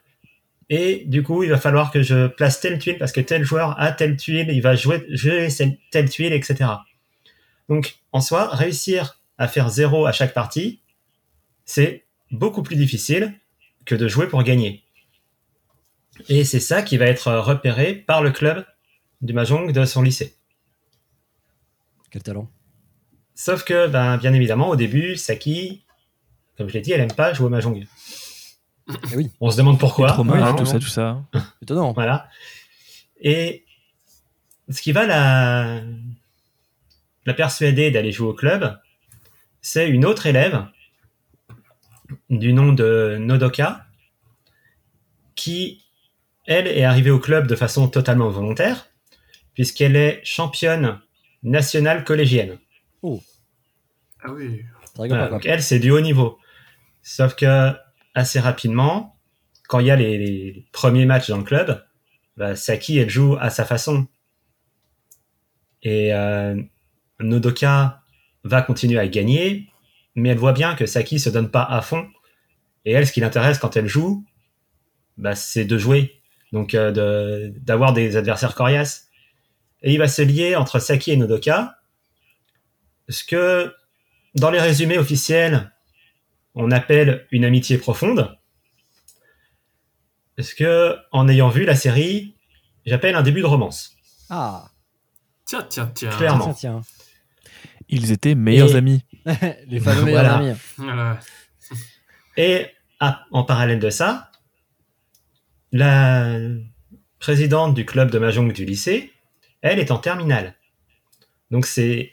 Speaker 8: Et du coup, il va falloir que je place telle tuile parce que tel joueur a telle tuile, il va jouer, jouer telle tuile, etc. Donc, en soi, réussir à faire zéro à chaque partie, c'est beaucoup plus difficile que de jouer pour gagner. Et c'est ça qui va être repéré par le club du Mahjong de son lycée.
Speaker 4: Quel talent.
Speaker 8: Sauf que, ben, bien évidemment, au début, Saki, comme je l'ai dit, elle aime pas jouer au Mahjong.
Speaker 4: Eh oui.
Speaker 8: On se demande pourquoi.
Speaker 5: trauma,
Speaker 8: hein,
Speaker 5: tout ça, tout ça.
Speaker 4: Étonnant.
Speaker 8: Voilà. Et ce qui va la, la persuader d'aller jouer au club, c'est une autre élève du nom de Nodoka qui, elle, est arrivée au club de façon totalement volontaire, puisqu'elle est championne nationale collégienne.
Speaker 7: Ah oui.
Speaker 8: Voilà, donc elle, c'est du haut niveau. Sauf que assez rapidement, quand il y a les, les premiers matchs dans le club, bah, Saki, elle joue à sa façon. Et euh, Nodoka va continuer à gagner, mais elle voit bien que Saki se donne pas à fond. Et elle, ce qui l'intéresse quand elle joue, bah, c'est de jouer. Donc euh, de- d'avoir des adversaires coriaces. Et il va se lier entre Saki et Nodoka. Ce que dans les résumés officiels, on appelle une amitié profonde. Ce que, en ayant vu la série, j'appelle un début de romance?
Speaker 4: Ah,
Speaker 7: Tiens, tiens, tiens.
Speaker 8: Clairement.
Speaker 4: tiens,
Speaker 5: Ils étaient meilleurs
Speaker 8: Et-
Speaker 5: amis.
Speaker 4: Les fameux meilleurs
Speaker 8: Voilà.
Speaker 4: amis.
Speaker 7: Voilà.
Speaker 8: Et ah, en parallèle de ça, la présidente du club de Mahjong du lycée, elle est en terminale. Donc c'est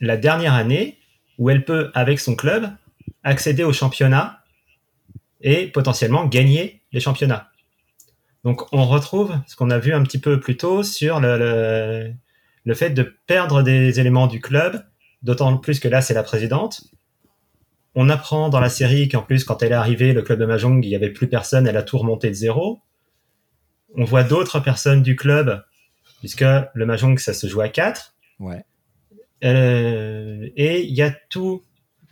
Speaker 8: la dernière année où elle peut, avec son club, accéder au championnat et potentiellement gagner les championnats. Donc on retrouve ce qu'on a vu un petit peu plus tôt sur le, le, le fait de perdre des éléments du club, d'autant plus que là c'est la présidente. On apprend dans la série qu'en plus, quand elle est arrivée, le club de Mahjong, il n'y avait plus personne, elle a tout remonté de zéro. On voit d'autres personnes du club, puisque le Mahjong, ça se joue à 4.
Speaker 4: Ouais.
Speaker 8: Euh, et il y a tout,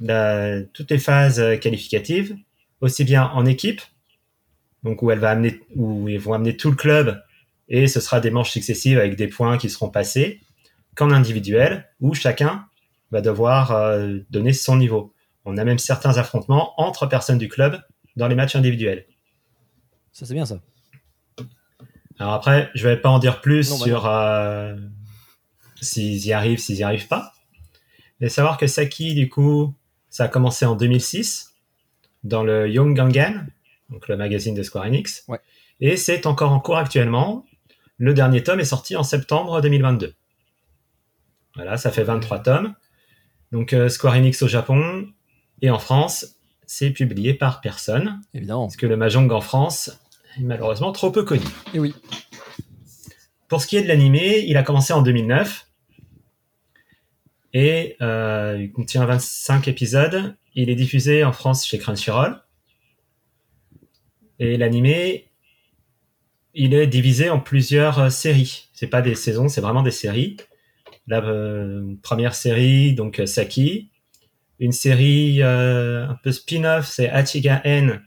Speaker 8: la- toutes les phases qualificatives, aussi bien en équipe, donc où elle va amener, où ils vont amener tout le club, et ce sera des manches successives avec des points qui seront passés, qu'en individuel, où chacun va devoir euh, donner son niveau. On a même certains affrontements entre personnes du club dans les matchs individuels.
Speaker 4: Ça, c'est bien, ça.
Speaker 8: Alors après, je vais pas en dire plus
Speaker 4: Non, bah
Speaker 8: sur euh, s'ils y arrivent, s'ils y arrivent pas. Mais savoir que Saki, du coup, ça a commencé en 2006 dans le Young Gangan, donc le magazine de Square Enix.
Speaker 4: Ouais.
Speaker 8: Et c'est encore en cours actuellement. Le dernier tome est sorti en septembre 2022. Voilà, ça fait 23 tomes. Donc euh, Square Enix au Japon et en France, c'est publié par personne,
Speaker 4: Évidemment.
Speaker 8: parce que le Mahjong en France est malheureusement trop peu connu.
Speaker 4: Et oui.
Speaker 8: Pour ce qui est de l'animé, il a commencé en 2009. Et euh, il contient 25 épisodes. Il est diffusé en France chez Crunchyroll. Et l'animé, il est divisé en plusieurs euh, séries. C'est pas des saisons, c'est vraiment des séries. La euh, première série, donc euh, Saki. Une série euh, un peu spin-off, c'est Achiga N,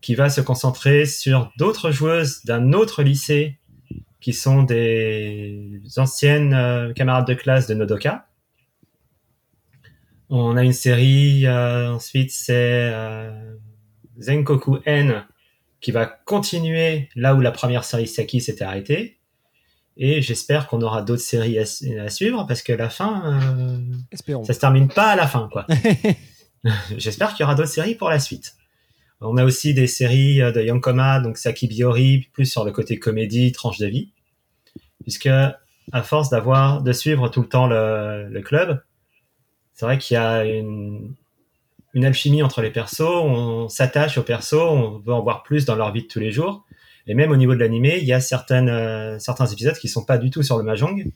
Speaker 8: qui va se concentrer sur d'autres joueuses d'un autre lycée qui sont des anciennes camarades de classe de Nodoka. On a une série, euh, ensuite c'est Zenkoku N, qui va continuer là où la première série Saki s'était arrêtée. Et j'espère qu'on aura d'autres séries à, su- à suivre parce que la fin, euh,
Speaker 4: Espérons.
Speaker 8: ça se termine pas à la fin, quoi. J'espère qu'il y aura d'autres séries pour la suite. On a aussi des séries euh, de Yankoma, donc Saki Biori, plus sur le côté comédie, tranche de vie. Puisque, à force d'avoir, de suivre tout le temps le, le club, c'est vrai qu'il y a une, une alchimie entre les persos, on s'attache aux persos, on veut en voir plus dans leur vie de tous les jours. Et même au niveau de l'animé, il y a certaines, euh, certains épisodes qui sont pas du tout sur le mahjong,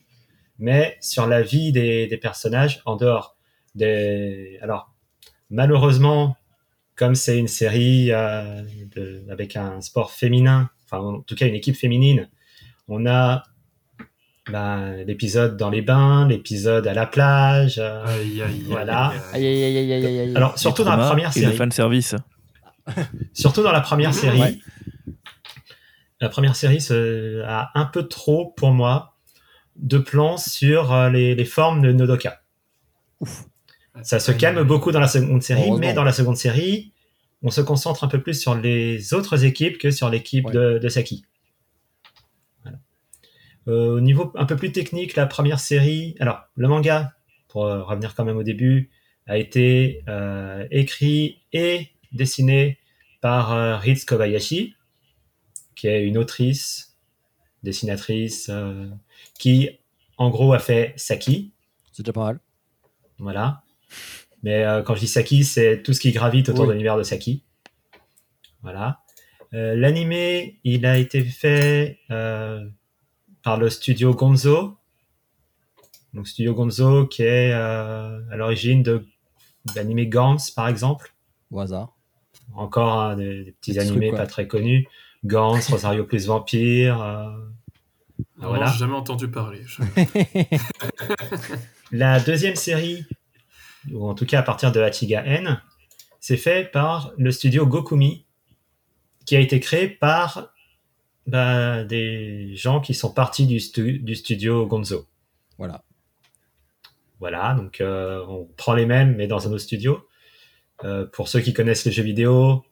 Speaker 8: mais sur la vie des, des personnages en dehors. Des... Alors, malheureusement, comme c'est une série euh, de- avec un sport féminin, enfin en tout cas une équipe féminine, on a ben, l'épisode dans les bains, l'épisode à la plage, euh,
Speaker 7: Aïe, aïe, aïe,
Speaker 8: voilà.
Speaker 7: aïe.
Speaker 8: Alors surtout dans la première
Speaker 5: et le
Speaker 8: série,
Speaker 5: fan service.
Speaker 8: surtout dans la première série,
Speaker 4: Ouais.
Speaker 8: La première série se- a un peu trop pour moi de plans sur euh, les, les formes de Nodoka. Ça se calme beaucoup dans la seconde série, mais dans la seconde série, on se concentre un peu plus sur les autres équipes que sur l'équipe
Speaker 4: Ouais.
Speaker 8: de, de Saki. Voilà. Euh, au niveau un peu plus technique, la première série, alors le manga, pour euh, revenir quand même au début, a été euh, écrit et dessiné par euh, Ritz Kobayashi, qui est une autrice, dessinatrice, euh, qui en gros a fait Saki,
Speaker 4: C'est déjà pas mal.
Speaker 8: voilà. Mais euh, quand je dis Saki, c'est tout ce qui gravite autour
Speaker 4: Oui.
Speaker 8: de l'univers de Saki. Voilà. Euh, L'animé, il a été fait par le studio Gonzo. Donc studio Gonzo qui est à l'origine de l'animé Gantz par exemple.
Speaker 4: Au hasard.
Speaker 8: Encore des, des petits
Speaker 4: Petit
Speaker 8: animés pas très connus. Gantz, Rosario plus Vampire. euh,
Speaker 7: Alors,
Speaker 8: voilà.
Speaker 7: j'ai jamais entendu parler. Je-
Speaker 8: La deuxième série, ou en tout cas à partir de Hachiga N, c'est fait par le studio Gokumi, qui a été créé par bah, des gens qui sont partis du, stu- du studio Gonzo.
Speaker 4: Voilà.
Speaker 8: Voilà, donc euh, on prend les mêmes, mais dans un autre studio. Euh, pour ceux qui connaissent les jeux vidéo,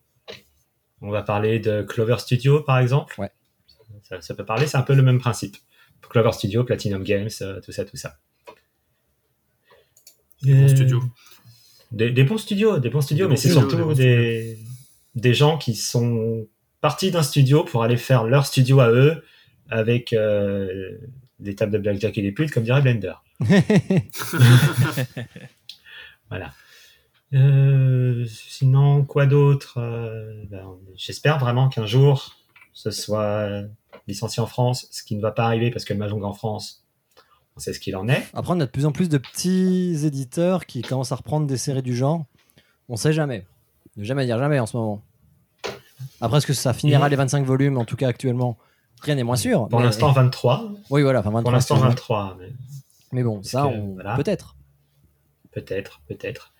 Speaker 8: on va parler de Clover Studio, par exemple.
Speaker 4: Ouais.
Speaker 8: Ça, ça peut parler, c'est un peu le même principe. Clover Studio, Platinum Games, euh, tout ça, tout ça.
Speaker 7: Des bons
Speaker 8: Euh,
Speaker 7: studios.
Speaker 8: Des, des bons studios, des bons studios,
Speaker 7: Des
Speaker 8: mais c'est surtout
Speaker 7: des bons
Speaker 8: des, des gens qui sont partis d'un studio pour aller faire leur studio à eux avec euh, des tables de blackjack et des putes, comme dirait Blender. Voilà. Euh, sinon, quoi d'autre Euh, ben, J'espère vraiment qu'un jour, ce soit licencié en France, ce qui ne va pas arriver parce que le Mahjong en France, on sait ce qu'il en est.
Speaker 4: Après, on a de plus en plus de petits éditeurs qui commencent à reprendre des séries du genre. On sait jamais. Ne jamais dire jamais en ce moment. Après, est-ce que ça finira
Speaker 8: Et-
Speaker 4: les 25 volumes En tout cas, actuellement, rien n'est moins sûr.
Speaker 8: Pour
Speaker 4: mais-
Speaker 8: l'instant, 23.
Speaker 4: Oui, voilà. Enfin, 23,
Speaker 8: Pour l'instant,
Speaker 4: excuse-moi.
Speaker 8: 23. mais
Speaker 4: Mais bon, ça, on...
Speaker 8: voilà.
Speaker 4: peut-être.
Speaker 8: Peut-être, peut-être.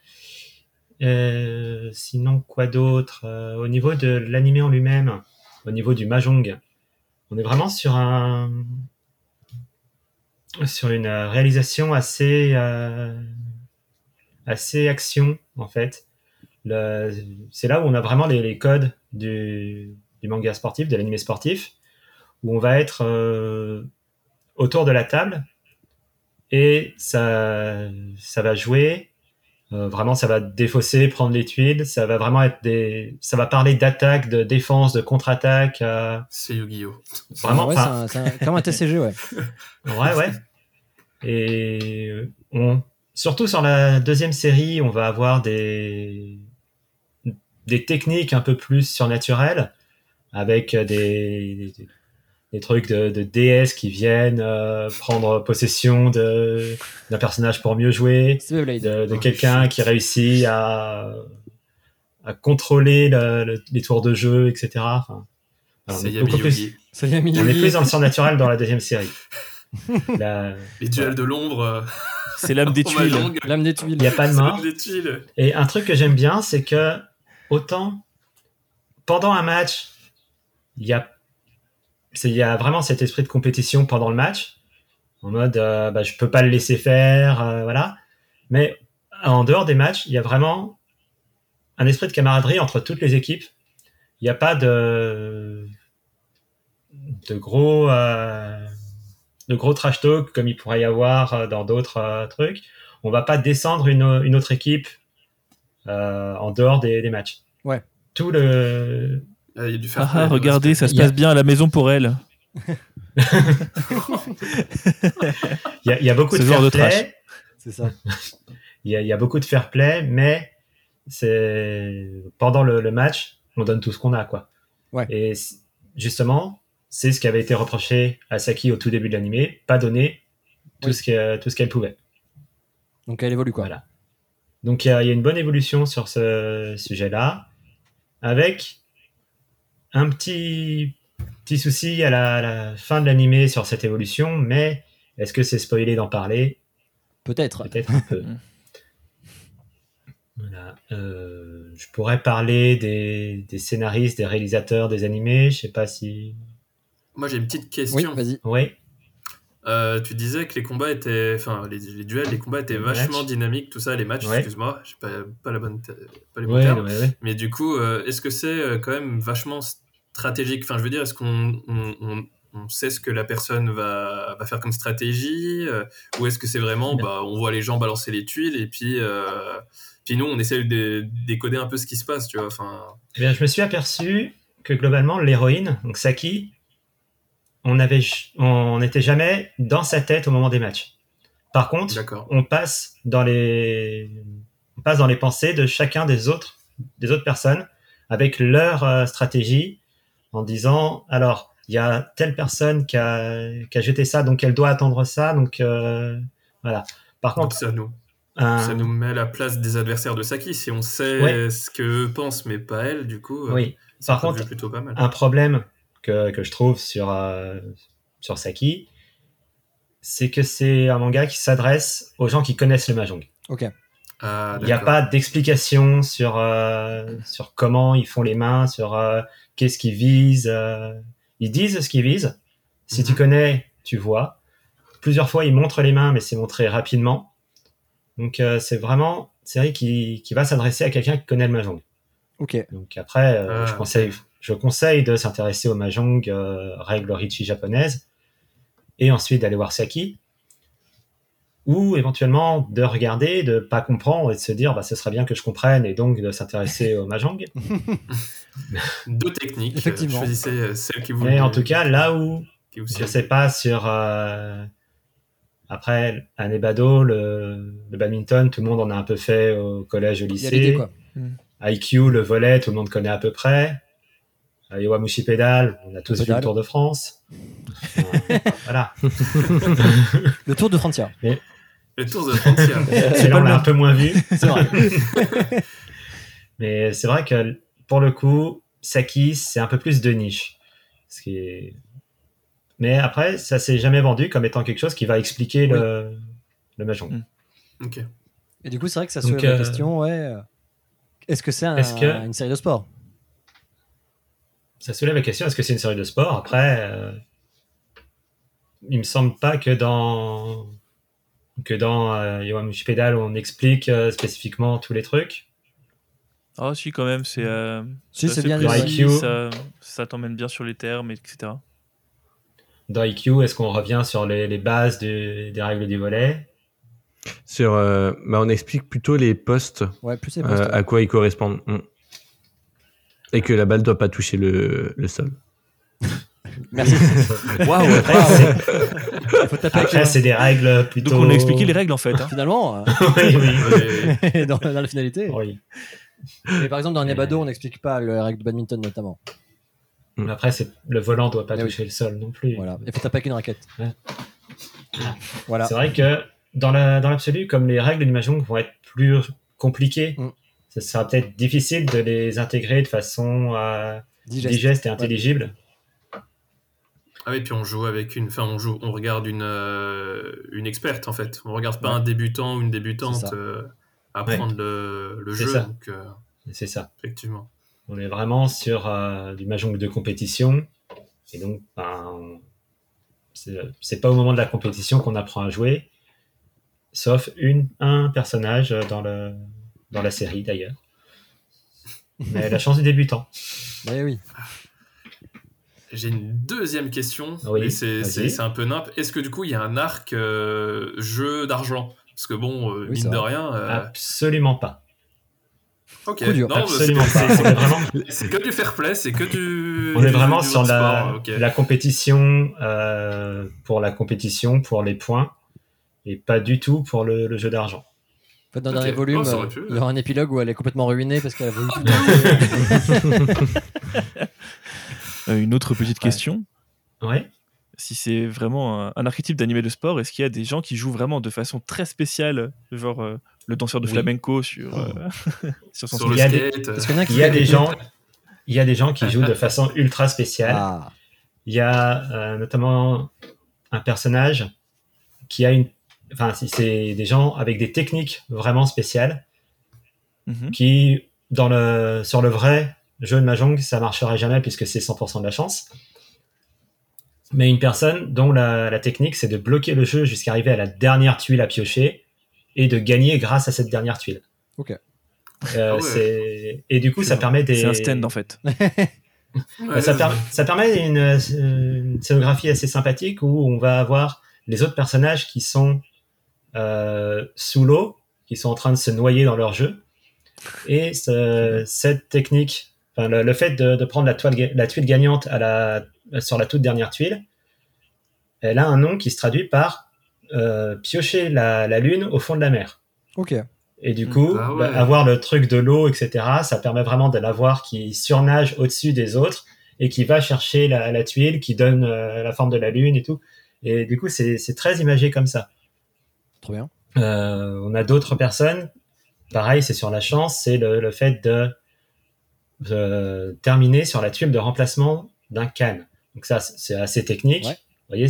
Speaker 8: Euh, sinon, quoi d'autre Euh, Au niveau de l'animé en lui-même, au niveau du mahjong, on est vraiment sur un sur une réalisation assez euh, assez action en fait. C'est là où on a vraiment les, les codes du, du manga sportif, de l'animé sportif, où on va être autour de la table et ça, ça va jouer. Euh, vraiment, ça va défausser, prendre les tuiles. Ça va vraiment être des, ça va parler d'attaque, de défense, de contre-attaque. euh,
Speaker 7: C'est Yu-Gi-Oh!
Speaker 8: vraiment,
Speaker 4: Ouais,
Speaker 8: enfin,
Speaker 4: c'est un- c'est un- comme un TCG, ouais.
Speaker 8: ouais, ouais. Et on, surtout sur la deuxième série, on va avoir des, des techniques un peu plus surnaturelles avec des, des, des trucs de, de DS qui viennent euh, prendre possession de d'un personnage pour mieux jouer, de, de quelqu'un qui réussit à à contrôler le- le- les tours de jeu, etc. Enfin, alors, on
Speaker 7: C'est
Speaker 8: est plus,
Speaker 7: Yugi.
Speaker 4: Ça vient
Speaker 8: on est plus dans le surnaturel dans la deuxième série. La-
Speaker 7: Les duels de l'ombre. euh,
Speaker 5: C'est l'âme des tuiles.
Speaker 7: Mahjong.
Speaker 4: L'âme des tuiles.
Speaker 8: Il n'y a pas de mort. Et un truc que j'aime bien, c'est que autant pendant un match, il y a, il y a vraiment cet esprit de compétition pendant le match, en mode euh, bah, je peux pas le laisser faire, euh, voilà. Mais en dehors des matchs, il y a vraiment un esprit de camaraderie entre toutes les équipes. Il n'y a pas de de gros euh, de gros trash talk comme il pourrait y avoir euh, dans d'autres euh, trucs. On va pas descendre une, une autre équipe en dehors des, des matchs.
Speaker 4: Ouais.
Speaker 8: Tout le
Speaker 7: il y a du fair
Speaker 5: Ah,
Speaker 7: play,
Speaker 5: ah, regardez, ça se passe bien à la maison pour elle.
Speaker 8: il y a, il y a beaucoup
Speaker 5: Ce
Speaker 8: de
Speaker 5: genre
Speaker 8: fair play.
Speaker 4: C'est ça.
Speaker 8: Il y a, il y a beaucoup de fair play, mais c'est pendant le, le match, on donne tout ce qu'on a, quoi.
Speaker 4: Ouais.
Speaker 8: Et justement, c'est ce qui avait été reproché à Saki au tout début de l'animé, pas donner tout
Speaker 4: Oui.
Speaker 8: ce qu'elle pouvait.
Speaker 4: Donc elle évolue quoi.
Speaker 8: Voilà. Donc il y, y a une bonne évolution sur ce sujet-là, avec un petit petit souci à la, à la fin de l'animé sur cette évolution, mais est-ce que c'est spoilé d'en parler
Speaker 4: Peut-être.
Speaker 8: Peut-être un peu. Voilà. Euh, je pourrais parler des, des scénaristes, des réalisateurs des animés. Je sais pas si.
Speaker 7: Moi, j'ai une petite
Speaker 4: Oui,
Speaker 7: question.
Speaker 4: vas-y.
Speaker 8: Oui.
Speaker 7: Euh, tu disais que les combats étaient, enfin, les, les duels, les combats étaient
Speaker 8: Les
Speaker 7: vachement
Speaker 8: matchs.
Speaker 7: dynamiques, tout ça, les matchs.
Speaker 8: Ouais.
Speaker 7: Excuse-moi, j'ai pas, pas la bonne, pas les bons
Speaker 8: Ouais,
Speaker 7: termes.
Speaker 8: ouais.
Speaker 7: Mais du coup, euh, est-ce que c'est euh, quand même vachement stratégique? Enfin, je veux dire, est-ce qu'on on, on- on sait ce que la personne va, va faire comme stratégie euh, Ou est-ce que c'est vraiment, bah, on voit les gens balancer les tuiles et puis, puis nous, on essaie de décoder un peu ce qui se passe, tu vois Enfin,
Speaker 8: Eh bien, je me suis aperçu que globalement, l'héroïne, donc Saki, on avait, on n'était jamais dans sa tête au moment des matchs. Par contre, on passe dans les, on passe dans les pensées de chacun des autres, des autres personnes avec leur euh, stratégie en disant, alors, il y a telle personne qui a, qui a jeté ça, donc elle doit attendre ça, donc euh, voilà. Par
Speaker 7: Donc
Speaker 8: contre,
Speaker 7: ça nous,
Speaker 8: un-
Speaker 7: ça nous met à la place des adversaires de Saki. Si on sait
Speaker 8: Ouais.
Speaker 7: ce qu'eux pensent, mais pas elle, du coup, euh,
Speaker 8: oui. Par contre,
Speaker 7: plutôt pas mal.
Speaker 8: un problème que, que je trouve sur, euh, sur Saki, c'est que c'est un manga qui s'adresse aux gens qui connaissent le Mahjong.
Speaker 4: Ok.
Speaker 7: Ah,
Speaker 8: Il n'y a pas d'explication sur, euh, sur comment ils font les mains, sur euh, qu'est-ce qu'ils visent. euh. Ils disent ce qu'ils visent. Si tu
Speaker 7: Mhm.
Speaker 8: connais, tu vois. Plusieurs fois, ils montrent les mains, mais c'est montré rapidement. Donc, euh, c'est vraiment une série qui, qui va s'adresser à quelqu'un qui connaît le Mahjong.
Speaker 4: Ok.
Speaker 8: Donc après, euh,
Speaker 7: Ah,
Speaker 8: je, conseille, je conseille de s'intéresser au Mahjong, euh, règles Richi japonaises, et ensuite d'aller voir Saki, ou éventuellement de regarder, de pas comprendre et de se dire, bah, ce serait bien que je comprenne, et donc de s'intéresser au Mahjong.
Speaker 7: Deux techniques.
Speaker 4: Effectivement.
Speaker 7: euh, Choisissez euh, celle qui vous.
Speaker 8: Mais en tout cas, là où je
Speaker 7: sied.
Speaker 8: sais pas sur euh, après un Ebado, le, le badminton, tout le monde en a un peu fait au collège, au
Speaker 4: Il y a
Speaker 8: lycée.
Speaker 4: quoi.
Speaker 8: IQ, le volet, tout le monde connaît à peu près. Euh, Iwamushi pédale, on a tous vu le Tour de France. Euh, voilà.
Speaker 4: Le tour de frontière.
Speaker 7: Le tour de frontière.
Speaker 8: C'est là on l'a un peu moins vu.
Speaker 4: C'est vrai.
Speaker 8: Mais c'est vrai que pour le coup, Saki, c'est un peu plus de niche. Ce qui est... Mais après, ça s'est jamais vendu comme étant quelque chose qui va expliquer le, le Mahjong.
Speaker 7: ok.
Speaker 4: Et du coup, c'est vrai que ça soulève la
Speaker 8: euh,
Speaker 4: question, ouais. euh, Est-ce que c'est un-
Speaker 8: que-
Speaker 4: une série de sport?
Speaker 8: Ça soulève la question, est-ce que c'est une série de sport? Après, euh, il me semble pas que dans que dans euh, Pedal, on explique euh, spécifiquement tous les trucs.
Speaker 5: Ah si quand même, c'est euh,
Speaker 4: Si, c'est bien
Speaker 5: précis, ça, ça t'emmène bien sur les termes, etc.
Speaker 8: Dans IQ, est-ce qu'on revient sur les, les bases du- des règles du volet?
Speaker 6: Sur, euh, bah, on explique plutôt les postes,
Speaker 4: Ouais, plus c'est
Speaker 6: euh,
Speaker 4: postes, ouais.
Speaker 6: à quoi ils correspondent. Mm. Et que la balle doit pas toucher le, le sol.
Speaker 4: Merci. Waouh,
Speaker 8: Après, c'est- Après,
Speaker 4: les
Speaker 8: des règles plutôt.
Speaker 5: Donc on a expliqué les règles en fait. hein.
Speaker 4: Finalement, euh,
Speaker 8: oui, oui.
Speaker 4: Dans, dans la finalité.
Speaker 8: oui.
Speaker 4: Mais par exemple, dans Nebado, on n'explique pas le règle de badminton notamment.
Speaker 8: Mais après, c'est le volant doit pas
Speaker 4: oui.
Speaker 8: toucher le sol non plus.
Speaker 4: Voilà. Il faut taper avec une raquette.
Speaker 8: Ouais.
Speaker 4: Voilà.
Speaker 8: C'est vrai que dans la- dans l'absolu, comme les règles du Mahjong vont être plus compliquées,
Speaker 4: Mm.
Speaker 8: Ce sera peut-être difficile de les intégrer de façon euh,
Speaker 4: Digeste.
Speaker 8: digeste et intelligible.
Speaker 7: Ah oui, puis on joue avec une. Enfin, on joue, on regarde une, euh, une experte en fait. On regarde pas
Speaker 4: Ouais.
Speaker 7: un débutant ou une débutante
Speaker 4: ça.
Speaker 7: euh, apprendre le, le
Speaker 8: C'est
Speaker 7: jeu. euh,
Speaker 8: C'est ça.
Speaker 7: effectivement.
Speaker 8: On est vraiment sur euh, du Mahjong de compétition. Et donc, ben, c'est pas au moment de la compétition qu'on apprend à jouer, sauf une, un personnage dans, le, dans la série d'ailleurs. Mais la chance du débutant.
Speaker 4: Eh oui.
Speaker 7: J'ai une deuxième question,
Speaker 8: Oui,
Speaker 7: mais c'est un peu nimp. Est-ce que du coup il y a un arc euh, jeu d'argent? Parce que bon, euh,
Speaker 4: Oui,
Speaker 7: mine de rien. euh,
Speaker 8: Absolument pas.
Speaker 7: ok, non, mais
Speaker 8: Absolument
Speaker 7: c'est-
Speaker 8: pas.
Speaker 7: c'est-
Speaker 8: vraiment,
Speaker 7: que du fair play, c'est que du.
Speaker 8: on est vraiment
Speaker 7: du
Speaker 8: sur la, compétition euh, pour la compétition, pour les points, et pas du tout pour le, le jeu d'argent.
Speaker 4: Fait, dans le dernier volume,
Speaker 7: Oh, pu.
Speaker 4: il y aura un épilogue où elle est complètement ruinée parce qu'elle a voulu tout
Speaker 5: Euh, une autre petite question.
Speaker 8: Ouais.
Speaker 5: Si c'est vraiment un, un archétype d'animé de sport, est-ce qu'il y a des gens qui jouent vraiment de façon très spéciale, genre euh, le danseur de
Speaker 8: Oui.
Speaker 5: flamenco sur,
Speaker 8: Oh.
Speaker 5: euh, sur son
Speaker 7: Sur le
Speaker 8: Il y a des-
Speaker 7: skate.
Speaker 8: Il y a des gens, il y a des gens qui jouent de façon ultra spéciale.
Speaker 4: Ah,
Speaker 8: Il y a euh, notamment un personnage qui a une. Enfin, si c'est des gens avec des techniques vraiment spéciales
Speaker 5: Mhm.
Speaker 8: qui, dans le, sur le vrai jeu de Mahjong, ça marcherait jamais puisque c'est 100% de la chance. Mais une personne dont la, la technique, c'est de bloquer le jeu jusqu'à arriver à la dernière tuile à piocher et de gagner grâce à cette dernière tuile.
Speaker 4: Ok.
Speaker 8: Euh,
Speaker 7: Ah ouais.
Speaker 8: Et du coup, ça permet des.
Speaker 5: C'est un stand en fait.
Speaker 8: Ça, per- ça permet une, une scénographie assez sympathique où on va avoir les autres personnages qui sont sous l'eau, qui sont en train de se noyer dans leur jeu. Et ce- cette technique, enfin, le, le fait de, de prendre la, toile, la tuile gagnante à la, sur la toute dernière tuile, elle a un nom qui se traduit par euh, piocher la, la lune au fond de la mer.
Speaker 4: ok.
Speaker 8: Et du coup,
Speaker 7: Ah ouais.
Speaker 8: bah, avoir le truc de l'eau, etc., ça permet vraiment de l'avoir qui surnage au-dessus des autres et qui va chercher la, la tuile qui donne euh, la forme de la lune et tout. Et du coup, c'est c'est très imagé comme ça.
Speaker 4: Trop bien.
Speaker 8: Euh, on a d'autres personnes, pareil, c'est sur la chance, c'est le, le fait de, de terminer sur la tuile de remplacement d'un canne. Donc ça, c'est assez technique.
Speaker 4: Ouais.
Speaker 8: Vous voyez,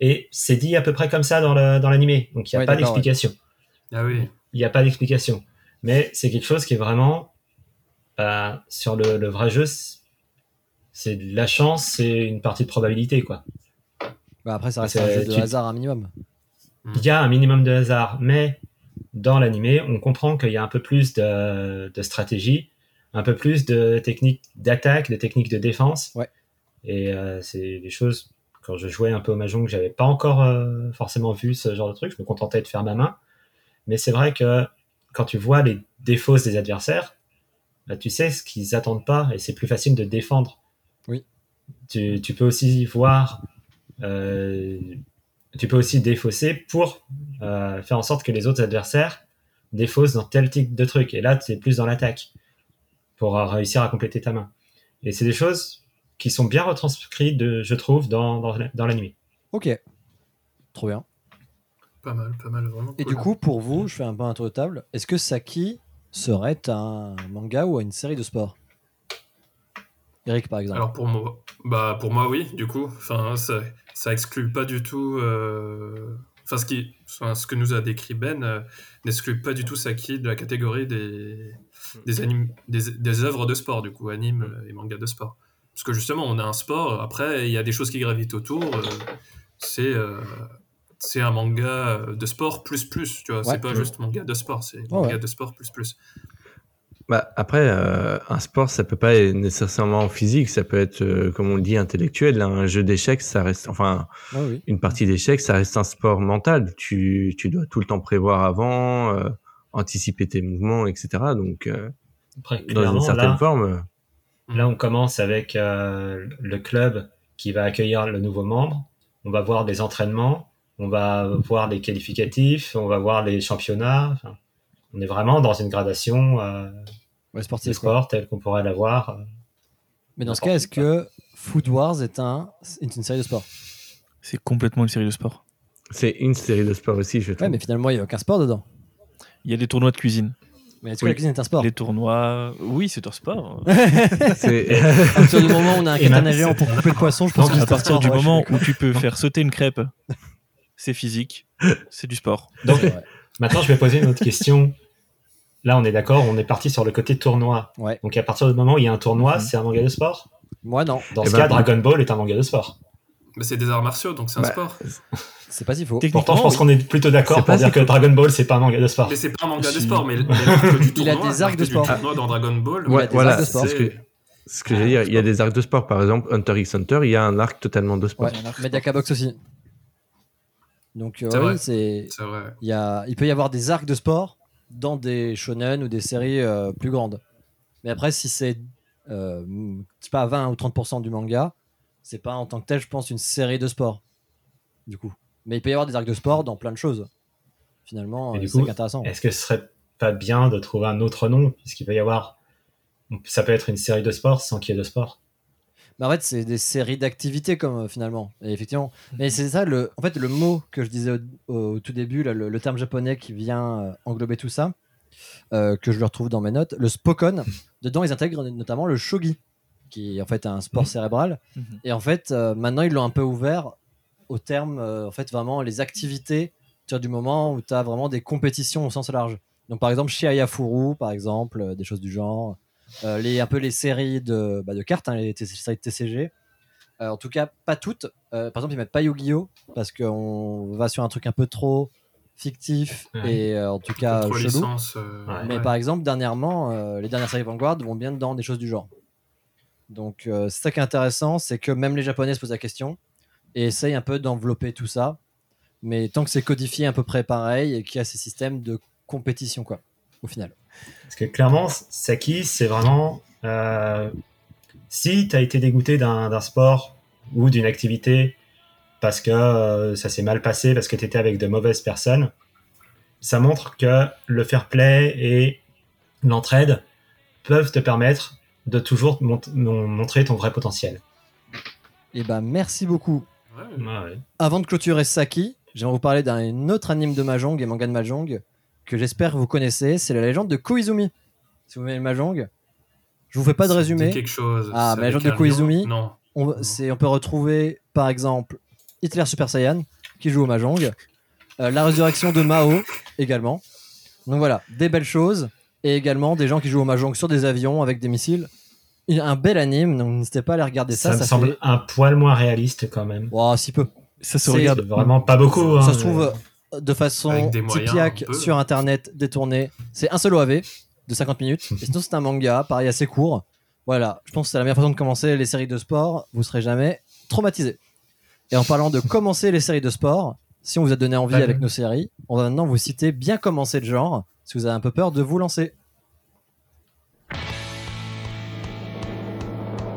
Speaker 8: et c'est dit à peu près comme ça dans le- dans l'animé. Donc il n'y a
Speaker 4: Ouais,
Speaker 8: pas
Speaker 4: d'accord, ouais.
Speaker 8: d'explication
Speaker 7: Ah oui.
Speaker 8: il n'y a pas d'explication. Mais c'est quelque chose qui est vraiment bah, sur le, le vrai jeu. c'est- de la chance, c'est une partie de probabilité quoi.
Speaker 4: Bah, après, ça reste
Speaker 8: C'est-
Speaker 4: un jeu de
Speaker 8: tu-
Speaker 4: hasard un minimum.
Speaker 8: Il y a un minimum de hasard, mais dans l'animé, on comprend qu'il y a un peu plus de, de stratégie, un peu plus de techniques d'attaque, de techniques de défense.
Speaker 4: Ouais.
Speaker 8: Et euh, c'est des choses quand je jouais un peu au Mahjong, que j'avais pas encore euh, forcément vu ce genre de truc. Je me contentais de faire ma main. Mais c'est vrai que quand tu vois les défauts des adversaires, bah, tu sais ce qu'ils attendent pas et c'est plus facile de défendre.
Speaker 4: Oui.
Speaker 8: Tu, tu peux aussi voir, euh, tu peux aussi défausser pour euh, faire en sorte que les autres adversaires défaussent dans tel type de truc. Et là, tu es plus dans l'attaque pour euh, réussir à compléter ta main. Et c'est des choses qui sont bien retranscrites, de, je trouve, dans, dans, dans l'anime.
Speaker 4: Ok. Trop bien.
Speaker 7: Pas mal, pas mal, vraiment.
Speaker 4: Et
Speaker 7: cool.
Speaker 4: du coup, pour vous, je fais un peu un tour de table. Est-ce que Saki serait un manga ou une série de sport? Eric, par exemple.
Speaker 7: Alors pour moi, bah pour moi oui, du coup, enfin ça, ça exclut pas du tout, euh, enfin ce qui, enfin, ce que nous a décrit Ben euh, n'exclut pas du tout Saki de la catégorie des des animes, des, des œuvres de sport du coup, animes euh, et mangas de sport. Parce que justement, on a un sport. Après, il y a des choses qui gravitent autour. euh, c'est euh, c'est un manga de sport plus plus, tu vois.
Speaker 4: Ouais.
Speaker 7: c'est pas juste manga de sport, c'est manga
Speaker 4: ouais.
Speaker 7: de sport plus plus.
Speaker 6: Bah, après, euh, un sport, ça peut pas être nécessairement physique, ça peut être, euh, comme on le dit, intellectuel. Un jeu d'échecs, ça reste, enfin,
Speaker 4: oui.
Speaker 6: une partie d'échecs, ça reste un sport mental. Tu, tu dois tout le temps prévoir avant, euh, anticiper tes mouvements, etc. Donc, euh,
Speaker 8: Après,
Speaker 6: dans une certaine
Speaker 8: là,
Speaker 6: forme, euh,
Speaker 8: Là, on commence avec euh, le club qui va accueillir le nouveau membre. On va voir des entraînements, on va voir les qualificatifs, on va voir les championnats. Enfin, on est vraiment dans une gradation euh,
Speaker 4: Ouais,
Speaker 8: de
Speaker 4: sportif. quoi.
Speaker 8: sport telle qu'on pourrait l'avoir. euh.
Speaker 4: Mais dans ce cas, est-ce que Food Wars est, un, est une série de sport?
Speaker 5: C'est complètement une série de sport.
Speaker 6: C'est une série de sport aussi, je trouve.
Speaker 4: Ouais, mais finalement, il n'y a aucun sport dedans.
Speaker 5: Il y a des tournois de cuisine.
Speaker 4: Mais est-ce que
Speaker 6: Oui.
Speaker 4: la cuisine est un sport?
Speaker 5: Les tournois. Oui, c'est un sport.
Speaker 6: C'est-
Speaker 4: À partir du moment où on a un katana géant pour couper le poisson, je pense que
Speaker 5: à
Speaker 4: c'est un
Speaker 5: partir
Speaker 4: sport,
Speaker 5: du moment où tu peux faire sauter une crêpe, c'est physique, c'est du sport.
Speaker 8: Donc, maintenant, je vais poser une autre question. Là, on est d'accord, on est parti sur le côté tournoi.
Speaker 4: Ouais.
Speaker 8: Donc, à partir du moment où il y a un tournoi,
Speaker 5: Mhm.
Speaker 8: c'est un manga de sport?
Speaker 4: Moi, non.
Speaker 8: Dans
Speaker 6: Eh
Speaker 8: ce
Speaker 6: ben,
Speaker 8: cas, Dragon Ball est un manga de sport.
Speaker 7: Mais c'est des arts martiaux, donc c'est un
Speaker 6: Bah,
Speaker 7: sport.
Speaker 4: C'est pas si faux.
Speaker 8: Pourtant, je pense
Speaker 5: oui.
Speaker 8: qu'on est plutôt d'accord
Speaker 6: C'est
Speaker 8: pour
Speaker 6: pas
Speaker 8: dire
Speaker 6: si
Speaker 8: que
Speaker 6: faux.
Speaker 8: Dragon Ball, c'est pas un manga de sport.
Speaker 7: Mais c'est pas un manga de sport, mais du
Speaker 4: Il a
Speaker 7: tournoi,
Speaker 4: des arcs de
Speaker 7: du
Speaker 4: sport.
Speaker 7: tournoi dans Dragon Ball.
Speaker 4: Ouais,
Speaker 6: voilà,
Speaker 4: arcs de sport.
Speaker 6: c'est ce que, ce que j'allais dire. Il y a des arcs de sport, par exemple, Hunter x Hunter, il y a un arc totalement de sport.
Speaker 4: Ouais. Mediaka Box aussi. Donc, euh,
Speaker 7: C'est
Speaker 4: oui, c'est.
Speaker 7: C'est vrai.
Speaker 4: Il, y a, il peut y avoir des arcs de sport dans des shonen ou des séries euh, plus grandes. Mais après, si c'est euh, pas 20 ou 30% du manga, c'est pas en tant que tel, je pense, une série de sport. Du coup. Mais il peut y avoir des arcs de sport dans plein de choses. Finalement, euh, c'est intéressant.
Speaker 8: Est-ce que ce serait pas bien de trouver un autre nom Puisqu'il peut y avoir. Ça peut être une série de sport sans qu'il y ait de sport?
Speaker 4: Mais en fait, c'est des séries d'activités comme euh, finalement. Et effectivement. Mais c'est ça, le, en fait, le mot que je disais au, au tout début, là, le, le terme japonais qui vient euh, englober tout ça, euh, que je le retrouve dans mes notes, le Spokon. Dedans, ils intègrent notamment le shogi, qui est en fait un sport
Speaker 8: Mhm.
Speaker 4: cérébral.
Speaker 5: Mhm.
Speaker 4: Et en fait, euh, maintenant, ils l'ont un peu ouvert au terme, euh, en fait, vraiment les activités, du moment où tu as vraiment des compétitions au sens large. Donc, par exemple, Shiayafuru, par exemple, des choses du genre. Euh, les, un peu les séries de, bah, de cartes, hein, les t- séries de TCG. Euh, en tout cas, pas toutes. Euh, par exemple, ils mettent pas Yu-Gi-Oh! parce qu'on va sur un truc un peu trop fictif
Speaker 8: Ouais.
Speaker 4: et euh, en tout cas
Speaker 7: Contre
Speaker 4: chelou.
Speaker 7: licence, euh,
Speaker 8: Ouais.
Speaker 4: Mais
Speaker 7: ouais.
Speaker 4: par exemple, dernièrement, euh, les dernières séries Vanguard vont bien dans des choses du genre. Donc, euh, c'est ça qui est intéressant, c'est que même les Japonais se posent la question et essayent un peu d'envelopper tout ça. Mais tant que c'est codifié à peu près pareil et qu'il y a ces systèmes de compétition, quoi, au final.
Speaker 8: Parce que clairement, Saki, c'est vraiment. euh, si tu as été dégoûté d'un sport ou d'une activité parce que euh, ça s'est mal passé, parce que tu étais avec de mauvaises personnes, ça montre que le fair play et l'entraide peuvent te permettre de toujours mont- mon- montrer ton vrai potentiel.
Speaker 4: Et ben, merci beaucoup.
Speaker 7: Ouais.
Speaker 8: Ouais.
Speaker 4: Avant de clôturer Saki, j'aimerais vous parler d'un autre anime de Mahjong et manga de Mahjong que j'espère que vous connaissez. C'est la légende de Koizumi. Si vous aimez le Mahjong, je vous fais pas de résumé.
Speaker 7: quelque chose.
Speaker 4: Ah, mais
Speaker 7: avec
Speaker 4: genre de Koizumi.
Speaker 7: Non.
Speaker 4: On, c'est- on peut retrouver par exemple Hitler Super Saiyan qui joue au Mahjong, euh, la résurrection de Mao également. Donc voilà, des belles choses et également des gens qui jouent au Mahjong sur des avions avec des missiles. Il- Un bel anime, donc n'hésitez pas à aller regarder
Speaker 8: Ça,
Speaker 4: ça.
Speaker 8: me
Speaker 4: ça
Speaker 8: semble
Speaker 4: fait-
Speaker 8: un poil moins réaliste quand même.
Speaker 4: Ouah, si peu.
Speaker 5: Ça se regarde.
Speaker 8: Vraiment pas beaucoup.
Speaker 4: ça
Speaker 8: hein,
Speaker 4: se trouve
Speaker 8: mais-
Speaker 4: euh, de façon
Speaker 7: peu.
Speaker 4: sur internet détourné. C'est un seul OAV de 50 minutes. Et sinon, c'est un manga, pareil, assez court. Voilà, je pense que c'est la meilleure façon de commencer les séries de sport. Vous serez jamais traumatisé. Et en parlant de commencer les séries de sport, si on vous a donné envie
Speaker 8: Ouais.
Speaker 4: avec nos séries, on va maintenant vous citer bien commencer le genre, si vous avez un peu peur de vous lancer.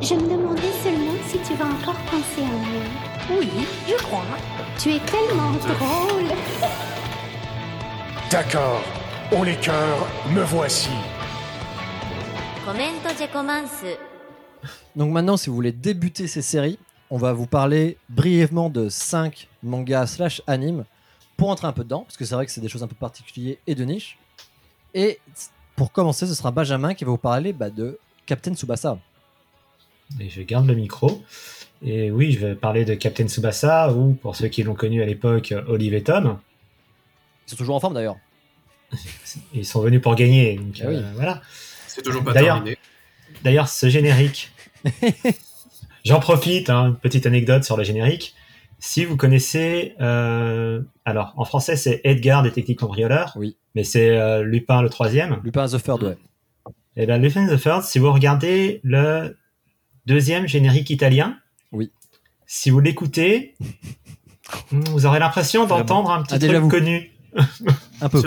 Speaker 11: Je me demandais seulement si tu vas encore penser à moi.
Speaker 3: Oui, je crois.
Speaker 11: Tu es tellement drôle.
Speaker 12: D'accord. On les cœurs, me voici.
Speaker 4: Donc maintenant, si vous voulez débuter ces séries, on va vous parler brièvement de 5 mangas slash animes pour entrer un peu dedans, parce que c'est vrai que c'est des choses un peu particulières et de niche. Et pour commencer, ce sera Benjamin qui va vous parler bah, de Captain Tsubasa.
Speaker 8: Et je garde le micro. Et oui, je vais parler de Captain Tsubasa, ou pour ceux qui l'ont connu à l'époque, Olive et Tom.
Speaker 4: Ils sont toujours en forme d'ailleurs.
Speaker 8: Ils sont venus pour gagner. donc,
Speaker 4: Ah oui.
Speaker 8: euh, voilà.
Speaker 7: C'est toujours pas
Speaker 8: D'ailleurs-
Speaker 7: terminé.
Speaker 8: D'ailleurs, ce générique, j'en profite, hein, une petite anecdote sur le générique. Si vous connaissez, euh, alors en français c'est Edgar détective cambrioleur,
Speaker 4: Oui.
Speaker 8: mais c'est euh, Lupin le troisième.
Speaker 4: Lupin the Third, ouais.
Speaker 8: Et ben Lupin the Third, si vous regardez le deuxième générique italien. Si vous l'écoutez, vous aurez l'impression d'entendre un petit
Speaker 4: Ah,
Speaker 8: truc
Speaker 4: vous.
Speaker 8: connu.
Speaker 4: Un peu.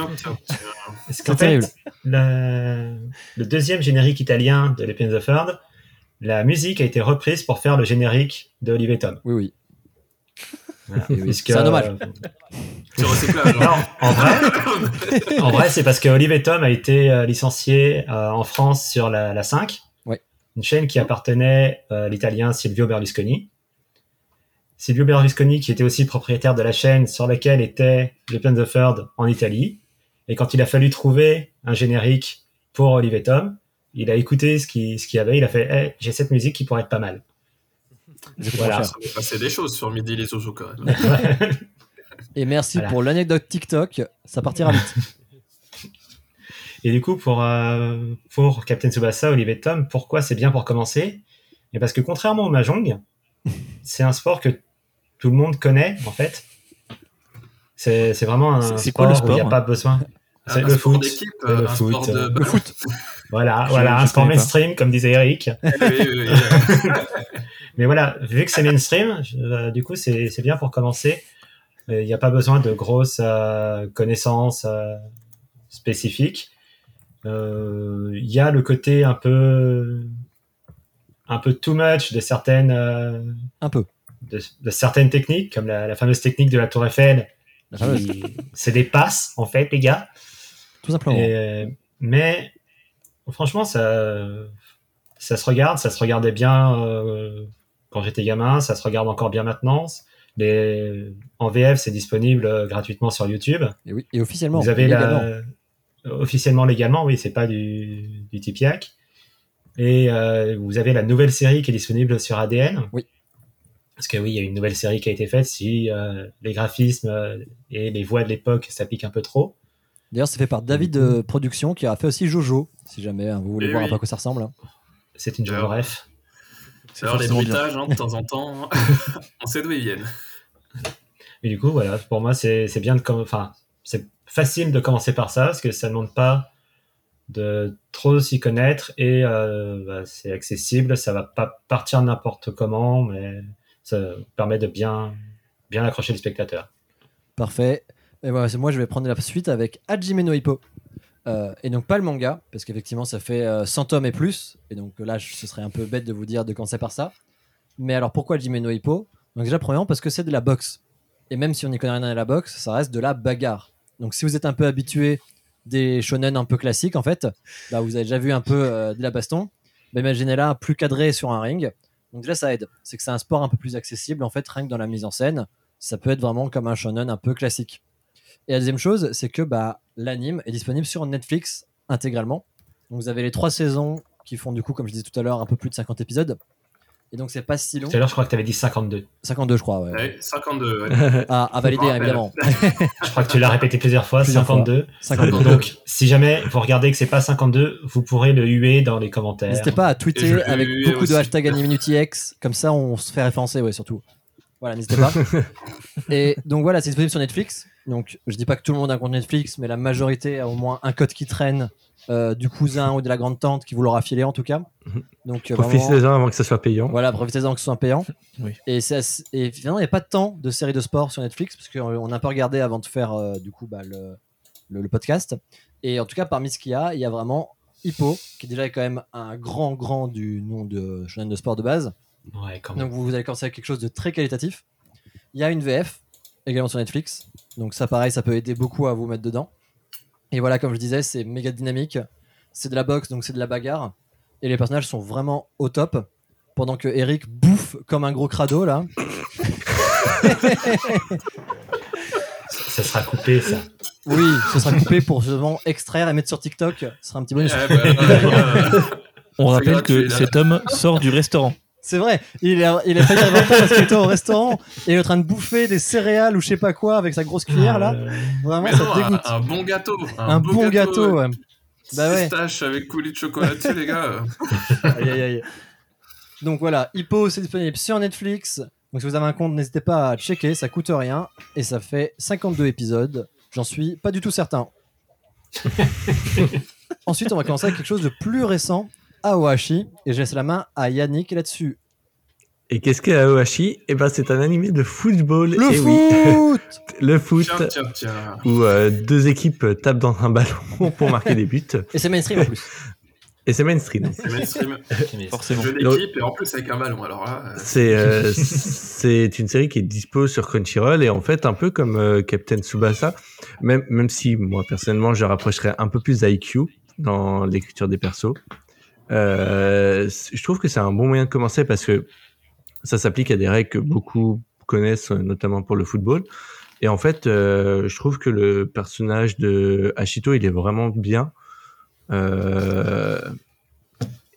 Speaker 8: Parce qu'en fait, le, le deuxième générique italien de Lupin the Third, la musique a été reprise pour faire le générique de Olive et Tom.
Speaker 4: Oui, oui.
Speaker 8: Voilà.
Speaker 4: oui.
Speaker 8: Puisque-
Speaker 4: C'est un.
Speaker 8: Non,
Speaker 7: hein.
Speaker 8: en vrai, en vrai c'est parce que Olive et Tom a été euh, licencié euh, en France sur la, la 5.
Speaker 4: Ouais.
Speaker 8: une chaîne qui appartenait euh, à l'italien Silvio Berlusconi. Silvio Berlusconi, qui était aussi propriétaire de la chaîne sur laquelle était Japan the Third en Italie. Et quand il a fallu trouver un générique pour Olive et Tom, il a écouté ce qu'il ce qu'il y avait, il a fait Eh, j'ai cette musique qui pourrait être pas mal. Voilà.
Speaker 7: Ça va passer des choses sur Midi les quand même.
Speaker 4: Et merci
Speaker 8: Voilà.
Speaker 4: pour l'anecdote TikTok. Ça partira vite.
Speaker 8: Et du coup, pour, euh, pour Captain Tsubasa, Olivier Tom, pourquoi c'est bien pour commencer? Et parce que contrairement au Mahjong, c'est un sport que tout le monde connaît, en fait. C'est c'est vraiment un sport,
Speaker 5: quoi le
Speaker 8: où il n'y a
Speaker 5: sport
Speaker 8: pas besoin.
Speaker 7: Un-
Speaker 8: C'est
Speaker 7: un
Speaker 8: le
Speaker 7: sport
Speaker 8: foot.
Speaker 7: d'équipe,
Speaker 8: le
Speaker 7: un
Speaker 8: foot.
Speaker 7: sport de
Speaker 8: euh,
Speaker 7: ballon.
Speaker 8: Voilà,
Speaker 5: Je-
Speaker 8: voilà,
Speaker 5: je
Speaker 8: un sport
Speaker 5: pas.
Speaker 8: mainstream, comme disait Eric.
Speaker 7: Oui, oui, oui.
Speaker 8: Mais voilà, vu que c'est mainstream, je- euh, du coup, c'est c'est bien pour commencer. Euh, Il n'y a pas besoin de grosses euh, connaissances euh, spécifiques. Euh, Il y a le côté un peu, un peu too much de certaines, euh,
Speaker 4: Un peu.
Speaker 8: De, de certaines techniques, comme la, la fameuse technique de la Tour Eiffel. C'est des passes, en fait, les gars.
Speaker 4: Tout simplement.
Speaker 8: Et, euh, mais franchement, ça, ça se regarde, ça se regardait bien euh, quand j'étais gamin, ça se regarde encore bien maintenant. Les, en VF, c'est disponible euh, gratuitement sur YouTube.
Speaker 4: Et, oui, et officiellement.
Speaker 8: Vous avez
Speaker 4: légalement.
Speaker 8: la, officiellement légalement, oui, c'est pas du, du Tipiak. Et euh, vous avez la nouvelle série qui est disponible sur ADN.
Speaker 4: Oui.
Speaker 8: Parce que oui, il y a une nouvelle série qui a été faite. Si euh, les graphismes euh, et les voix de l'époque s'appliquent un peu trop,
Speaker 4: D'ailleurs, c'est fait par David euh, Production qui a fait aussi Jojo. Si jamais hein, vous voulez
Speaker 7: Eh
Speaker 4: voir un peu à quoi ça ressemble. hein.
Speaker 8: c'est une
Speaker 7: Alors,
Speaker 8: ref.
Speaker 5: C'est
Speaker 7: Alors les montages, hein, de temps en temps, on sait d'où ils viennent.
Speaker 8: Et du coup, voilà, pour moi, c'est c'est bien de enfin, c'est facile de commencer par ça parce que ça ne demande pas de trop s'y connaître et euh, bah, c'est accessible. Ça va pas partir n'importe comment, mais ça permet de bien, bien accrocher le spectateur.
Speaker 4: Parfait. Et moi, je vais prendre la suite avec Hajime no Hippo. Euh, et donc pas le manga, parce qu'effectivement ça fait euh, 100 tomes et plus. Et donc là, ce serait un peu bête de vous dire de commencer par ça. Mais alors pourquoi Hajime no Hippo? Donc déjà, premièrement, parce que c'est de la boxe. Et même si on n'y connaît rien à la boxe, ça reste de la bagarre. Donc si vous êtes un peu habitué des shonen un peu classiques, en fait, bah, vous avez déjà vu un peu euh, de la baston. Bah, imaginez là, plus cadré sur un ring. Donc déjà, ça aide. C'est que c'est un sport un peu plus accessible, en fait, rien que dans la mise en scène. Ça peut être vraiment comme un shonen un peu classique. Et la deuxième chose, c'est que bah, l'anime est disponible sur Netflix intégralement. Donc vous avez les trois saisons qui font du coup, comme je disais tout à l'heure, un peu plus de 50 épisodes. Et donc c'est pas si long.
Speaker 8: Tout à l'heure, je crois que tu avais dit 52.
Speaker 4: 52 je crois, ouais.
Speaker 7: Ouais, 52. ouais.
Speaker 4: Ah, à valider
Speaker 7: Je
Speaker 4: évidemment.
Speaker 8: Je crois que tu l'as répété plusieurs fois,
Speaker 4: Plusieurs fois.
Speaker 8: 52.
Speaker 4: 52.
Speaker 8: Donc, si jamais vous regardez que c'est pas 52, vous pourrez le huer dans les commentaires.
Speaker 4: N'hésitez pas à tweeter avec beaucoup de
Speaker 7: aussi.
Speaker 4: hashtag AniMinutyX, comme ça on se fait référencer, ouais, surtout. Voilà, n'hésitez pas. Et donc voilà, c'est disponible sur Netflix. Donc je dis pas que tout le monde a un compte Netflix, mais la majorité a au moins un code qui traîne euh, du cousin ou de la grande tante qui vous l'aura filé en tout cas. Donc euh, vraiment-
Speaker 6: Profitez-en avant que ça soit payant.
Speaker 4: Voilà, profitez-en que ce soit payant.
Speaker 5: Oui.
Speaker 4: Et, c'est assez- et finalement, il n'y a pas tant de séries de sport sur Netflix, parce qu'on a un peu regardé avant de faire euh, du coup bah, le, le- le podcast. Et en tout cas, parmi ce qu'il y a, il y a vraiment Hippo, qui est déjà quand même un grand, grand du nom de shonen de sport de base.
Speaker 8: Ouais, quand même.
Speaker 4: Donc vous, vous allez commencer avec quelque chose de très qualitatif. Il y a une VF, également sur Netflix. Donc ça, pareil, ça peut aider beaucoup à vous mettre dedans. Et voilà, comme je disais, c'est méga dynamique. C'est de la boxe, donc c'est de la bagarre. Et les personnages sont vraiment au top. Pendant que Eric bouffe comme un gros crado, là.
Speaker 8: Ça sera coupé, ça.
Speaker 4: Oui, ce sera coupé pour justement extraire et mettre sur TikTok. Ce sera un petit bonus.
Speaker 7: Eh ben, euh,
Speaker 5: On rappelle que cet homme sort du restaurant.
Speaker 4: C'est vrai, il a, il a failli arriver en retard parce qu'il était au restaurant et il est en train de bouffer des céréales ou je sais pas quoi avec sa grosse cuillère là.
Speaker 8: Euh,
Speaker 4: Vraiment,
Speaker 7: mais
Speaker 4: ça
Speaker 7: non,
Speaker 4: te dégoûte.
Speaker 7: un, un bon gâteau. Un,
Speaker 4: Un, bon gâteau, ouais. Bah ouais.
Speaker 7: Pistache avec coulis de chocolat dessus, les gars.
Speaker 4: Aïe, aïe, aïe. Donc voilà, Hippo, c'est disponible sur Netflix. Donc si vous avez un compte, n'hésitez pas à checker, ça coûte rien. Et ça fait 52 épisodes. J'en suis pas du tout certain. Ensuite, on va commencer avec quelque chose de plus récent, Aohashi. Et je laisse la main à Yannick là-dessus.
Speaker 6: Et qu'est-ce qu'est Aohashi Eh ben, c'est un animé de football.
Speaker 4: Le
Speaker 6: Eh oui,
Speaker 4: foot
Speaker 6: le foot,
Speaker 7: Tiens, tiens, tiens.
Speaker 6: où euh, deux équipes tapent dans un ballon pour marquer des buts.
Speaker 4: Et c'est mainstream en plus.
Speaker 6: Et c'est mainstream.
Speaker 7: C'est mainstream.
Speaker 5: Forcément.
Speaker 7: Jeu d'équipe et en plus avec un ballon. Alors là, euh,
Speaker 6: C'est euh, c'est une série qui est dispo sur Crunchyroll et en fait un peu comme euh, Captain Tsubasa, même même si moi personnellement je rapprocherais un peu plus d'IQ dans l'écriture des persos. Euh, je trouve que c'est un bon moyen de commencer parce que ça s'applique à des règles que beaucoup connaissent, euh, notamment pour le football. Et en fait, euh, je trouve que le personnage de Hachito, il est vraiment bien.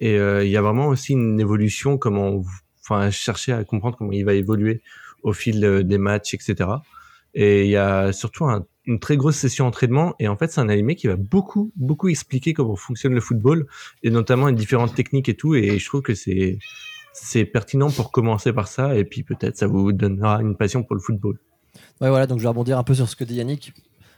Speaker 6: Et il y a vraiment aussi une évolution, comment, enfin, chercher à comprendre comment il va évoluer au fil des matchs, etc. Et il y a surtout un- une très grosse session entraînement. Et en fait, c'est un animé qui va beaucoup, beaucoup expliquer comment fonctionne le football et notamment les différentes techniques et tout. Et je trouve que c'est c'est pertinent pour commencer par ça. Et puis peut-être ça vous donnera une passion pour le football.
Speaker 4: Ouais, voilà, donc je vais rebondir un peu sur ce que dit Yannick.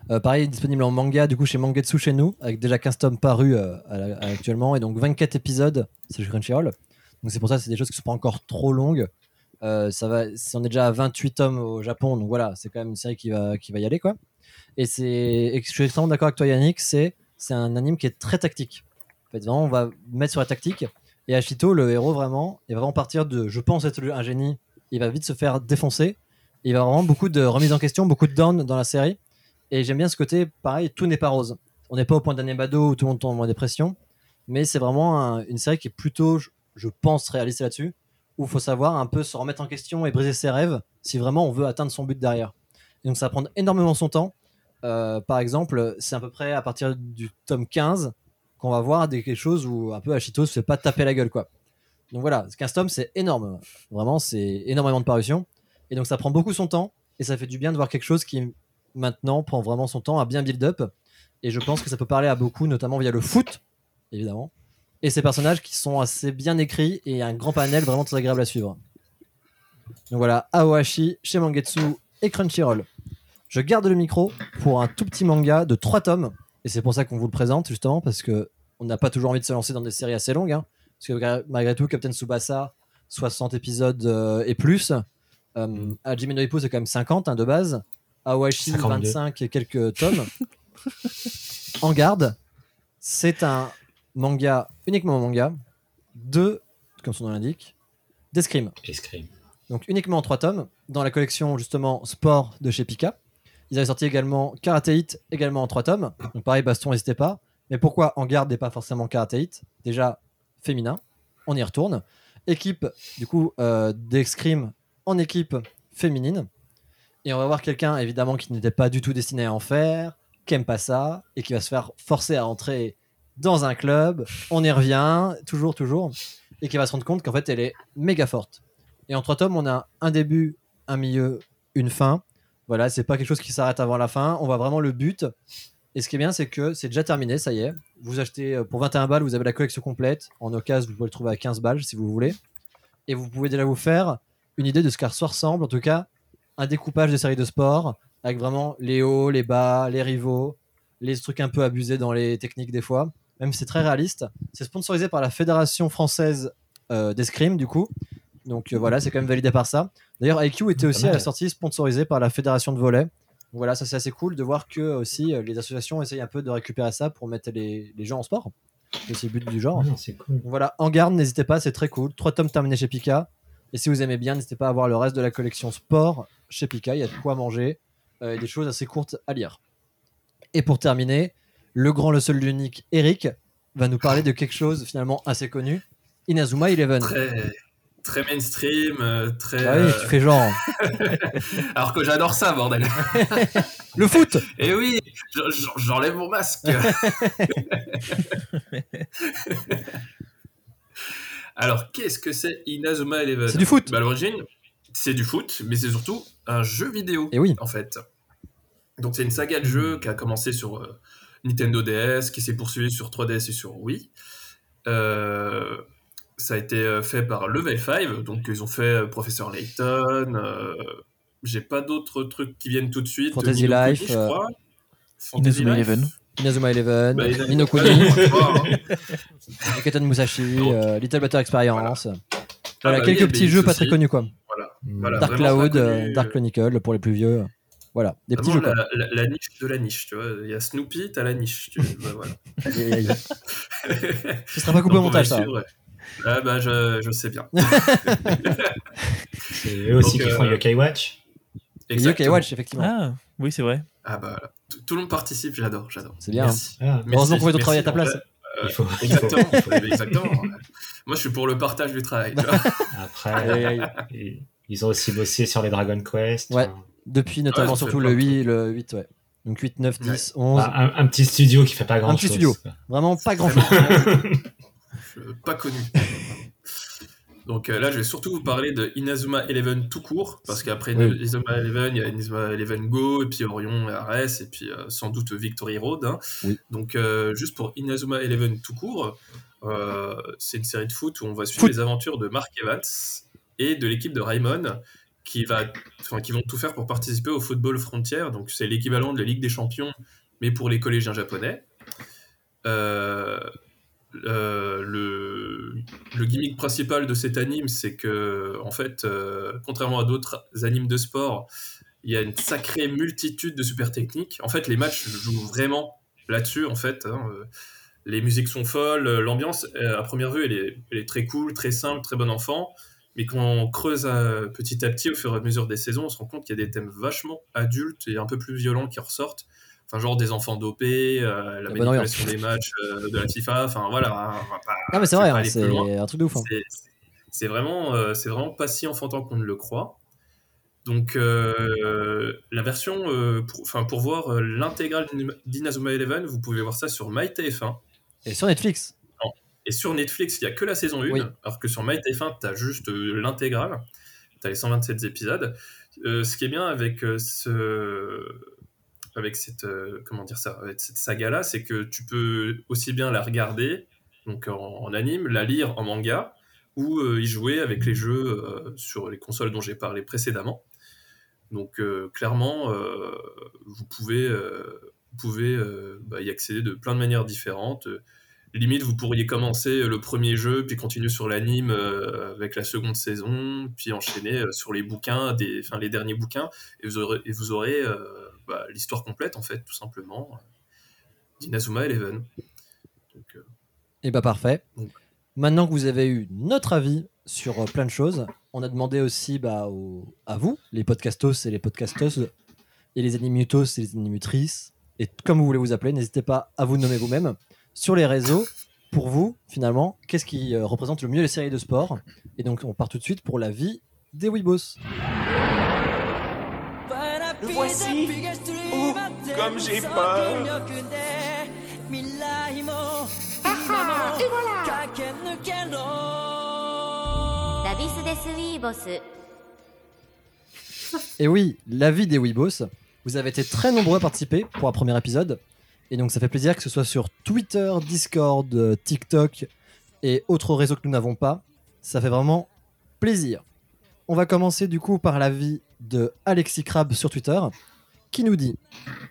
Speaker 4: Euh, pareil, disponible en manga, du coup, chez Mangetsu chez nous, avec déjà 15 tomes parus euh, actuellement, et donc 24 épisodes, c'est chez Crunchyroll. Donc c'est pour ça c'est des choses qui sont pas encore trop longues. Euh, ça va, on est déjà à 28 tomes au Japon, donc voilà, c'est quand même une série qui va, qui va y aller, quoi. Et c'est, je suis extrêmement d'accord avec toi, Yannick, c'est, c'est un anime qui est très tactique. En fait, vraiment, on va mettre sur la tactique. Et Ashito, le héros, vraiment, est vraiment partir de je pense être un génie, il va vite se faire défoncer. Il va vraiment beaucoup de remise en question, beaucoup de down dans la série. Et j'aime bien ce côté, pareil, tout n'est pas rose. On n'est pas au point d'Anemado où tout le monde tombe en dépression, mais c'est vraiment un- une série qui est plutôt, je, je pense, réaliste là-dessus, où il faut savoir un peu se remettre en question et briser ses rêves si vraiment on veut atteindre son but derrière. Et donc ça va prendre énormément son temps. Euh, par exemple, c'est à peu près à partir du tome 15 qu'on va voir des, quelque chose où un peu Ashito se fait pas taper la gueule, quoi. Donc voilà, 15 tomes, c'est énorme. Vraiment, c'est énormément de parution. Et donc ça prend beaucoup son temps et ça fait du bien de voir quelque chose qui maintenant prend vraiment son temps à bien build up. Et je pense que ça peut parler à beaucoup, notamment via le foot, évidemment. Et ces personnages qui sont assez bien écrits et un grand panel vraiment très agréable à suivre. Donc voilà, Aohashi chez et Crunchyroll. Je garde le micro pour un tout petit manga de 3 tomes. Et c'est pour ça qu'on vous le présente, justement, parce que on n'a pas toujours envie de se lancer dans des séries assez longues. hein. parce que malgré tout, Captain Tsubasa, 60 épisodes euh, et plus. Euh, Hajime no Ippo, c'est quand même 50 hein, de base. Awashi,
Speaker 8: 52.
Speaker 4: 25 et quelques tomes. en garde, c'est un manga, uniquement un manga, de, comme son nom l'indique, d'escrime.
Speaker 8: Escrime.
Speaker 4: Donc uniquement en 3 tomes, dans la collection justement Sport de chez Pika. Ils avaient sorti également Karate Hit, également en 3 tomes. Donc pareil, Baston, n'hésitez pas. Mais pourquoi en garde pas forcément Karate Hit Déjà, féminin, on y retourne. Équipe, du coup, euh, d'escrime en équipe féminine. Et on va voir quelqu'un, évidemment, qui n'était pas du tout destiné à en faire, qui aime pas ça, et qui va se faire forcer à entrer dans un club. On y revient, toujours, toujours. Et qui va se rendre compte qu'en fait, elle est méga forte. Et en trois tomes, on a un début, un milieu, une fin. Voilà, c'est pas quelque chose qui s'arrête avant la fin. On voit vraiment le but. Et ce qui est bien, c'est que c'est déjà terminé, ça y est. Vous achetez euh, pour 21 balles, vous avez la collection complète. En occasion, vous pouvez le trouver à 15 balles si vous voulez. Et vous pouvez déjà vous faire une idée de ce qu'à ressemble, en tout cas, un découpage de séries de sport avec vraiment les hauts, les bas, les rivaux, les trucs un peu abusés dans les techniques des fois. Même si c'est très réaliste. C'est sponsorisé par la Fédération française euh, d'escrime, du coup. Donc euh, voilà, c'est quand même validé par ça. D'ailleurs, IQ était aussi à la sortie sponsorisé par la Fédération de volley. Donc voilà, ça c'est assez cool de voir que aussi euh, les associations essayent un peu de récupérer ça pour mettre les, les gens en sport. C'est aussi le but du genre.
Speaker 8: Ah, c'est cool.
Speaker 4: Donc voilà, en garde, n'hésitez pas, c'est très cool. Trois tomes terminés chez Pika. Et si vous aimez bien, n'hésitez pas à voir le reste de la collection sport chez Pika. Il y a de quoi manger euh, et des choses assez courtes à lire. Et pour terminer, le grand, le seul, l'unique Eric va nous parler de quelque chose finalement assez connu Inazuma Eleven.
Speaker 7: Très, très mainstream, euh, très.
Speaker 4: Ah oui, tu fais genre.
Speaker 7: Alors que j'adore ça, bordel.
Speaker 4: le foot
Speaker 7: Et oui, je- je- j'enlève mon masque. Alors, qu'est-ce que c'est Inazuma Eleven?
Speaker 4: C'est du foot.
Speaker 7: Bah, À l'origine, c'est du foot, mais c'est surtout un jeu vidéo.
Speaker 4: Et oui.
Speaker 7: En fait. Donc, c'est une saga de jeux qui a commencé sur euh, Nintendo DS, qui s'est poursuivie sur 3DS et sur Wii. Euh, ça a été euh, fait par Level 5, donc ils ont fait euh, Professeur Layton. euh, J'ai pas d'autres trucs qui viennent tout de suite.
Speaker 4: Fantasy Life,
Speaker 7: je
Speaker 4: euh,
Speaker 7: crois. Fantasy
Speaker 5: Inazuma
Speaker 7: Life.
Speaker 5: Eleven.
Speaker 4: Inazuma Eleven,
Speaker 7: Bah, Inazuma- voir, hein.
Speaker 4: Katen Musashi, euh, Little Butter Experience. Voilà,
Speaker 7: Ah bah,
Speaker 4: quelques
Speaker 7: oui,
Speaker 4: petits jeux pas très connus quoi.
Speaker 7: Voilà. Voilà,
Speaker 4: Dark Cloud,
Speaker 7: connu.
Speaker 4: Dark Chronicle pour les plus vieux. Voilà, des petits jeux quoi.
Speaker 7: la, la- la niche de la niche, tu vois. Il y a Snoopy, t'as la niche. Tu... bah, voilà.
Speaker 4: Ce sera pas coupé au montage ça.
Speaker 7: suivre. Ah bah je, je sais bien.
Speaker 8: C'est eux aussi
Speaker 7: Donc,
Speaker 8: qui font
Speaker 7: euh,
Speaker 8: Yokai Watch.
Speaker 4: Et Yokai Watch effectivement.
Speaker 5: Ah, oui, c'est vrai.
Speaker 7: Ah bah tout, tout le monde participe, j'adore, j'adore.
Speaker 4: C'est bien,
Speaker 7: Merci.
Speaker 8: Ah,
Speaker 4: Heureusement qu'on va te
Speaker 7: Merci,
Speaker 4: travailler à ta place.
Speaker 7: merci.
Speaker 8: Il faut-
Speaker 7: exactement,
Speaker 8: il faut-
Speaker 7: exactement. Moi, je suis pour le partage du travail. tu vois.
Speaker 8: Après, ils- ont aussi bossé sur les Dragon Quest.
Speaker 4: Ouais. Depuis notamment
Speaker 7: Ouais, fait
Speaker 4: surtout le
Speaker 7: de
Speaker 4: 8, le 8, ouais. Donc 8, 9, 10, 11.
Speaker 8: bah, un, un petit studio qui fait pas grand
Speaker 4: Un petit
Speaker 8: chose.
Speaker 4: studio.
Speaker 8: quoi.
Speaker 4: Vraiment pas grand chose.
Speaker 7: euh, pas connu. Donc euh, là, je vais surtout vous parler de Inazuma Eleven tout court, parce qu'après
Speaker 4: Oui.
Speaker 7: Inazuma Eleven, il y a Inazuma Eleven Go, et puis Orion RS, et puis euh, sans doute Victory Road. hein.
Speaker 4: Oui.
Speaker 7: Donc euh, juste pour Inazuma Eleven tout court, c'est une série de foot où on va suivre
Speaker 4: Foot.
Speaker 7: les aventures de Mark Evans et de l'équipe de Raimon, qui, va, qui vont tout faire pour participer au Football Frontier. Donc c'est l'équivalent de la Ligue des Champions, mais pour les collégiens japonais. Euh, euh, le, gimmick principal de cet anime, c'est que, en fait, euh, contrairement à d'autres animes de sport, il y a une sacrée multitude de super techniques. En fait, les matchs jouent vraiment là-dessus, en fait. hein. Euh, Les musiques sont folles, l'ambiance, à première vue, elle est, très cool, très simple, très bon enfant. Mais quand on creuse petit à petit, au fur et à mesure des saisons, on se rend compte qu'il y a des thèmes vachement adultes et un peu plus violents qui ressortent. Enfin, genre des enfants dopés, euh, la manipulation des matchs euh, de la FIFA, enfin voilà. hein, pas-
Speaker 4: Ah, mais c'est vrai, hein, c'est un truc de ouf. hein.
Speaker 7: C'est- vraiment, euh, c'est vraiment pas si enfantin qu'on ne le croit. Donc la version, euh, pour, enfin pour voir l'intégrale d'Inazuma Eleven, vous pouvez voir ça sur MyTF1.
Speaker 4: Et sur Netflix.
Speaker 7: Et sur Netflix, il n'y a que la saison 1,
Speaker 4: Oui.
Speaker 7: alors que sur MyTF1, tu as juste l'intégrale. Tu as les 127 épisodes. Ce qui est bien avec ce avec cette euh, comment dire ça cette saga là c'est que tu peux aussi bien la regarder donc en, anime la lire en manga ou euh, y jouer avec les jeux euh, sur les consoles dont j'ai parlé précédemment. Donc clairement vous pouvez vous pouvez bah, y accéder de plein de manières différentes. Limite vous pourriez commencer le premier jeu puis continuer sur l'anime avec la seconde saison puis enchaîner sur les bouquins des enfin les derniers bouquins et vous aurez, et vous aurez bah, l'histoire complète en fait tout simplement d'Inazuma Eleven donc euh,
Speaker 4: Et bah parfait.
Speaker 7: Donc.
Speaker 4: Maintenant que vous avez eu notre avis sur euh, plein de choses, on a demandé aussi bah, au- à vous, les podcastos et les podcasteuses, et les animutos et les animutrices, et comme vous voulez vous appeler, n'hésitez pas à vous nommer vous-même sur les réseaux. Pour vous, finalement, qu'est-ce qui euh, représente le mieux les séries de sport Et donc, on part tout de suite pour la vie des Weebos
Speaker 9: comme j'ai peur.
Speaker 3: Ah, ah.
Speaker 4: Et oui, la vie des Weebos. Vous avez été très nombreux à participer pour un premier épisode. Et donc ça fait plaisir que ce soit sur Twitter, Discord, euh, TikTok et autres réseaux que nous n'avons pas. Ça fait vraiment plaisir. On va commencer du coup par la vie de Alexis Crab sur Twitter qui nous dit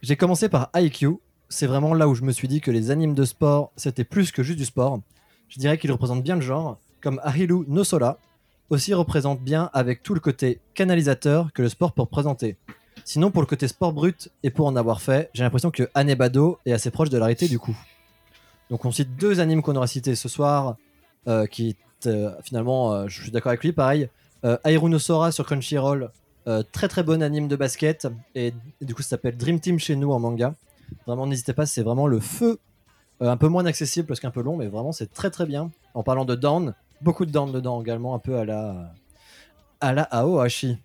Speaker 4: J'ai commencé par IQ. C'est vraiment là où je me suis dit que les animes de sport c'était plus que juste du sport. Je dirais qu'ils représentent bien le genre, comme Ahilu no Sola, aussi représente bien avec tout le côté canalisateur que le sport peut représenter. Sinon, pour le côté sport brut et pour en avoir fait, j'ai l'impression que Anebado est assez proche de la réalité du coup. Donc on cite deux animes qu'on aura cités ce soir, euh, qui euh, finalement, euh, je suis d'accord avec lui, pareil. Euh, sur Crunchyroll, euh, très très bon anime de basket, et, et du coup ça s'appelle Dream Team chez nous en manga. Vraiment, n'hésitez pas, c'est vraiment le feu. Euh, un peu moins accessible parce qu'un peu long, mais vraiment c'est très très bien. En parlant de down, beaucoup de down dedans également, un peu à la à la Aohashi.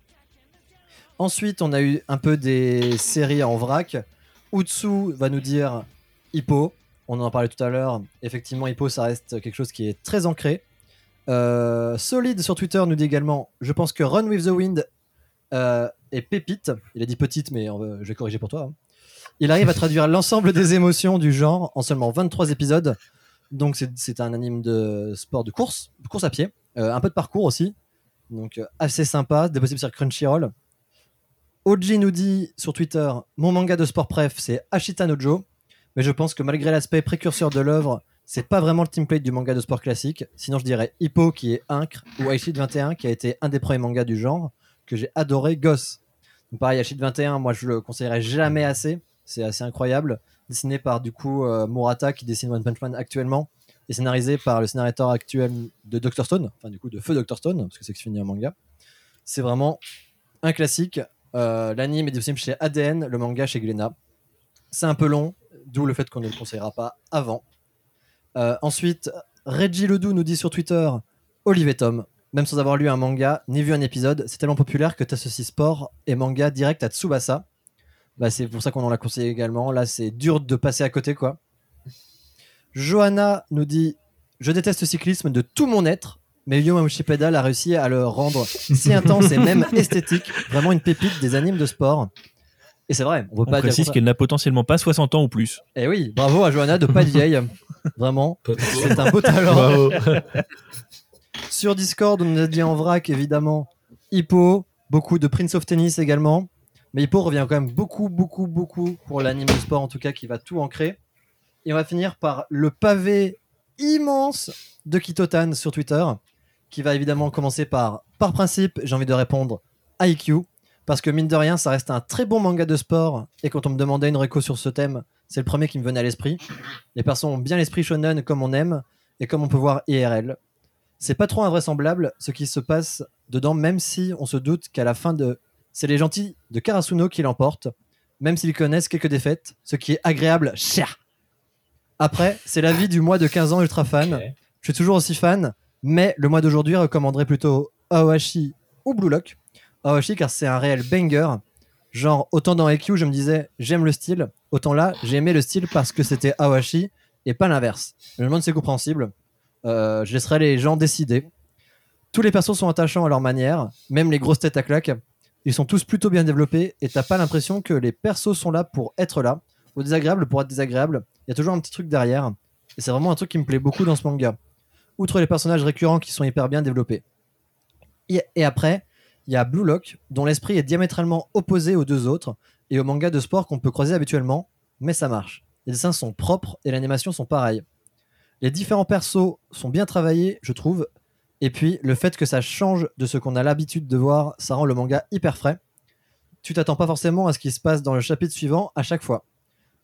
Speaker 4: Ensuite, on a eu un peu des séries en vrac. Utsu va nous dire Hippo. On en parlait tout à l'heure. Effectivement, Hippo, ça reste quelque chose qui est très ancré. Euh, Solide sur Twitter nous dit également Je pense que Run with the Wind euh, est pépite. Il a dit petite, mais va- je vais corriger pour toi. hein. Il arrive à traduire l'ensemble des émotions du genre en seulement 23 épisodes. Donc, c'est- un anime de sport de course, de course à pied. Euh, un peu de parcours aussi. Donc, euh, assez sympa. Des possibles sur Crunchyroll. Oji nous dit sur Twitter Mon manga de sport préf, c'est Ashita no Joe. Mais je pense que malgré l'aspect précurseur de l'œuvre, c'est pas vraiment le template du manga de sport classique. Sinon, je dirais Hippo qui est Incre ou Aishid 21 qui a été un des premiers mangas du genre que j'ai adoré, Goss. Donc, pareil, Aishid 21, moi je le conseillerais jamais assez. C'est assez incroyable. Dessiné par du coup euh, Murata qui dessine One Punch Man actuellement et scénarisé par le scénarrateur actuel de Dr. Stone, enfin du coup de Feu Dr. Stone, parce que c'est fini un manga. C'est vraiment un classique. Euh, L'anime est disponible chez ADN, le manga chez Glénat. C'est un peu long, d'où le fait qu'on ne le conseillera pas avant. Euh, ensuite, Reggie Ledoux nous dit sur Twitter Olivier Tom, même sans avoir lu un manga ni vu un épisode, c'est tellement populaire que t'associes sport et manga direct à Tsubasa. Bah, c'est pour ça qu'on en l'a conseillé également. Là, c'est dur de passer à côté, quoi. Johanna nous dit Je déteste le cyclisme de tout mon être, mais Mamushi Pedal a réussi à le rendre si intense et même esthétique. Vraiment une pépite des animes de sport. Et c'est vrai, on peut
Speaker 5: On
Speaker 4: pas dire.
Speaker 5: précise
Speaker 4: le
Speaker 5: qu'elle n'a potentiellement pas 60 ans ou plus.
Speaker 4: Et oui, bravo à Johanna de pas être vieille. Vraiment, c'est un beau talent.
Speaker 6: Bravo.
Speaker 4: Sur Discord, on nous a dit en vrac, évidemment, Hippo, beaucoup de Prince of Tennis également. Mais Hippo revient quand même beaucoup, beaucoup, beaucoup pour l'anime de sport, en tout cas, qui va tout ancrer. Et on va finir par le pavé immense de Kitotan sur Twitter, qui va évidemment commencer par, par principe, j'ai envie de répondre, IQ. Parce que mine de rien, ça reste un très bon manga de sport. Et quand on me demandait une réco sur ce thème, c'est le premier qui me venait à l'esprit. Les persos ont bien l'esprit shonen comme on aime et comme on peut voir IRL. C'est pas trop invraisemblable ce qui se passe dedans, même si on se doute qu'à la fin de. C'est les gentils de Karasuno qui l'emportent, même s'ils connaissent quelques défaites, ce qui est agréable, cher. Après, c'est la vie du mois de 15 ans ultra fan. Je suis toujours aussi fan, mais le mois d'aujourd'hui recommanderait plutôt Aohashi ou Blue Lock. Aohashi car c'est un réel banger. Genre, autant dans EQ, je me disais j'aime le style, autant là, j'ai aimé le style parce que c'était Aohashi et pas l'inverse. Je me demande si c'est compréhensible. Euh, je laisserai les gens décider. Tous les persos sont attachants à leur manière, même les grosses têtes à claque. Ils sont tous plutôt bien développés et t'as pas l'impression que les persos sont là pour être là, ou désagréables pour être désagréables. Il y a toujours un petit truc derrière. Et c'est vraiment un truc qui me plaît beaucoup dans ce manga. Outre les personnages récurrents qui sont hyper bien développés. Et après, il y a Blue Lock, dont l'esprit est diamétralement opposé aux deux autres, et au manga de sport qu'on peut croiser habituellement, mais ça marche. Les dessins sont propres et l'animation sont pareilles. Les différents persos sont bien travaillés, je trouve, et puis le fait que ça change de ce qu'on a l'habitude de voir, ça rend le manga hyper frais. Tu t'attends pas forcément à ce qui se passe dans le chapitre suivant à chaque fois.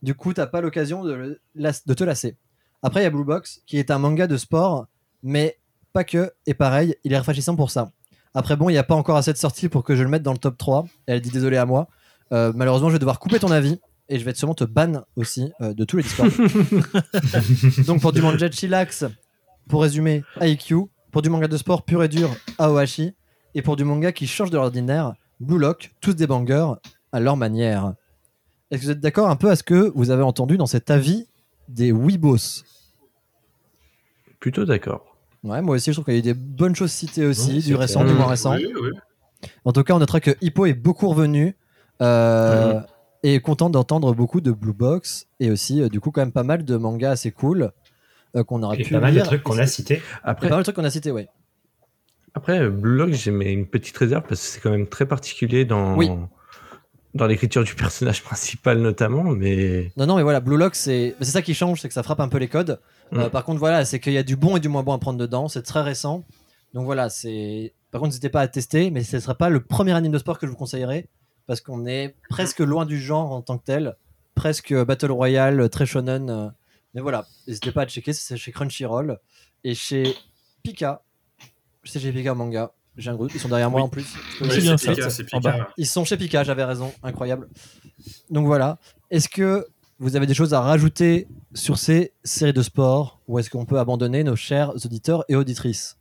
Speaker 4: Du coup, t'as pas l'occasion de te lasser. Après, il y a Blue Box, qui est un manga de sport, mais pas que, et pareil, il est rafraîchissant pour ça. Après, bon, il n'y a pas encore assez de sorties pour que je le mette dans le top 3. Elle dit désolé à moi. Euh, malheureusement, je vais devoir couper ton avis. Et je vais sûrement te ban aussi euh, de tous les Discord. Donc, pour du manga chillax, pour résumer, IQ. Pour du manga de sport pur et dur, Aohashi. Et pour du manga qui change de l'ordinaire, Blue Lock, tous des bangers à leur manière. Est-ce que vous êtes d'accord un peu à ce que vous avez entendu dans cet avis des Weebos
Speaker 6: Plutôt d'accord.
Speaker 4: Ouais, moi aussi, je trouve qu'il y a eu des bonnes choses citées aussi, du récent, du moins récent.
Speaker 7: Oui, oui.
Speaker 4: En tout cas, on notera que Hippo est beaucoup revenu euh, et est content d'entendre beaucoup de Blue Box et aussi, euh, du coup, quand même pas mal de mangas assez cool euh, qu'on aurait
Speaker 8: Et
Speaker 4: pu
Speaker 8: pas mal de trucs qu'on a cités.
Speaker 6: Après,
Speaker 4: pas mal de trucs qu'on a cités, ouais.
Speaker 6: après Blue Lock, j'ai mis une petite réserve parce que c'est quand même très particulier dans,
Speaker 4: Oui.
Speaker 6: dans l'écriture du personnage principal notamment, mais
Speaker 4: Non, non, mais voilà, Blue Lock, c'est c'est ça qui change, c'est que ça frappe un peu les codes. Euh,
Speaker 6: Mm.
Speaker 4: par contre, voilà, c'est qu'il y a du bon et du moins bon à prendre dedans. C'est très récent. Donc voilà, c'est. Par contre, n'hésitez pas à tester, mais ce ne sera pas le premier anime de sport que je vous conseillerais parce qu'on est presque loin du genre en tant que tel, presque Battle Royale, très shonen. euh. Mais voilà, n'hésitez pas à checker, c'est chez Crunchyroll et chez Pika. C'est chez Pika Manga. J'ai un groupe, ils sont derrière moi
Speaker 5: Oui.
Speaker 4: en plus.
Speaker 7: Oui,
Speaker 5: C'est bien
Speaker 7: c'est
Speaker 5: ça.
Speaker 7: Pika, c'est
Speaker 5: En
Speaker 7: Pika.
Speaker 5: bas.
Speaker 4: Ils sont chez Pika, j'avais raison, incroyable. Donc voilà. Est-ce que vous avez des choses à rajouter sur ces séries de sport ou est-ce qu'on peut abandonner nos chers auditeurs et auditrices?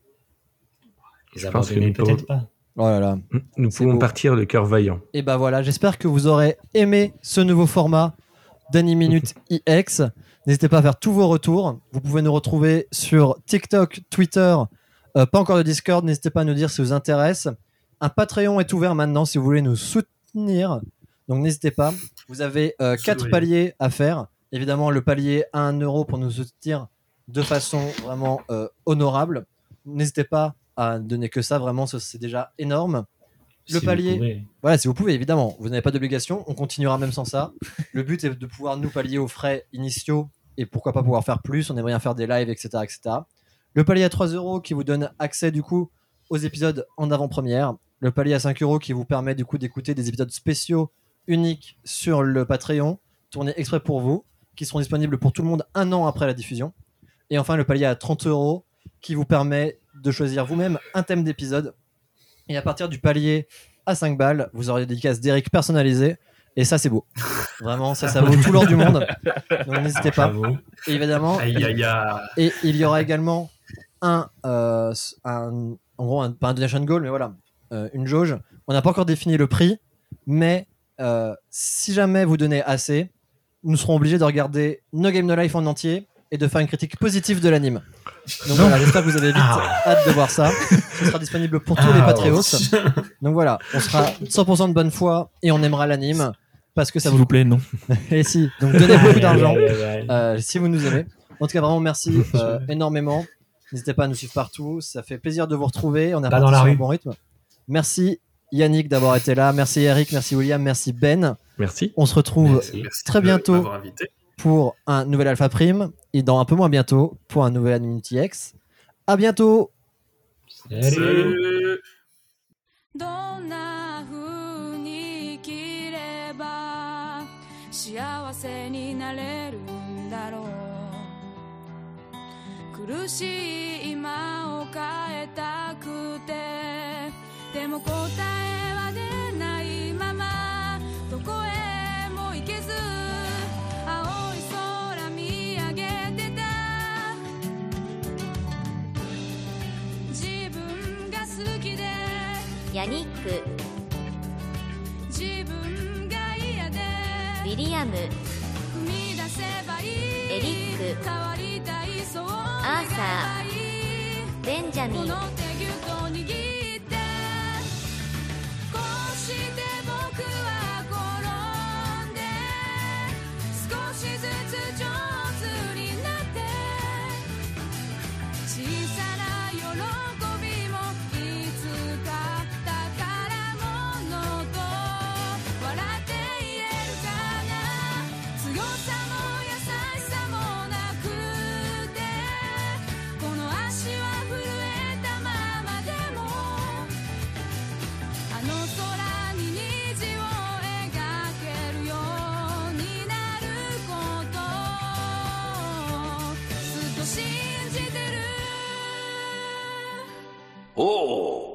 Speaker 6: Je pense que nous pouvons-
Speaker 8: peut-être pas.
Speaker 4: Oh là là.
Speaker 6: nous pouvons
Speaker 4: beau.
Speaker 6: partir le cœur vaillant.
Speaker 4: Et bah voilà, j'espère que vous aurez aimé ce nouveau format d'Anime Minute IX. N'hésitez pas à faire tous vos retours. Vous pouvez nous retrouver sur TikTok, Twitter, euh, pas encore de Discord. N'hésitez pas à nous dire si ça vous intéresse. Un Patreon est ouvert maintenant si vous voulez nous soutenir. Donc n'hésitez pas. Vous avez euh, quatre paliers à faire. Évidemment, le palier à 1 euro pour nous soutenir de façon vraiment euh, honorable. N'hésitez pas à donner que ça, vraiment, c'est déjà énorme. Le
Speaker 8: Si
Speaker 4: palier, voilà, si vous pouvez, évidemment. Vous n'avez pas d'obligation. On continuera même sans ça. Le but est de pouvoir nous pallier aux frais initiaux et pourquoi pas pouvoir faire plus. On aimerait bien faire des lives, etc. etc. Le palier à 3 euros qui vous donne accès du coup aux épisodes en avant-première. Le palier à 5 euros qui vous permet du coup d'écouter des épisodes spéciaux uniques sur le Patreon, tournés exprès pour vous, qui seront disponibles pour tout le monde un an après la diffusion. Et enfin, le palier à 30 euros qui vous permet de choisir vous-même un thème d'épisode. Et à partir du palier à 5 balles, vous aurez des dédicaces d'Eric personnalisées. Et ça, c'est beau. Vraiment, ça, ça vaut tout l'or du monde. Donc n'hésitez pas. Et évidemment,
Speaker 7: Aïe, aïe, aïe.
Speaker 4: et il y aura également un, euh, un en gros, un, pas un donation goal, mais voilà, euh, une jauge. On n'a pas encore défini le prix, mais euh, si jamais vous donnez assez, nous serons obligés de regarder No Game No Life en entier et de faire une critique positive de l'anime. Donc voilà, j'espère que vous avez vite
Speaker 8: Ah.
Speaker 4: hâte de voir ça. Ce sera disponible pour tous les
Speaker 8: Ah,
Speaker 4: Patreos. Donc voilà, on sera 100% de bonne foi et on aimera l'anime parce que ça vous
Speaker 5: vous plaît, non.
Speaker 4: Et si, donc donnez beaucoup d'argent euh, si vous nous aimez. En tout cas, vraiment merci euh, énormément. N'hésitez pas à nous suivre partout. Ça fait plaisir de vous retrouver. On a
Speaker 8: Pas
Speaker 4: parti
Speaker 8: dans la rue.
Speaker 4: bon rythme. Merci Yannick d'avoir été là. Merci Eric. Merci William. Merci Ben.
Speaker 6: Merci.
Speaker 4: On se retrouve
Speaker 8: Merci.
Speaker 7: Merci
Speaker 4: Très
Speaker 7: de
Speaker 4: bientôt.
Speaker 7: m'avoir invité.
Speaker 4: pour un nouvel Alpha Prime et dans un peu moins bientôt pour un nouvel Anonymity X. À bientôt.
Speaker 8: Salut.
Speaker 7: Salut.
Speaker 3: どんな風に生きれば幸せになれるんだろう苦しい今を変えたくてでも答え
Speaker 13: ム。エリック。アーサ
Speaker 3: ー。
Speaker 13: ベンジャミン。
Speaker 2: Oh!